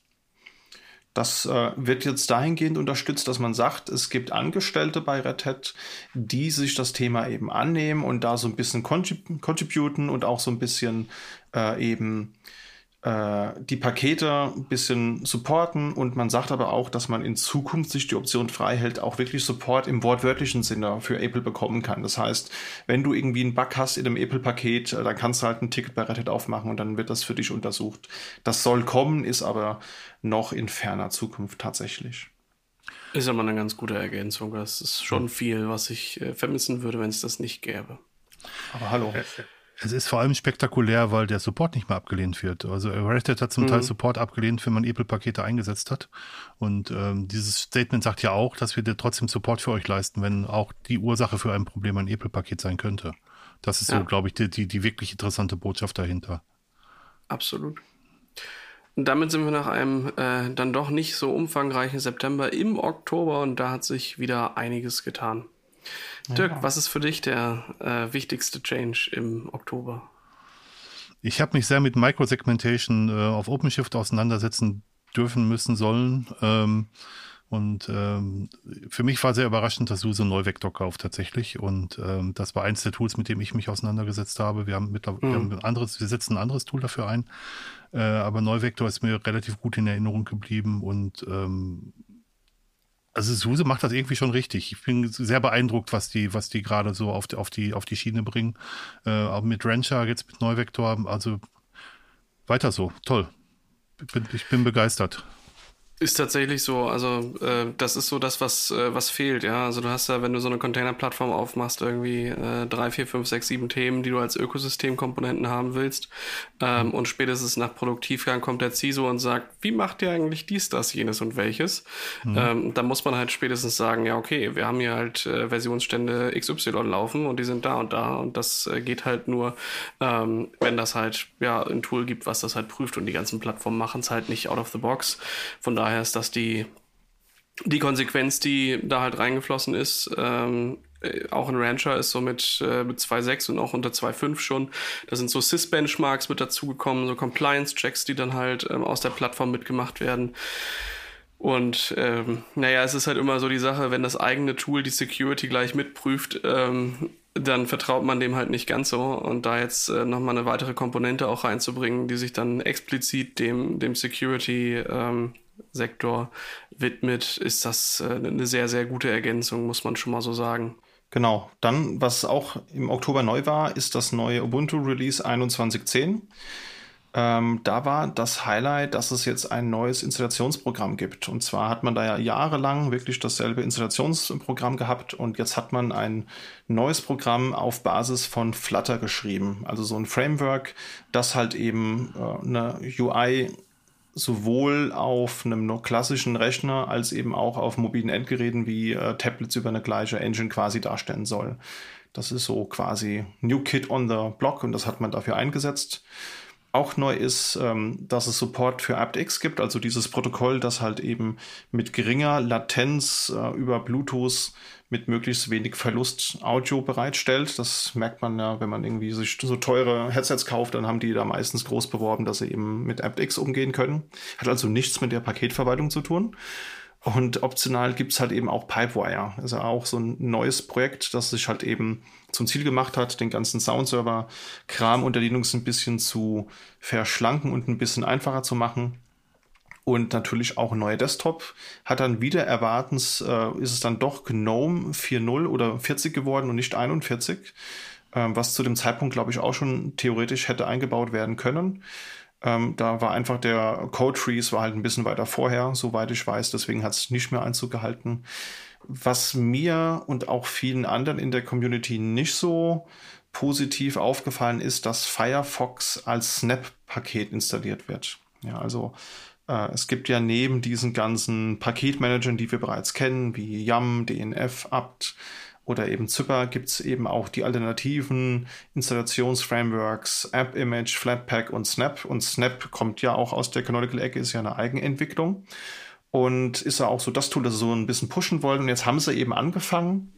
Das äh, wird jetzt dahingehend unterstützt, dass man sagt, es gibt Angestellte bei Red Hat, die sich das Thema eben annehmen und da so ein bisschen contrib contributen und auch so ein bisschen äh, eben die Pakete ein bisschen supporten und man sagt aber auch, dass man in Zukunft sich die Option frei hält, auch wirklich Support im wortwörtlichen Sinne für Apple bekommen kann. Das heißt, wenn du irgendwie einen Bug hast in einem Apple-Paket, äh, dann kannst du halt ein Ticket bei Red Hat aufmachen und dann wird das für dich untersucht. Das soll kommen, ist aber noch in ferner Zukunft tatsächlich. Ist aber eine ganz gute Ergänzung. Das ist schon viel, was ich äh, vermissen würde, wenn es das nicht gäbe. Aber hallo. Es ist vor allem spektakulär, weil der Support nicht mehr abgelehnt wird. Also Hat hat zum mhm. Teil Support abgelehnt, wenn man Apple-Pakete eingesetzt hat. Und ähm, dieses Statement sagt ja auch, dass wir dir trotzdem Support für euch leisten, wenn auch die Ursache für ein Problem ein Apple-Paket sein könnte. Das ist ja. so, glaube ich, die, die, die wirklich interessante Botschaft dahinter. Absolut. Und damit sind wir nach einem äh, dann doch nicht so umfangreichen September im Oktober und da hat sich wieder einiges getan. Dirk, ja. was ist für dich der äh, wichtigste Change im Oktober? Ich habe mich sehr mit Microsegmentation äh, auf OpenShift auseinandersetzen dürfen, müssen, sollen. Ähm, und ähm, für mich war sehr überraschend, dass SUSE Neuvektor kauft tatsächlich. Und ähm, das war eins der Tools, mit dem ich mich auseinandergesetzt habe. Wir haben mittlerweile mhm. wir haben ein anderes, wir setzen ein anderes Tool dafür ein. Äh, aber Neuvektor ist mir relativ gut in Erinnerung geblieben und ähm, also Suse macht das irgendwie schon richtig. Ich bin sehr beeindruckt, was die, was die gerade so auf die, auf die, auf die Schiene bringen. Äh, auch mit Rancher, jetzt mit Neuvektor. Also weiter so. Toll. Bin, ich bin begeistert. Ist tatsächlich so. Also äh, das ist so das, was, äh, was fehlt, ja. Also du hast ja, wenn du so eine Container-Plattform aufmachst, irgendwie äh, drei, vier, fünf, sechs, sieben Themen, die du als Ökosystemkomponenten haben willst. Ähm. Und spätestens nach Produktivgang kommt der CISO und sagt, wie macht ihr eigentlich dies, das, jenes und welches? Mhm. Ähm, da muss man halt spätestens sagen, ja, okay, wir haben hier halt äh, Versionsstände XY laufen und die sind da und da. Und das äh, geht halt nur, ähm, wenn das halt ja ein Tool gibt, was das halt prüft und die ganzen Plattformen machen es halt nicht out of the box. Von daher daher ist das die, die Konsequenz, die da halt reingeflossen ist. Ähm, äh, auch ein Rancher ist so mit, äh, mit 2.6 und auch unter 2.5 schon. Da sind so Sys-Benchmarks mit dazugekommen, so Compliance-Checks, die dann halt ähm, aus der Plattform mitgemacht werden. Und ähm, naja, es ist halt immer so die Sache, wenn das eigene Tool die Security gleich mitprüft, ähm, dann vertraut man dem halt nicht ganz so. Und da jetzt äh, nochmal eine weitere Komponente auch reinzubringen, die sich dann explizit dem, dem Security ähm, Sektor widmet, ist das äh, eine sehr, sehr gute Ergänzung, muss man schon mal so sagen. Genau. Dann, was auch im Oktober neu war, ist das neue Ubuntu Release 2110. Ähm, da war das Highlight, dass es jetzt ein neues Installationsprogramm gibt. Und zwar hat man da ja jahrelang wirklich dasselbe Installationsprogramm gehabt und jetzt hat man ein neues Programm auf Basis von Flutter geschrieben. Also so ein Framework, das halt eben äh, eine UI sowohl auf einem klassischen Rechner als eben auch auf mobilen Endgeräten wie äh, Tablets über eine gleiche Engine quasi darstellen soll. Das ist so quasi New Kid on the Block und das hat man dafür eingesetzt. Auch neu ist, ähm, dass es Support für aptX gibt, also dieses Protokoll, das halt eben mit geringer Latenz äh, über Bluetooth mit möglichst wenig Verlust Audio bereitstellt. Das merkt man ja, wenn man irgendwie sich so teure Headsets kauft, dann haben die da meistens groß beworben, dass sie eben mit aptX umgehen können. Hat also nichts mit der Paketverwaltung zu tun. Und optional gibt's halt eben auch Pipewire. Also auch so ein neues Projekt, das sich halt eben zum Ziel gemacht hat, den ganzen Soundserver-Kram unter Linux ein bisschen zu verschlanken und ein bisschen einfacher zu machen. und natürlich auch ein neuer Desktop. Hat dann wieder erwartens, äh, ist es dann doch GNOME 4.0 oder 40 geworden und nicht 41, äh, was zu dem Zeitpunkt, glaube ich, auch schon theoretisch hätte eingebaut werden können. Ähm, da war einfach der Code Freeze war halt ein bisschen weiter vorher, soweit ich weiß, deswegen hat es nicht mehr Einzug gehalten. Was mir und auch vielen anderen in der Community nicht so positiv aufgefallen ist, dass Firefox als Snap-Paket installiert wird. Ja, also äh, es gibt ja neben diesen ganzen Paketmanagern, die wir bereits kennen, wie Yum, DNF, apt oder eben Zypper, gibt es eben auch die alternativen Installationsframeworks AppImage, Flatpak und Snap. Und Snap kommt ja auch aus der Canonical-Ecke, ist ja eine Eigenentwicklung. Und ist ja auch so das Tool, das sie so ein bisschen pushen wollten. Und jetzt haben sie eben angefangen,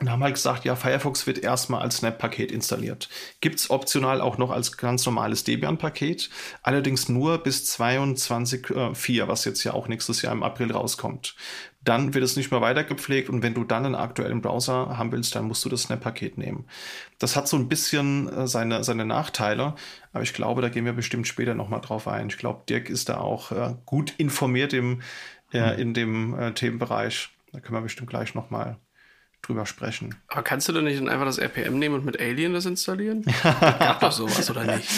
und haben halt gesagt, ja, Firefox wird erstmal als Snap-Paket installiert. Gibt's optional auch noch als ganz normales Debian-Paket, allerdings nur bis 22.4, äh, was jetzt ja auch nächstes Jahr im April rauskommt. Dann wird es nicht mehr weiter gepflegt und wenn du dann einen aktuellen Browser haben willst, dann musst du das Snap-Paket nehmen. Das hat so ein bisschen äh, seine, seine Nachteile, aber ich glaube, da gehen wir bestimmt später nochmal drauf ein. Ich glaube, Dirk ist da auch äh, gut informiert im, äh, in dem äh, Themenbereich. Da können wir bestimmt gleich nochmal drüber sprechen. Aber kannst du denn nicht einfach das RPM nehmen und mit Alien das installieren? gab doch sowas, oder nicht?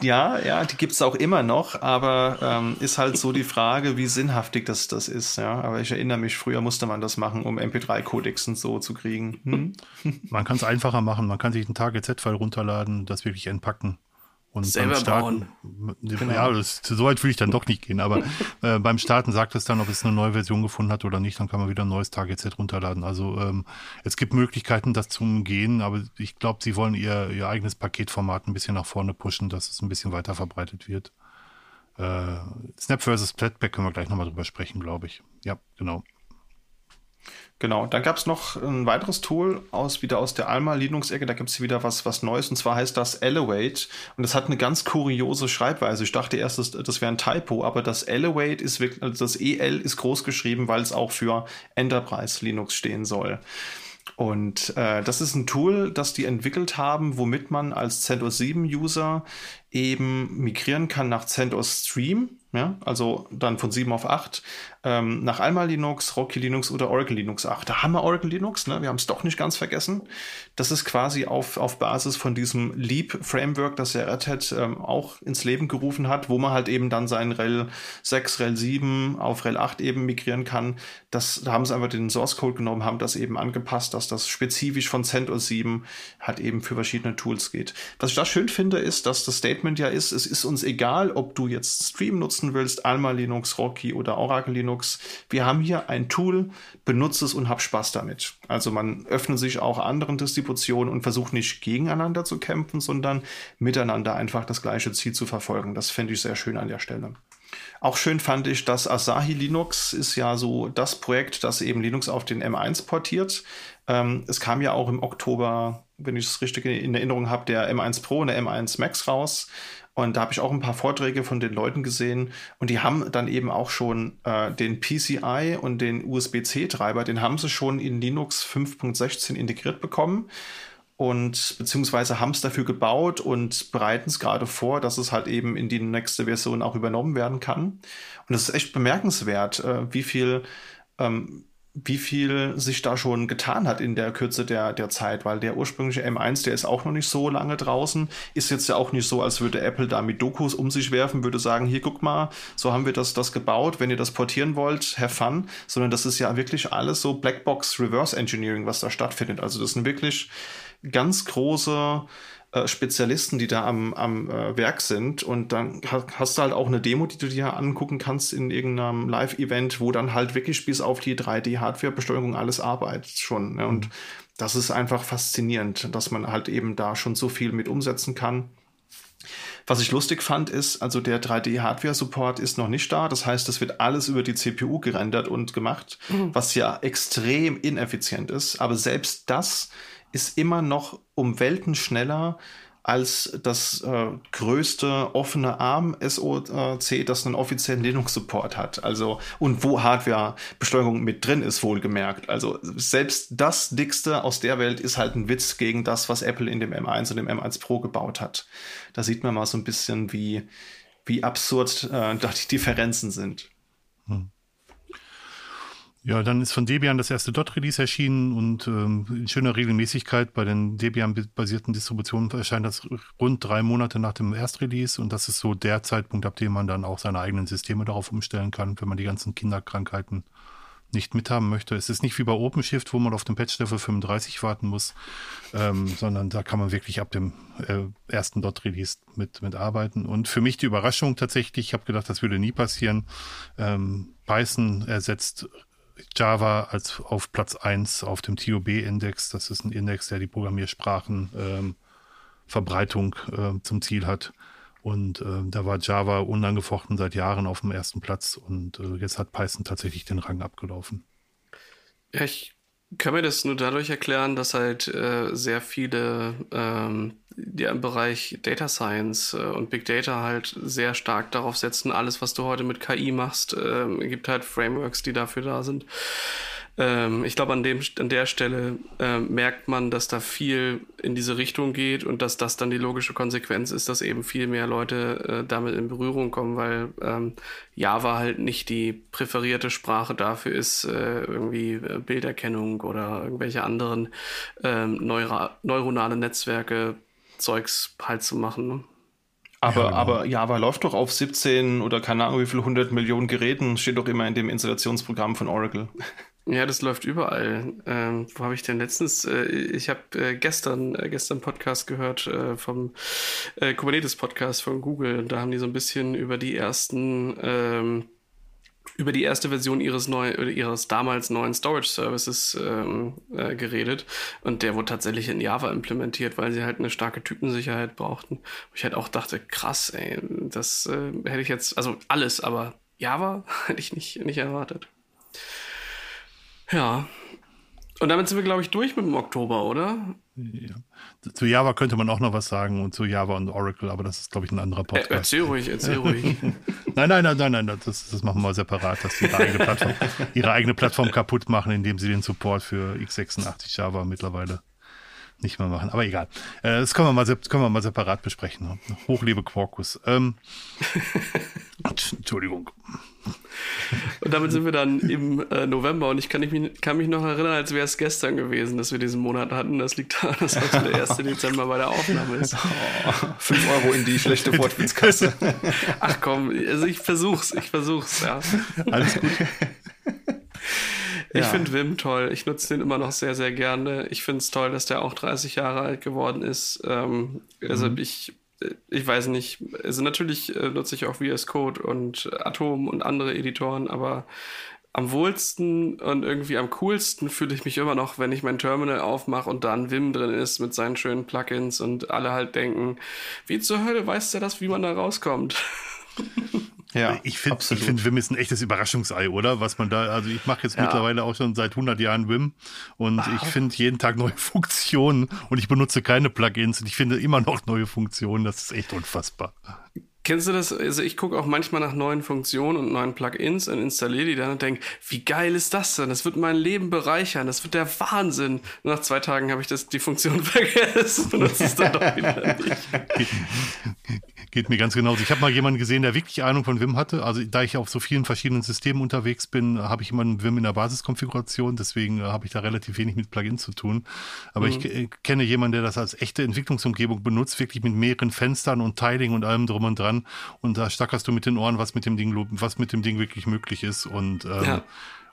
Ja, ja, die gibt es auch immer noch, aber ähm, ist halt so die Frage, wie sinnhaftig das, das ist. Ja, aber ich erinnere mich, früher musste man das machen, um MP3-Codecs und so zu kriegen. Hm? Man kann es einfacher machen. Man kann sich einen Target-Z-File runterladen, das wirklich entpacken. Und Selber beim Starten, bauen. Genau. Ja, das, so weit will ich dann doch nicht gehen, aber äh, beim Starten sagt es dann, ob es eine neue Version gefunden hat oder nicht, dann kann man wieder ein neues Target-Set runterladen. Also ähm, es gibt Möglichkeiten, das zu umgehen, aber ich glaube, sie wollen ihr, ihr eigenes Paketformat ein bisschen nach vorne pushen, dass es ein bisschen weiter verbreitet wird. Äh, Snap versus Flatpak können wir gleich nochmal drüber sprechen, glaube ich. Ja, genau. Genau, dann gab es noch ein weiteres Tool aus wieder aus der Alma Linux-Ecke, da gibt es wieder was, was Neues und zwar heißt das Elevate und das hat eine ganz kuriose Schreibweise. Ich dachte erst, das, das wäre ein Typo, aber das Elevate ist wirklich, also das EL ist groß geschrieben, weil es auch für Enterprise Linux stehen soll. Und äh, das ist ein Tool, das die entwickelt haben, womit man als CentOS 7 User eben migrieren kann nach CentOS Stream ja, also dann von 7 auf 8, ähm, nach Alma Linux, Rocky Linux oder Oracle Linux 8. Da haben wir Oracle Linux, ne? wir haben es doch nicht ganz vergessen. Das ist quasi auf, auf Basis von diesem Leap Framework, das der Red Hat ähm, auch ins Leben gerufen hat, wo man halt eben dann seinen RHEL 6, RHEL 7 auf RHEL 8 eben migrieren kann. Das, da haben sie einfach den Source Code genommen, haben das eben angepasst, dass das spezifisch von CentOS 7 halt eben für verschiedene Tools geht. Was ich da schön finde, ist, dass das Statement ja ist, es ist uns egal, ob du jetzt Stream nutzen willst, Alma Linux, Rocky oder Oracle Linux, wir haben hier ein Tool, benutze es und hab Spaß damit. Also man öffnet sich auch anderen Distributionen und versucht nicht gegeneinander zu kämpfen, sondern miteinander einfach das gleiche Ziel zu verfolgen. Das finde ich sehr schön an der Stelle. Auch schön fand ich, dass Asahi Linux ist ja so das Projekt, das eben Linux auf den M1 portiert. Ähm, es kam ja auch im Oktober, wenn ich es richtig in Erinnerung habe, der M1 Pro und der M1 Max raus. Und da habe ich auch ein paar Vorträge von den Leuten gesehen und die haben dann eben auch schon äh, den PCI und den USB-C-Treiber, den haben sie schon in Linux 5.16 integriert bekommen und beziehungsweise haben es dafür gebaut und bereiten es gerade vor, dass es halt eben in die nächste Version auch übernommen werden kann. Und es ist echt bemerkenswert, äh, wie viel ähm, wie viel sich da schon getan hat in der Kürze der, der Zeit, weil der ursprüngliche M1, der ist auch noch nicht so lange draußen, ist jetzt ja auch nicht so, als würde Apple da mit Dokus um sich werfen, würde sagen, hier guck mal, so haben wir das, das gebaut, wenn ihr das portieren wollt, have fun, sondern das ist ja wirklich alles so Blackbox Reverse Engineering, was da stattfindet. Also das sind wirklich ganz große äh, Spezialisten, die da am, am äh, Werk sind. Und dann hast du halt auch eine Demo, die du dir angucken kannst in irgendeinem Live-Event, wo dann halt wirklich bis auf die 3D-Hardware-Besteuerung alles arbeitet schon. Ne? Und mhm. das ist einfach faszinierend, dass man halt eben da schon so viel mit umsetzen kann. Was ich lustig fand, ist, also der 3D-Hardware-Support ist noch nicht da. Das heißt, es wird alles über die CPU gerendert und gemacht, mhm. was ja extrem ineffizient ist. Aber selbst das ist immer noch um Welten schneller als das äh, größte offene ARM-SoC, das einen offiziellen Linux-Support hat. Also, und wo Hardware-Besteuerung mit drin ist, wohlgemerkt. Also, selbst das dickste aus der Welt ist halt ein Witz gegen das, was Apple in dem M1 und dem M1 Pro gebaut hat. Da sieht man mal so ein bisschen, wie, wie absurd äh, da die Differenzen sind. Hm. Ja, dann ist von Debian das erste Dot-Release erschienen und ähm, in schöner Regelmäßigkeit bei den Debian-basierten Distributionen erscheint das rund drei Monate nach dem Erstrelease und das ist so der Zeitpunkt, ab dem man dann auch seine eigenen Systeme darauf umstellen kann, wenn man die ganzen Kinderkrankheiten nicht mithaben möchte. Es ist nicht wie bei OpenShift, wo man auf den Patch Level 35 warten muss, ähm, sondern da kann man wirklich ab dem äh, ersten Dot-Release mit, mit arbeiten. Und für mich die Überraschung tatsächlich, ich habe gedacht, das würde nie passieren. Ähm, Python ersetzt Java als auf Platz 1 auf dem TOB-Index. Das ist ein Index, der die Programmiersprachen ähm, äh, zum Ziel hat. Und äh, da war Java unangefochten seit Jahren auf dem ersten Platz und äh, jetzt hat Python tatsächlich den Rang abgelaufen. Ja, ich kann mir das nur dadurch erklären, dass halt äh, sehr viele, ähm, im Bereich Data Science äh, und Big Data halt sehr stark darauf setzen, alles, was du heute mit KI machst, äh, gibt halt Frameworks, die dafür da sind. Ähm, ich glaube, an, an der Stelle äh, merkt man, dass da viel in diese Richtung geht und dass das dann die logische Konsequenz ist, dass eben viel mehr Leute äh, damit in Berührung kommen, weil ähm, Java halt nicht die präferierte Sprache dafür ist, äh, irgendwie äh, Bilderkennung oder irgendwelche anderen ähm, neuro neuronale Netzwerke Zeugs halt zu machen. Ne? Aber, ja, genau. aber Java läuft doch auf 17 oder keine Ahnung wie viel 100 Millionen Geräten, steht doch immer in dem Installationsprogramm von Oracle. Ja, das läuft überall. Ähm, wo habe ich denn letztens? Äh, ich habe äh, gestern äh, gestern Podcast gehört äh, vom äh, Kubernetes Podcast von Google. Da haben die so ein bisschen über die ersten ähm, über die erste Version ihres neu, ihres damals neuen Storage Services ähm, äh, geredet und der wurde tatsächlich in Java implementiert, weil sie halt eine starke Typensicherheit brauchten. Ich halt auch dachte, krass, ey, das äh, hätte ich jetzt, also alles, aber Java hätte ich nicht, nicht erwartet. Ja. Und damit sind wir, glaube ich, durch mit dem Oktober, oder? Ja. Zu Java könnte man auch noch was sagen und zu Java und Oracle, aber das ist, glaube ich, ein anderer Podcast. erzähl ruhig, erzähl ruhig. nein, nein, nein, nein, nein, das, das machen wir separat, dass sie ihre eigene, Plattform, ihre eigene Plattform kaputt machen, indem sie den Support für x86 Java mittlerweile nicht mehr machen. Aber egal. Äh, das können wir mal, können wir mal separat besprechen. Hochliebe Quarkus. Ähm, Entschuldigung. Und damit sind wir dann im äh, November und ich kann, mich, kann mich noch erinnern, als wäre es gestern gewesen, dass wir diesen Monat hatten. Das liegt daran, dass heute der 1. Dezember bei der Aufnahme ist. Oh, 5 Euro in die schlechte Wortspielskasse. Ach komm, also ich versuch's, ich versuch's, ja. Alles gut. Ich ja. finde Wim toll. Ich nutze den immer noch sehr, sehr gerne. Ich finde es toll, dass der auch 30 Jahre alt geworden ist. Ähm, also mhm. ich ich weiß nicht, also natürlich äh, nutze ich auch VS Code und Atom und andere Editoren, aber am wohlsten und irgendwie am coolsten fühle ich mich immer noch, wenn ich mein Terminal aufmache und da ein Vim drin ist mit seinen schönen Plugins und alle halt denken, wie zur Hölle weiß der das, wie man da rauskommt? Ja, ich finde, ich finde, Wim ist ein echtes Überraschungsei, oder? Was man da, also ich mache jetzt ja. mittlerweile auch schon seit 100 Jahren Wim und Ach. ich finde jeden Tag neue Funktionen und ich benutze keine Plugins und ich finde immer noch neue Funktionen. Das ist echt unfassbar. Kennst du das? Also ich gucke auch manchmal nach neuen Funktionen und neuen Plugins und installiere die dann und denke, wie geil ist das denn? Das wird mein Leben bereichern. Das wird der Wahnsinn. Und nach zwei Tagen habe ich das, die Funktion vergessen und das ist dann doch wieder nicht. Geht mir ganz genauso. Ich habe mal jemanden gesehen, der wirklich Ahnung von Wim hatte. Also da ich auf so vielen verschiedenen Systemen unterwegs bin, habe ich immer einen Wim in der Basiskonfiguration. Deswegen äh, habe ich da relativ wenig mit Plugins zu tun. Aber mhm. ich äh, kenne jemanden, der das als echte Entwicklungsumgebung benutzt, wirklich mit mehreren Fenstern und Tiling und allem drum und dran und da stackerst du mit den Ohren, was mit dem Ding, was mit dem Ding wirklich möglich ist und, ähm, ja.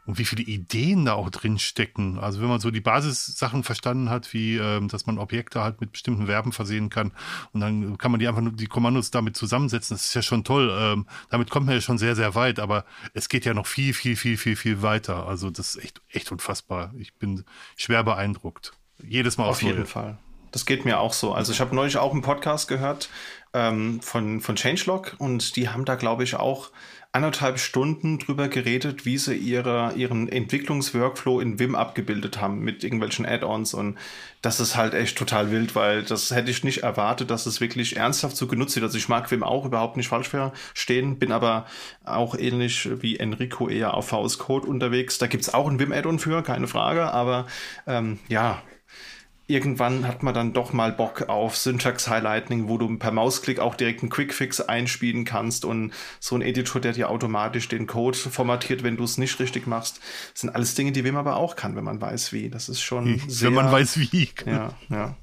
und wie viele Ideen da auch drin stecken. Also wenn man so die Basissachen verstanden hat, wie ähm, dass man Objekte halt mit bestimmten Verben versehen kann und dann kann man die einfach nur die Kommandos damit zusammensetzen, das ist ja schon toll. Ähm, damit kommt man ja schon sehr, sehr weit, aber es geht ja noch viel, viel, viel, viel, viel weiter. Also das ist echt, echt unfassbar. Ich bin schwer beeindruckt. Jedes Mal auf jeden. Fall. Das geht mir auch so. Also ich habe neulich auch einen Podcast gehört ähm, von, von Changelog und die haben da, glaube ich, auch anderthalb Stunden drüber geredet, wie sie ihre, ihren Entwicklungsworkflow in Vim abgebildet haben mit irgendwelchen Add-ons und das ist halt echt total wild, weil das hätte ich nicht erwartet, dass es wirklich ernsthaft so genutzt wird. Also ich mag Vim auch überhaupt nicht falsch verstehen, bin aber auch ähnlich wie Enrico eher auf VS Code unterwegs. Da gibt es auch ein Vim Add-on für, keine Frage, aber ähm, ja, irgendwann hat man dann doch mal Bock auf Syntax Highlighting, wo du per Mausklick auch direkt einen Quickfix einspielen kannst und so ein Editor, der dir automatisch den Code formatiert, wenn du es nicht richtig machst. Das sind alles Dinge, die Wim aber auch kann, wenn man weiß wie. Das ist schon sehr. Wenn man weiß wie. Ja, ja.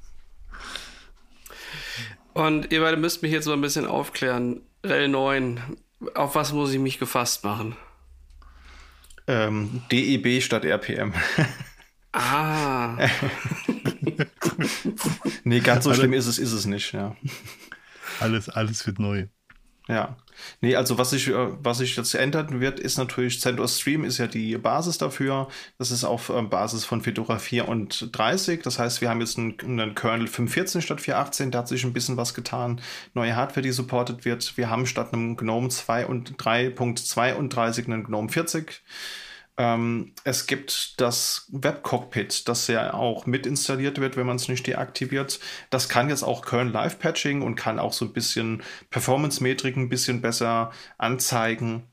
Und ihr beide müsst mich jetzt so ein bisschen aufklären. REL 9, auf was muss ich mich gefasst machen? Ähm, DEB statt RPM. Ah. nee, ganz so alles, schlimm ist es, ist es nicht, ja. Alles, alles wird neu. Ja. Nee, also was sich, äh, was sich jetzt ändern wird, ist natürlich CentOS Stream ist ja die Basis dafür. Das ist auf ähm, Basis von Fedora 34. Das heißt, wir haben jetzt einen, einen Kernel 5.14 statt 4.18. Da hat sich ein bisschen was getan. Neue Hardware, die supported wird. Wir haben statt einem GNOME 2 und 3.32 einen GNOME 40. Ähm, es gibt das Webcockpit, das ja auch mit installiert wird, wenn man es nicht deaktiviert. Das kann jetzt auch Kernel Live Patching und kann auch so ein bisschen Performance-Metriken ein bisschen besser anzeigen.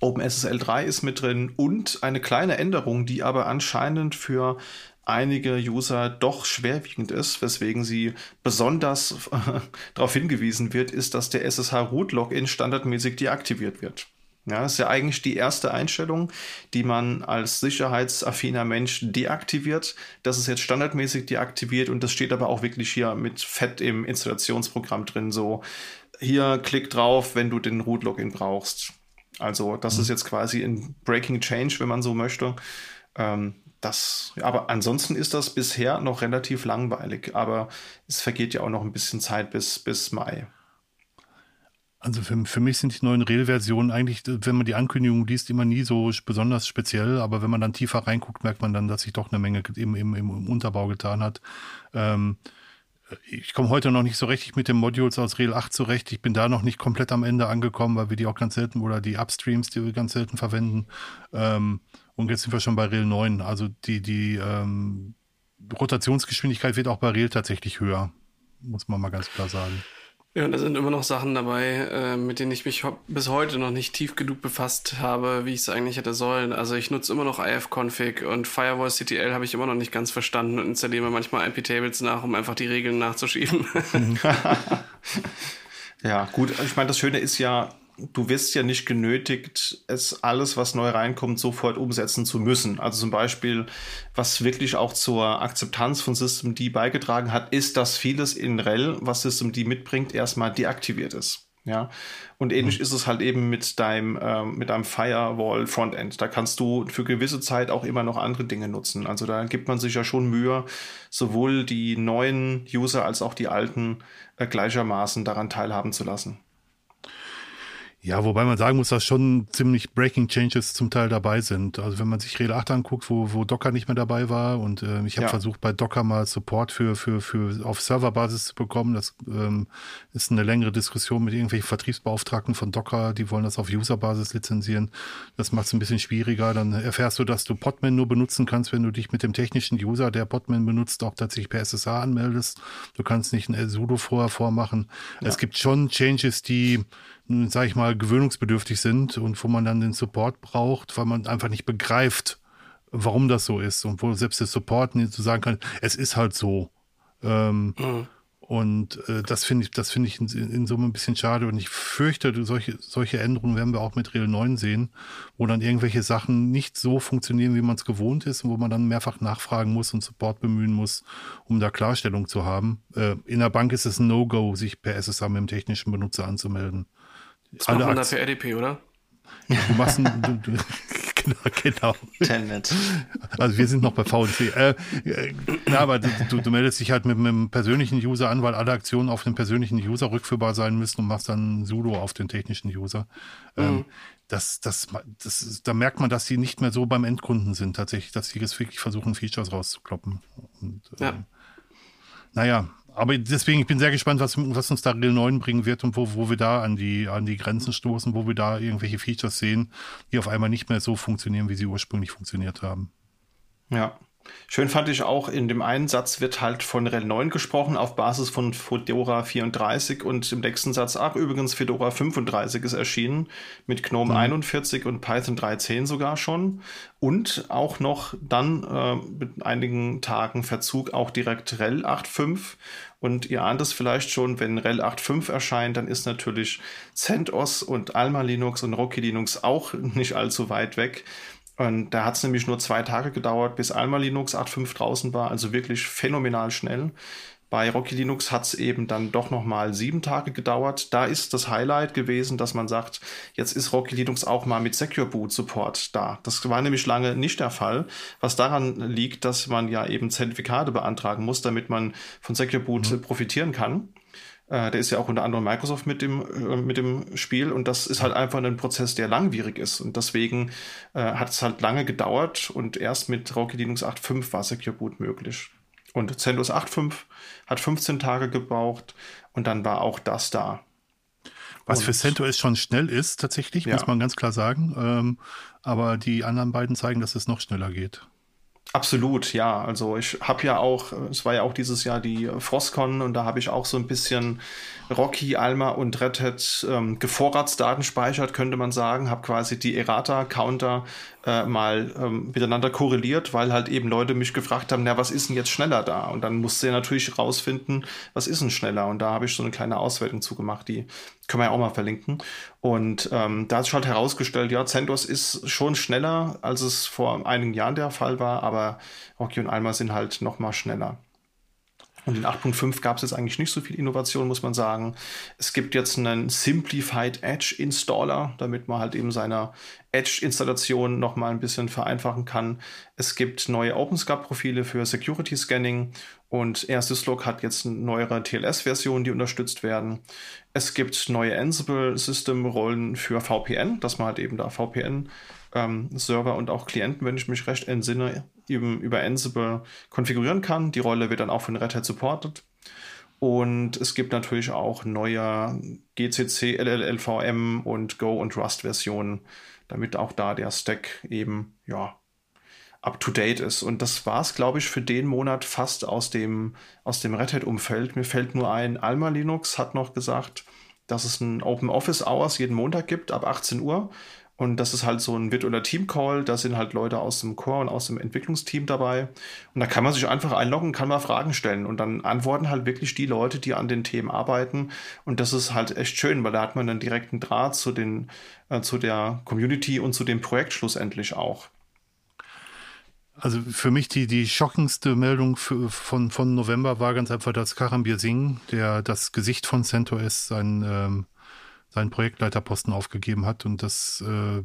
OpenSSL 3 ist mit drin und eine kleine Änderung, die aber anscheinend für einige User doch schwerwiegend ist, weswegen sie besonders darauf hingewiesen wird, ist, dass der SSH Root Login standardmäßig deaktiviert wird. Ja, das ist ja eigentlich die erste Einstellung, die man als sicherheitsaffiner Mensch deaktiviert. Das ist jetzt standardmäßig deaktiviert und das steht aber auch wirklich hier mit Fett im Installationsprogramm drin. So, hier klick drauf, wenn du den Root-Login brauchst. Also, das mhm. ist jetzt quasi ein Breaking Change, wenn man so möchte. Ähm, das, aber ansonsten ist das bisher noch relativ langweilig, aber es vergeht ja auch noch ein bisschen Zeit bis, bis Mai. Also für, für mich sind die neuen Rail-Versionen eigentlich, wenn man die Ankündigung liest, immer nie so besonders speziell, aber wenn man dann tiefer reinguckt, merkt man dann, dass sich doch eine Menge im, im, im Unterbau getan hat. Ähm, ich komme heute noch nicht so richtig mit den Modules aus Rail 8 zurecht. Ich bin da noch nicht komplett am Ende angekommen, weil wir die auch ganz selten oder die Upstreams, die wir ganz selten verwenden. Ähm, und jetzt sind wir schon bei Rail 9. Also die, die ähm, Rotationsgeschwindigkeit wird auch bei Rail tatsächlich höher, muss man mal ganz klar sagen. Ja, und da sind immer noch Sachen dabei, äh, mit denen ich mich bis heute noch nicht tief genug befasst habe, wie ich es eigentlich hätte sollen. Also ich nutze immer noch ifconfig und Firewall CTL habe ich immer noch nicht ganz verstanden und installiere manchmal IP-Tables nach, um einfach die Regeln nachzuschieben. ja, gut. Ich meine, das Schöne ist ja, du wirst ja nicht genötigt, es alles, was neu reinkommt, sofort umsetzen zu müssen. Also zum Beispiel, was wirklich auch zur Akzeptanz von Systemd beigetragen hat, ist, dass vieles in REL, was Systemd mitbringt, erstmal deaktiviert ist. Ja, und ähnlich mhm. ist es halt eben mit deinem, ähm, mit deinem Firewall Frontend. Da kannst du für gewisse Zeit auch immer noch andere Dinge nutzen. Also da gibt man sich ja schon Mühe, sowohl die neuen User als auch die alten äh, gleichermaßen daran teilhaben zu lassen. Ja, wobei man sagen muss, dass schon ziemlich Breaking Changes zum Teil dabei sind. Also wenn man sich Rede 8 anguckt, wo, wo Docker nicht mehr dabei war und äh, ich habe ja. versucht bei Docker mal Support für, für, für auf Serverbasis zu bekommen. Das ähm, ist eine längere Diskussion mit irgendwelchen Vertriebsbeauftragten von Docker, die wollen das auf Userbasis lizenzieren. Das macht es ein bisschen schwieriger. Dann erfährst du, dass du Podman nur benutzen kannst, wenn du dich mit dem technischen User, der Podman benutzt, auch tatsächlich per SSH anmeldest. Du kannst nicht ein sudo vorher vormachen. Ja. Es gibt schon Changes, die sage ich mal, gewöhnungsbedürftig sind und wo man dann den Support braucht, weil man einfach nicht begreift, warum das so ist und wo selbst der Support nicht so sagen kann, es ist halt so. Ähm, mhm. Und äh, das finde ich, das finde ich in, in Summe ein bisschen schade. Und ich fürchte, solche, solche Änderungen werden wir auch mit Real 9 sehen, wo dann irgendwelche Sachen nicht so funktionieren, wie man es gewohnt ist und wo man dann mehrfach nachfragen muss und Support bemühen muss, um da Klarstellung zu haben. Äh, in der Bank ist es ein No-Go, sich per SSH mit dem technischen Benutzer anzumelden. Das macht man da per RDP, oder? Du machst ein, du, du, genau, genau. Also wir sind noch bei VNC. Äh, äh, na, aber du, du, du, meldest dich halt mit, mit einem persönlichen User an, weil alle Aktionen auf den persönlichen User rückführbar sein müssen und machst dann sudo auf den technischen User. Ähm, mhm. Das, das, das, da merkt man, dass sie nicht mehr so beim Endkunden sind, tatsächlich, dass sie jetzt wirklich versuchen, Features rauszukloppen. Und, ja. Ähm, naja, aber deswegen, ich bin sehr gespannt, was, was uns da Real 9 bringen wird und wo, wo wir da an die, an die Grenzen stoßen, wo wir da irgendwelche Features sehen, die auf einmal nicht mehr so funktionieren, wie sie ursprünglich funktioniert haben. Ja. Schön fand ich auch, in dem einen Satz wird halt von RHEL 9 gesprochen auf Basis von Fedora 34 und im nächsten Satz, ach übrigens, Fedora 35 ist erschienen mit GNOME mhm. 41 und Python 3.10 sogar schon und auch noch dann äh, mit einigen Tagen Verzug auch direkt RHEL 8.5 und ihr ahnt es vielleicht schon, wenn RHEL 8.5 erscheint, dann ist natürlich CentOS und Alma Linux und Rocky Linux auch nicht allzu weit weg. Und da hat es nämlich nur zwei Tage gedauert, bis Alma Linux 8.5 draußen war, also wirklich phänomenal schnell. Bei Rocky Linux hat es eben dann doch nochmal sieben Tage gedauert. Da ist das Highlight gewesen, dass man sagt, jetzt ist Rocky Linux auch mal mit Secure Boot Support da. Das war nämlich lange nicht der Fall, was daran liegt, dass man ja eben Zertifikate beantragen muss, damit man von Secure Boot mhm. profitieren kann. Äh, der ist ja auch unter anderem Microsoft mit dem, äh, mit dem Spiel und das ist halt einfach ein Prozess, der langwierig ist und deswegen äh, hat es halt lange gedauert und erst mit Rocky Linux 8.5 war Secure Boot möglich. Und CentOS 8.5 hat 15 Tage gebraucht und dann war auch das da. Was und, für CentOS schon schnell ist, tatsächlich, ja. muss man ganz klar sagen. Ähm, aber die anderen beiden zeigen, dass es noch schneller geht. Absolut, ja. Also ich habe ja auch, es war ja auch dieses Jahr die Frostcon und da habe ich auch so ein bisschen Rocky, Alma und Red Hat ähm, gevorratsdaten speichert, könnte man sagen. Habe quasi die Errata-Counter äh, mal ähm, miteinander korreliert, weil halt eben Leute mich gefragt haben, na, was ist denn jetzt schneller da? Und dann musste er natürlich rausfinden, was ist denn schneller? Und da habe ich so eine kleine Auswertung zugemacht, die können wir ja auch mal verlinken. Und ähm, da hat sich halt herausgestellt, ja, CentOS ist schon schneller, als es vor einigen Jahren der Fall war, aber Rocky und Alma sind halt noch mal schneller. Und in 8.5 gab es jetzt eigentlich nicht so viel Innovation, muss man sagen. Es gibt jetzt einen Simplified Edge Installer, damit man halt eben seine Edge-Installation noch mal ein bisschen vereinfachen kann. Es gibt neue OpenSCAP-Profile für Security Scanning und AirSyslog hat jetzt neuere TLS-Versionen, die unterstützt werden. Es gibt neue Ansible-System-Rollen für VPN, dass man halt eben da VPN ähm, und auch Klienten, wenn ich mich recht entsinne, eben über Ansible konfigurieren kann. Die Rolle wird dann auch von Red Hat supported. Und es gibt natürlich auch neue GCC, LLVM und Go und Rust Versionen, damit auch da der Stack eben, ja, up to date ist. Und das war es, glaube ich, für den Monat fast aus dem, aus dem Red Hat-Umfeld. Mir fällt nur ein, Alma Linux hat noch gesagt, dass es ein Open Office Hours jeden Montag gibt ab 18 Uhr. Und das ist halt so ein virtueller Team-Call. Da sind halt Leute aus dem Core und aus dem Entwicklungsteam dabei. Und da kann man sich einfach einloggen, kann mal Fragen stellen. Und dann antworten halt wirklich die Leute, die an den Themen arbeiten. Und das ist halt echt schön, weil da hat man einen direkten Draht zu den, äh, zu der Community und zu dem Projekt schlussendlich auch. Also für mich die, die schockendste Meldung für, von, von November war ganz einfach, dass Karambir Singh, der das Gesicht von CentOS, sein ähm, seinen Projektleiterposten aufgegeben hat. Und das äh,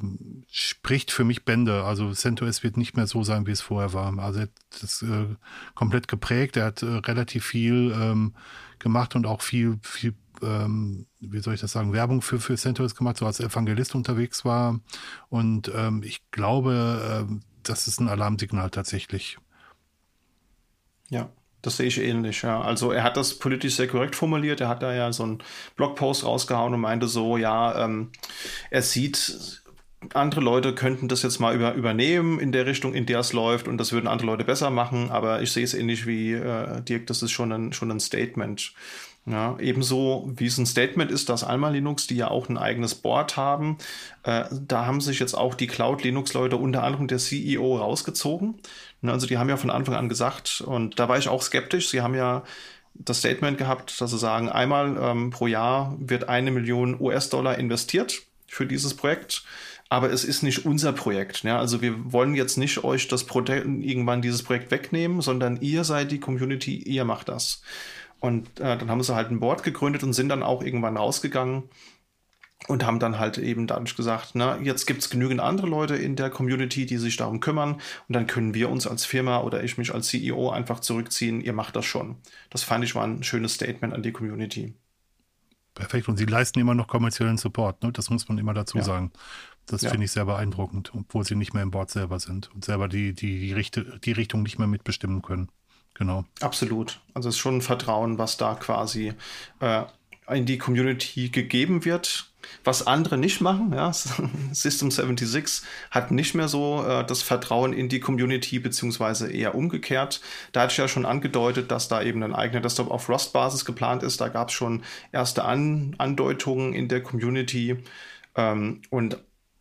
spricht für mich Bände. Also CentOS wird nicht mehr so sein, wie es vorher war. Also er hat das äh, komplett geprägt. Er hat äh, relativ viel ähm, gemacht und auch viel, viel ähm, wie soll ich das sagen, Werbung für, für CentOS gemacht, so als Evangelist unterwegs war. Und ähm, ich glaube, äh, das ist ein Alarmsignal tatsächlich. Ja, das sehe ich ähnlich, ja. Also er hat das politisch sehr korrekt formuliert. Er hat da ja so einen Blogpost rausgehauen und meinte so, ja, ähm, er sieht, andere Leute könnten das jetzt mal über, übernehmen in der Richtung, in der es läuft und das würden andere Leute besser machen, aber ich sehe es ähnlich wie äh, Dirk, das ist schon ein, schon ein Statement. Ja, ebenso wie es ein Statement ist, dass Alma Linux, die ja auch ein eigenes Board haben, äh, da haben sich jetzt auch die Cloud Linux Leute unter anderem der CEO rausgezogen. Ne, also die haben ja von Anfang an gesagt, und da war ich auch skeptisch, sie haben ja das Statement gehabt, dass sie sagen, einmal ähm, pro Jahr wird eine Million US-Dollar investiert für dieses Projekt, aber es ist nicht unser Projekt. Ne? Also wir wollen jetzt nicht euch das Projekt, irgendwann dieses Projekt wegnehmen, sondern ihr seid die Community, ihr macht das. Und äh, dann haben sie halt ein Board gegründet und sind dann auch irgendwann rausgegangen und haben dann halt eben dadurch gesagt, na, jetzt gibt's genügend andere Leute in der Community, die sich darum kümmern und dann können wir uns als Firma oder ich mich als CEO einfach zurückziehen, ihr macht das schon. Das fand ich war ein schönes Statement an die Community. Perfekt. Und sie leisten immer noch kommerziellen Support, ne? Das muss man immer dazu ja. sagen. Das ja. finde ich sehr beeindruckend, obwohl sie nicht mehr im Board selber sind und selber die, die, die, Richte, die Richtung nicht mehr mitbestimmen können. Genau. Absolut. Also es ist schon ein Vertrauen, was da quasi äh, in die Community gegeben wird. Was andere nicht machen. Ja. System 76 hat nicht mehr so äh, das Vertrauen in die Community, beziehungsweise eher umgekehrt. Da hatte ich ja schon angedeutet, dass da eben ein eigener Desktop auf Rust-Basis geplant ist. Da gab es schon erste An Andeutungen in der Community. Ähm, und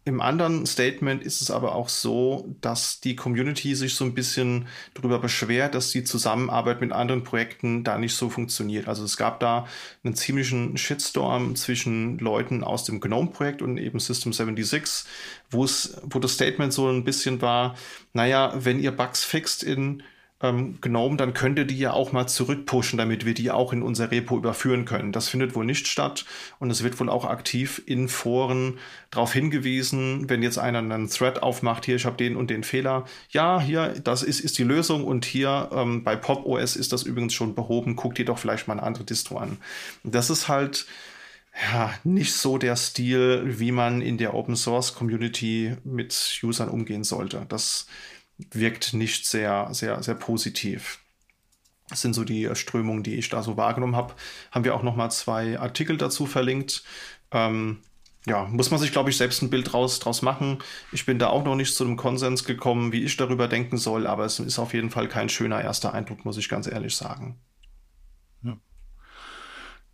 im anderen Statement ist es aber auch so, dass die Community sich so ein bisschen darüber beschwert, dass die Zusammenarbeit mit anderen Projekten da nicht so funktioniert. Also es gab da einen ziemlichen Shitstorm zwischen Leuten aus dem GNOME-Projekt und eben System 76, wo es, wo das Statement so ein bisschen war, naja, wenn ihr Bugs fixt in ähm, GNOME, dann könnt ihr die ja auch mal zurückpushen, damit wir die auch in unser Repo überführen können. Das findet wohl nicht statt und es wird wohl auch aktiv in Foren darauf hingewiesen, wenn jetzt einer einen Thread aufmacht, hier, ich habe den und den Fehler. Ja, hier, das ist, ist die Lösung und hier ähm, bei Pop OS ist das übrigens schon behoben. Guckt ihr doch vielleicht mal eine andere Distro an. Das ist halt ja, nicht so der Stil, wie man in der Open Source Community mit Usern umgehen sollte. Das wirkt nicht sehr, sehr, sehr positiv. Das sind so die Strömungen, die ich da so wahrgenommen habe. Haben wir auch noch mal zwei Artikel dazu verlinkt. Ähm, ja, muss man sich, glaube ich, selbst ein Bild draus, draus machen. Ich bin da auch noch nicht zu einem Konsens gekommen, wie ich darüber denken soll, aber es ist auf jeden Fall kein schöner erster Eindruck, muss ich ganz ehrlich sagen. Ja.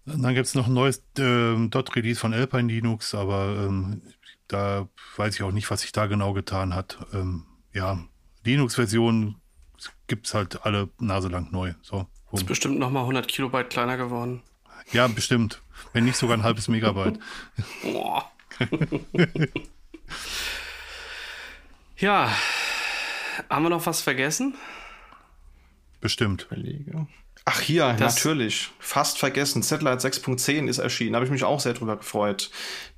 Dann gibt es noch ein neues äh, Dot-Release von Alpine Linux, aber ähm, da weiß ich auch nicht, was sich da genau getan hat. Ähm, ja, Linux-Version gibt es halt alle Nase lang neu. So, ist bestimmt nochmal 100 Kilobyte kleiner geworden. Ja, bestimmt. Wenn nicht sogar ein halbes Megabyte. ja, haben wir noch was vergessen? Bestimmt. Ach hier, das natürlich. Fast vergessen. Satellite 6.10 ist erschienen. Da habe ich mich auch sehr drüber gefreut.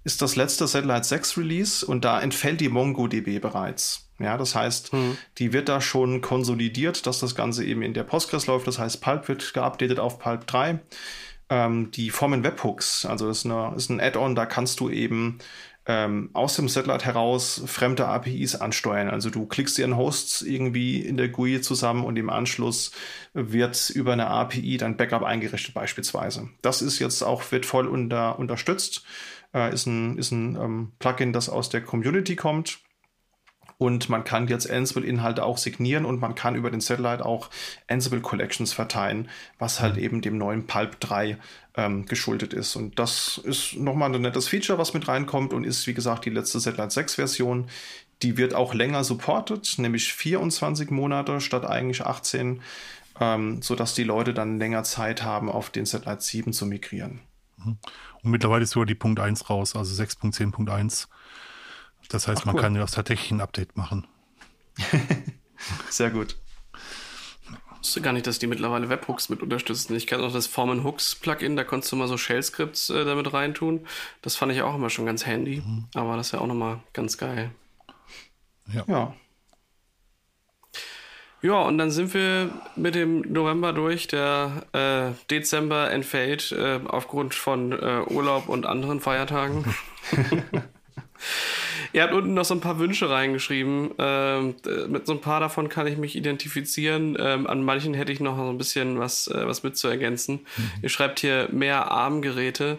Ist das letzte Satellite 6 Release und da entfällt die MongoDB bereits. Ja, das heißt, mhm. die wird da schon konsolidiert, dass das Ganze eben in der Postgres läuft. Das heißt, Pulp wird geupdatet auf Pulp 3. Ähm, die Formen Webhooks, also das ist, eine, ist ein Add-on, da kannst du eben ähm, aus dem Satellite heraus fremde APIs ansteuern. Also du klickst dir einen Host irgendwie in der GUI zusammen und im Anschluss wird über eine API dein Backup eingerichtet beispielsweise. Das ist jetzt auch, wird voll unter, unterstützt. Äh, ist ein, ist ein ähm, Plugin, das aus der Community kommt und man kann jetzt Ansible-Inhalte auch signieren und man kann über den Satellite auch Ansible Collections verteilen, was halt mhm. eben dem neuen Pulp 3 ähm, geschuldet ist. Und das ist nochmal ein nettes Feature, was mit reinkommt und ist, wie gesagt, die letzte Satellite 6 Version. Die wird auch länger supported, nämlich 24 Monate statt eigentlich 18, ähm, sodass die Leute dann länger Zeit haben, auf den Satellite 7 zu migrieren. Mhm. Und mittlerweile ist sogar die Punkt 1 raus, also 6.10.1 das heißt, Ach, man cool. kann ja auch tatsächlich ein Update machen. Sehr gut. Ich wusste gar nicht, dass die mittlerweile Webhooks mit unterstützen. Ich kenne auch das Formen Hooks Plugin, da konntest du mal so Shell-Skripts äh, damit reintun. Das fand ich auch immer schon ganz handy. Mhm. Aber das ist ja auch nochmal ganz geil. Ja. ja. Ja, und dann sind wir mit dem November durch. Der äh, Dezember entfällt äh, aufgrund von äh, Urlaub und anderen Feiertagen. Ihr habt unten noch so ein paar Wünsche reingeschrieben. Ähm, mit so ein paar davon kann ich mich identifizieren. Ähm, an manchen hätte ich noch so ein bisschen was, äh, was mit zu ergänzen. Mhm. Ihr schreibt hier mehr Armgeräte.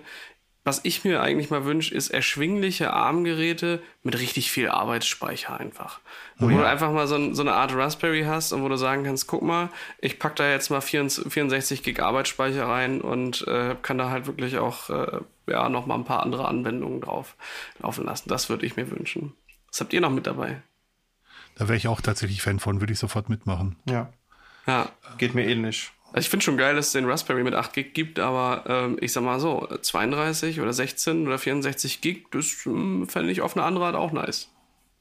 Was ich mir eigentlich mal wünsche, ist erschwingliche Armgeräte mit richtig viel Arbeitsspeicher einfach. Wo ja. du einfach mal so, so, eine Art Raspberry hast und wo du sagen kannst, guck mal, ich pack da jetzt mal 64 Gig Arbeitsspeicher rein und äh, kann da halt wirklich auch äh, ja, noch mal ein paar andere Anwendungen drauf laufen lassen. Das würde ich mir wünschen. Was habt ihr noch mit dabei? Da wäre ich auch tatsächlich Fan von, würde ich sofort mitmachen. Ja. Ja. Geht mir ähnlich. Also ich finde schon geil, dass es den Raspberry mit 8 Gig gibt, aber ähm, ich sag mal so, 32 oder 16 oder 64 Gig, das ähm, fände ich auf eine andere Art auch nice.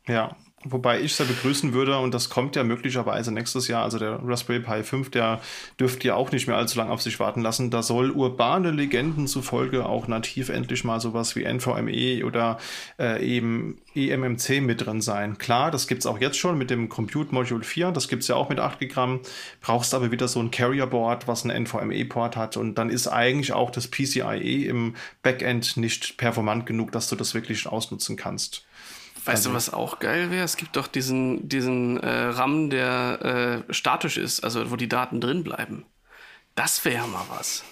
Ja, Wobei ich sehr begrüßen würde, und das kommt ja möglicherweise nächstes Jahr, also der Raspberry Pi 5, der dürfte ja auch nicht mehr allzu lange auf sich warten lassen. Da soll urbane Legenden zufolge auch nativ endlich mal sowas wie NVMe oder äh, eben eMMC mit drin sein. Klar, das gibt's auch jetzt schon mit dem Compute Module 4, das gibt's ja auch mit 8 Gramm. Brauchst aber wieder so ein Carrier Board, was einen NVMe-Port hat und dann ist eigentlich auch das PCIe im Backend nicht performant genug, dass du das wirklich ausnutzen kannst. Weißt also, du, was auch geil wäre? Es gibt doch diesen, diesen äh, RAM, der äh, statisch ist, also wo die Daten drin bleiben. Das wäre mal was.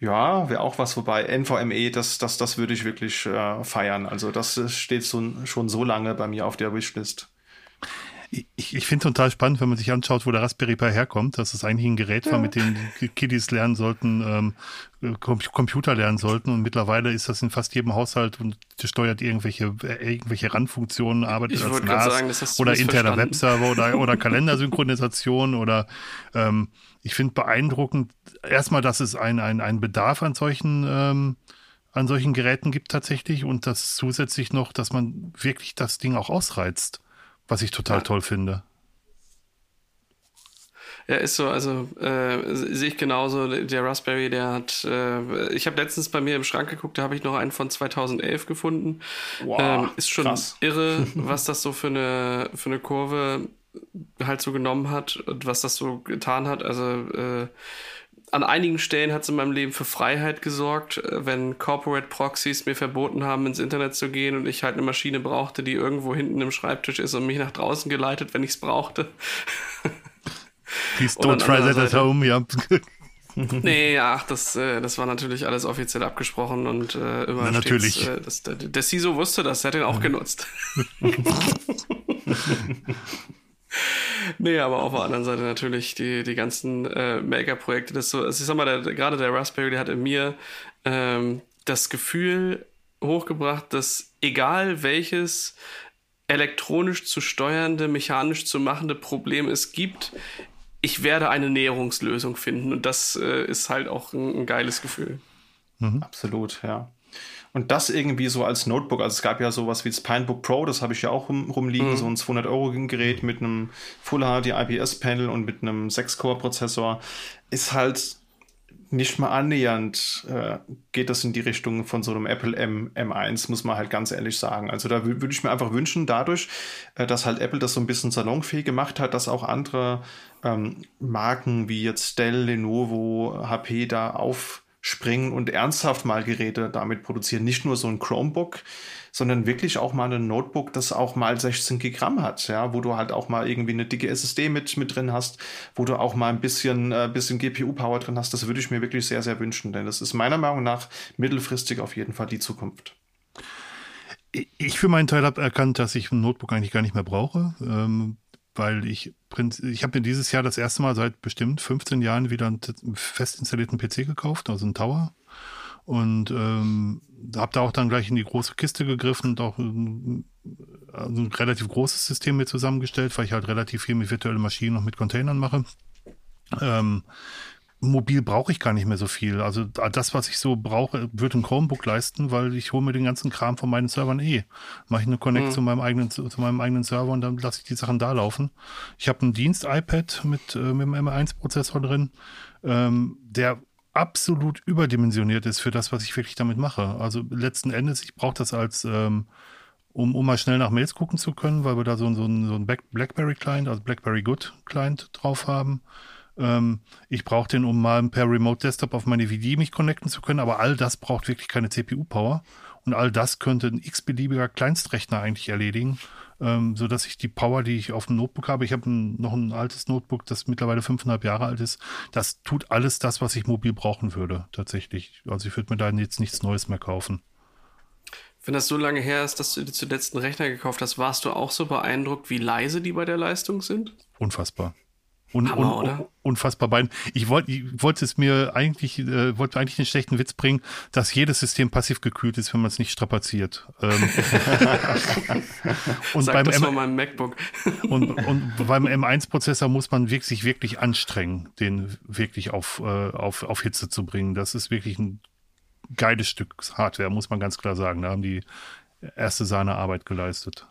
Ja, wäre auch was, wobei NVMe, das, das, das würde ich wirklich äh, feiern. Also das steht so, schon so lange bei mir auf der Wishlist ich, ich finde total spannend, wenn man sich anschaut, wo der Raspberry Pi herkommt, dass es eigentlich ein Gerät war, mit dem die Kiddies lernen sollten, ähm, Computer lernen sollten. Und mittlerweile ist das in fast jedem Haushalt und steuert irgendwelche, äh, irgendwelche Randfunktionen, arbeitet ich als NAS sagen, das oder interner Webserver oder, oder Kalendersynchronisation oder ähm, ich finde beeindruckend erstmal, dass es ein, ein, ein Bedarf an solchen ähm, an solchen Geräten gibt tatsächlich und das zusätzlich noch, dass man wirklich das Ding auch ausreizt was ich total ja. toll finde. Ja, ist so, also äh, sehe ich genauso. Der Raspberry, der hat, äh, ich habe letztens bei mir im Schrank geguckt, da habe ich noch einen von 2011 gefunden. Wow, ähm, ist schon krass. irre, was das so für eine, für eine Kurve halt so genommen hat und was das so getan hat. Also äh, an einigen Stellen hat es in meinem Leben für Freiheit gesorgt, äh, wenn Corporate Proxies mir verboten haben, ins Internet zu gehen und ich halt eine Maschine brauchte, die irgendwo hinten im Schreibtisch ist und mich nach draußen geleitet, wenn ich es brauchte. Please don't try that at home, ja. nee, ach, das, äh, das war natürlich alles offiziell abgesprochen und äh, immer Na, natürlich. Äh, das, der, der CISO wusste das, der hat ihn auch genutzt. nee, aber auf der anderen Seite natürlich die, die ganzen äh, Maker-Projekte. Das so, also ich sag mal, der, gerade der Raspberry, der hat in mir ähm, das Gefühl hochgebracht, dass egal welches elektronisch zu steuernde, mechanisch zu machende Problem es gibt, ich werde eine Näherungslösung finden. Und das äh, ist halt auch ein, ein geiles Gefühl. Mhm. Absolut, ja. Und das irgendwie so als Notebook, also es gab ja sowas wie das Pinebook Pro, das habe ich ja auch rum, rumliegen, mhm. so ein 200 Euro Gerät mit einem Full HD IPS Panel und mit einem 6-Core-Prozessor, ist halt nicht mal annähernd äh, geht das in die Richtung von so einem Apple M, M1, muss man halt ganz ehrlich sagen. Also da würde ich mir einfach wünschen, dadurch, äh, dass halt Apple das so ein bisschen salonfähig gemacht hat, dass auch andere ähm, Marken wie jetzt Dell, Lenovo, HP da auf springen und ernsthaft mal Geräte damit produzieren. Nicht nur so ein Chromebook, sondern wirklich auch mal ein Notebook, das auch mal 16 Gigramm hat, ja, wo du halt auch mal irgendwie eine dicke SSD mit, mit drin hast, wo du auch mal ein bisschen, äh, bisschen GPU-Power drin hast. Das würde ich mir wirklich sehr, sehr wünschen, denn das ist meiner Meinung nach mittelfristig auf jeden Fall die Zukunft. Ich für meinen Teil habe erkannt, dass ich ein Notebook eigentlich gar nicht mehr brauche. Ähm, weil ich, ich habe mir dieses Jahr das erste Mal seit bestimmt 15 Jahren wieder einen fest installierten PC gekauft, also einen Tower. Und ähm, habe da auch dann gleich in die große Kiste gegriffen und auch ein, also ein relativ großes System mir zusammengestellt, weil ich halt relativ viel mit virtuellen Maschinen und mit Containern mache. Ähm, mobil brauche ich gar nicht mehr so viel. Also das, was ich so brauche, wird ein Chromebook leisten, weil ich hole mir den ganzen Kram von meinen Servern eh. Mache ich eine Connect mhm. zu meinem eigenen zu, zu, meinem eigenen Server und dann lasse ich die Sachen da laufen. Ich habe ein Dienst-iPad mit, äh, mit einem M1-Prozessor drin, ähm, der absolut überdimensioniert ist für das, was ich wirklich damit mache. Also letzten Endes, ich brauche das als ähm, um, um mal schnell nach Mails gucken zu können, weil wir da so, so, so ein Blackberry-Client, also Blackberry Good-Client drauf haben. Ähm, ich brauche den, um mal per Remote Desktop auf meine VD mich connecten zu können, aber all das braucht wirklich keine CPU-Power. Und all das könnte ein x-beliebiger Kleinstrechner eigentlich erledigen, ähm, so dass ich die Power, die ich auf dem Notebook habe, ich habe ein, noch ein altes Notebook, das mittlerweile fünfeinhalb Jahre alt ist, das tut alles das, was ich mobil brauchen würde, tatsächlich. Also ich würde mir da jetzt nichts Neues mehr kaufen. Wenn das so lange her ist, dass du dir zuletzt einen Rechner gekauft hast, warst du auch so beeindruckt, wie leise die bei der Leistung sind? Unfassbar. Un, Hammer, un, un, unfassbar beiden. Ich wollte ich wollte es mir eigentlich, äh, wollte eigentlich einen schlechten Witz bringen, dass jedes System passiv gekühlt ist, wenn man es nicht strapaziert. Ähm, und Sag beim das M meinem MacBook. und, und beim M1-Prozessor muss man wirklich, sich wirklich anstrengen, den wirklich auf, äh, auf, auf Hitze zu bringen. Das ist wirklich ein geiles Stück Hardware, muss man ganz klar sagen. Da haben die erste Sahne Arbeit geleistet.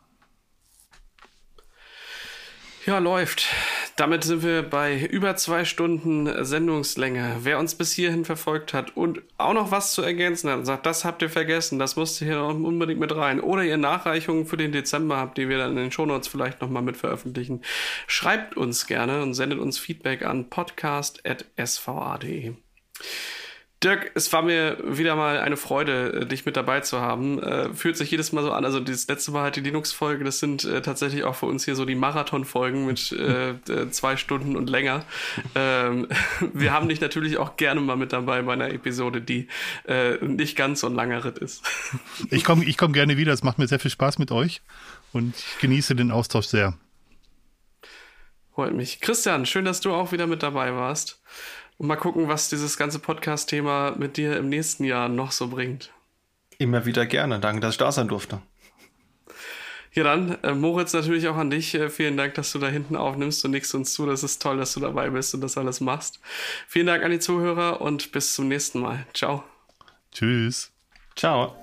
Ja, läuft. Damit sind wir bei über zwei Stunden Sendungslänge. Wer uns bis hierhin verfolgt hat und auch noch was zu ergänzen hat und sagt, das habt ihr vergessen, das musste hier noch unbedingt mit rein. Oder ihr Nachreichungen für den Dezember habt, die wir dann in den Shownotes vielleicht nochmal mit veröffentlichen. Schreibt uns gerne und sendet uns Feedback an podcast.sva.de. Dirk, es war mir wieder mal eine Freude, äh, dich mit dabei zu haben. Äh, fühlt sich jedes Mal so an. Also das letzte Mal halt die Linux-Folge, das sind äh, tatsächlich auch für uns hier so die Marathon-Folgen mit äh, zwei Stunden und länger. Ähm, wir haben dich natürlich auch gerne mal mit dabei bei einer Episode, die äh, nicht ganz so ein langer Ritt ist. ich komme ich komm gerne wieder. Es macht mir sehr viel Spaß mit euch und ich genieße den Austausch sehr. Freut mich. Christian, schön, dass du auch wieder mit dabei warst. Und mal gucken, was dieses ganze Podcast-Thema mit dir im nächsten Jahr noch so bringt. Immer wieder gerne. Danke, dass ich da sein durfte. Ja, dann, äh, Moritz, natürlich auch an dich. Äh, vielen Dank, dass du da hinten aufnimmst und nickst uns zu. Das ist toll, dass du dabei bist und das alles machst. Vielen Dank an die Zuhörer und bis zum nächsten Mal. Ciao. Tschüss. Ciao.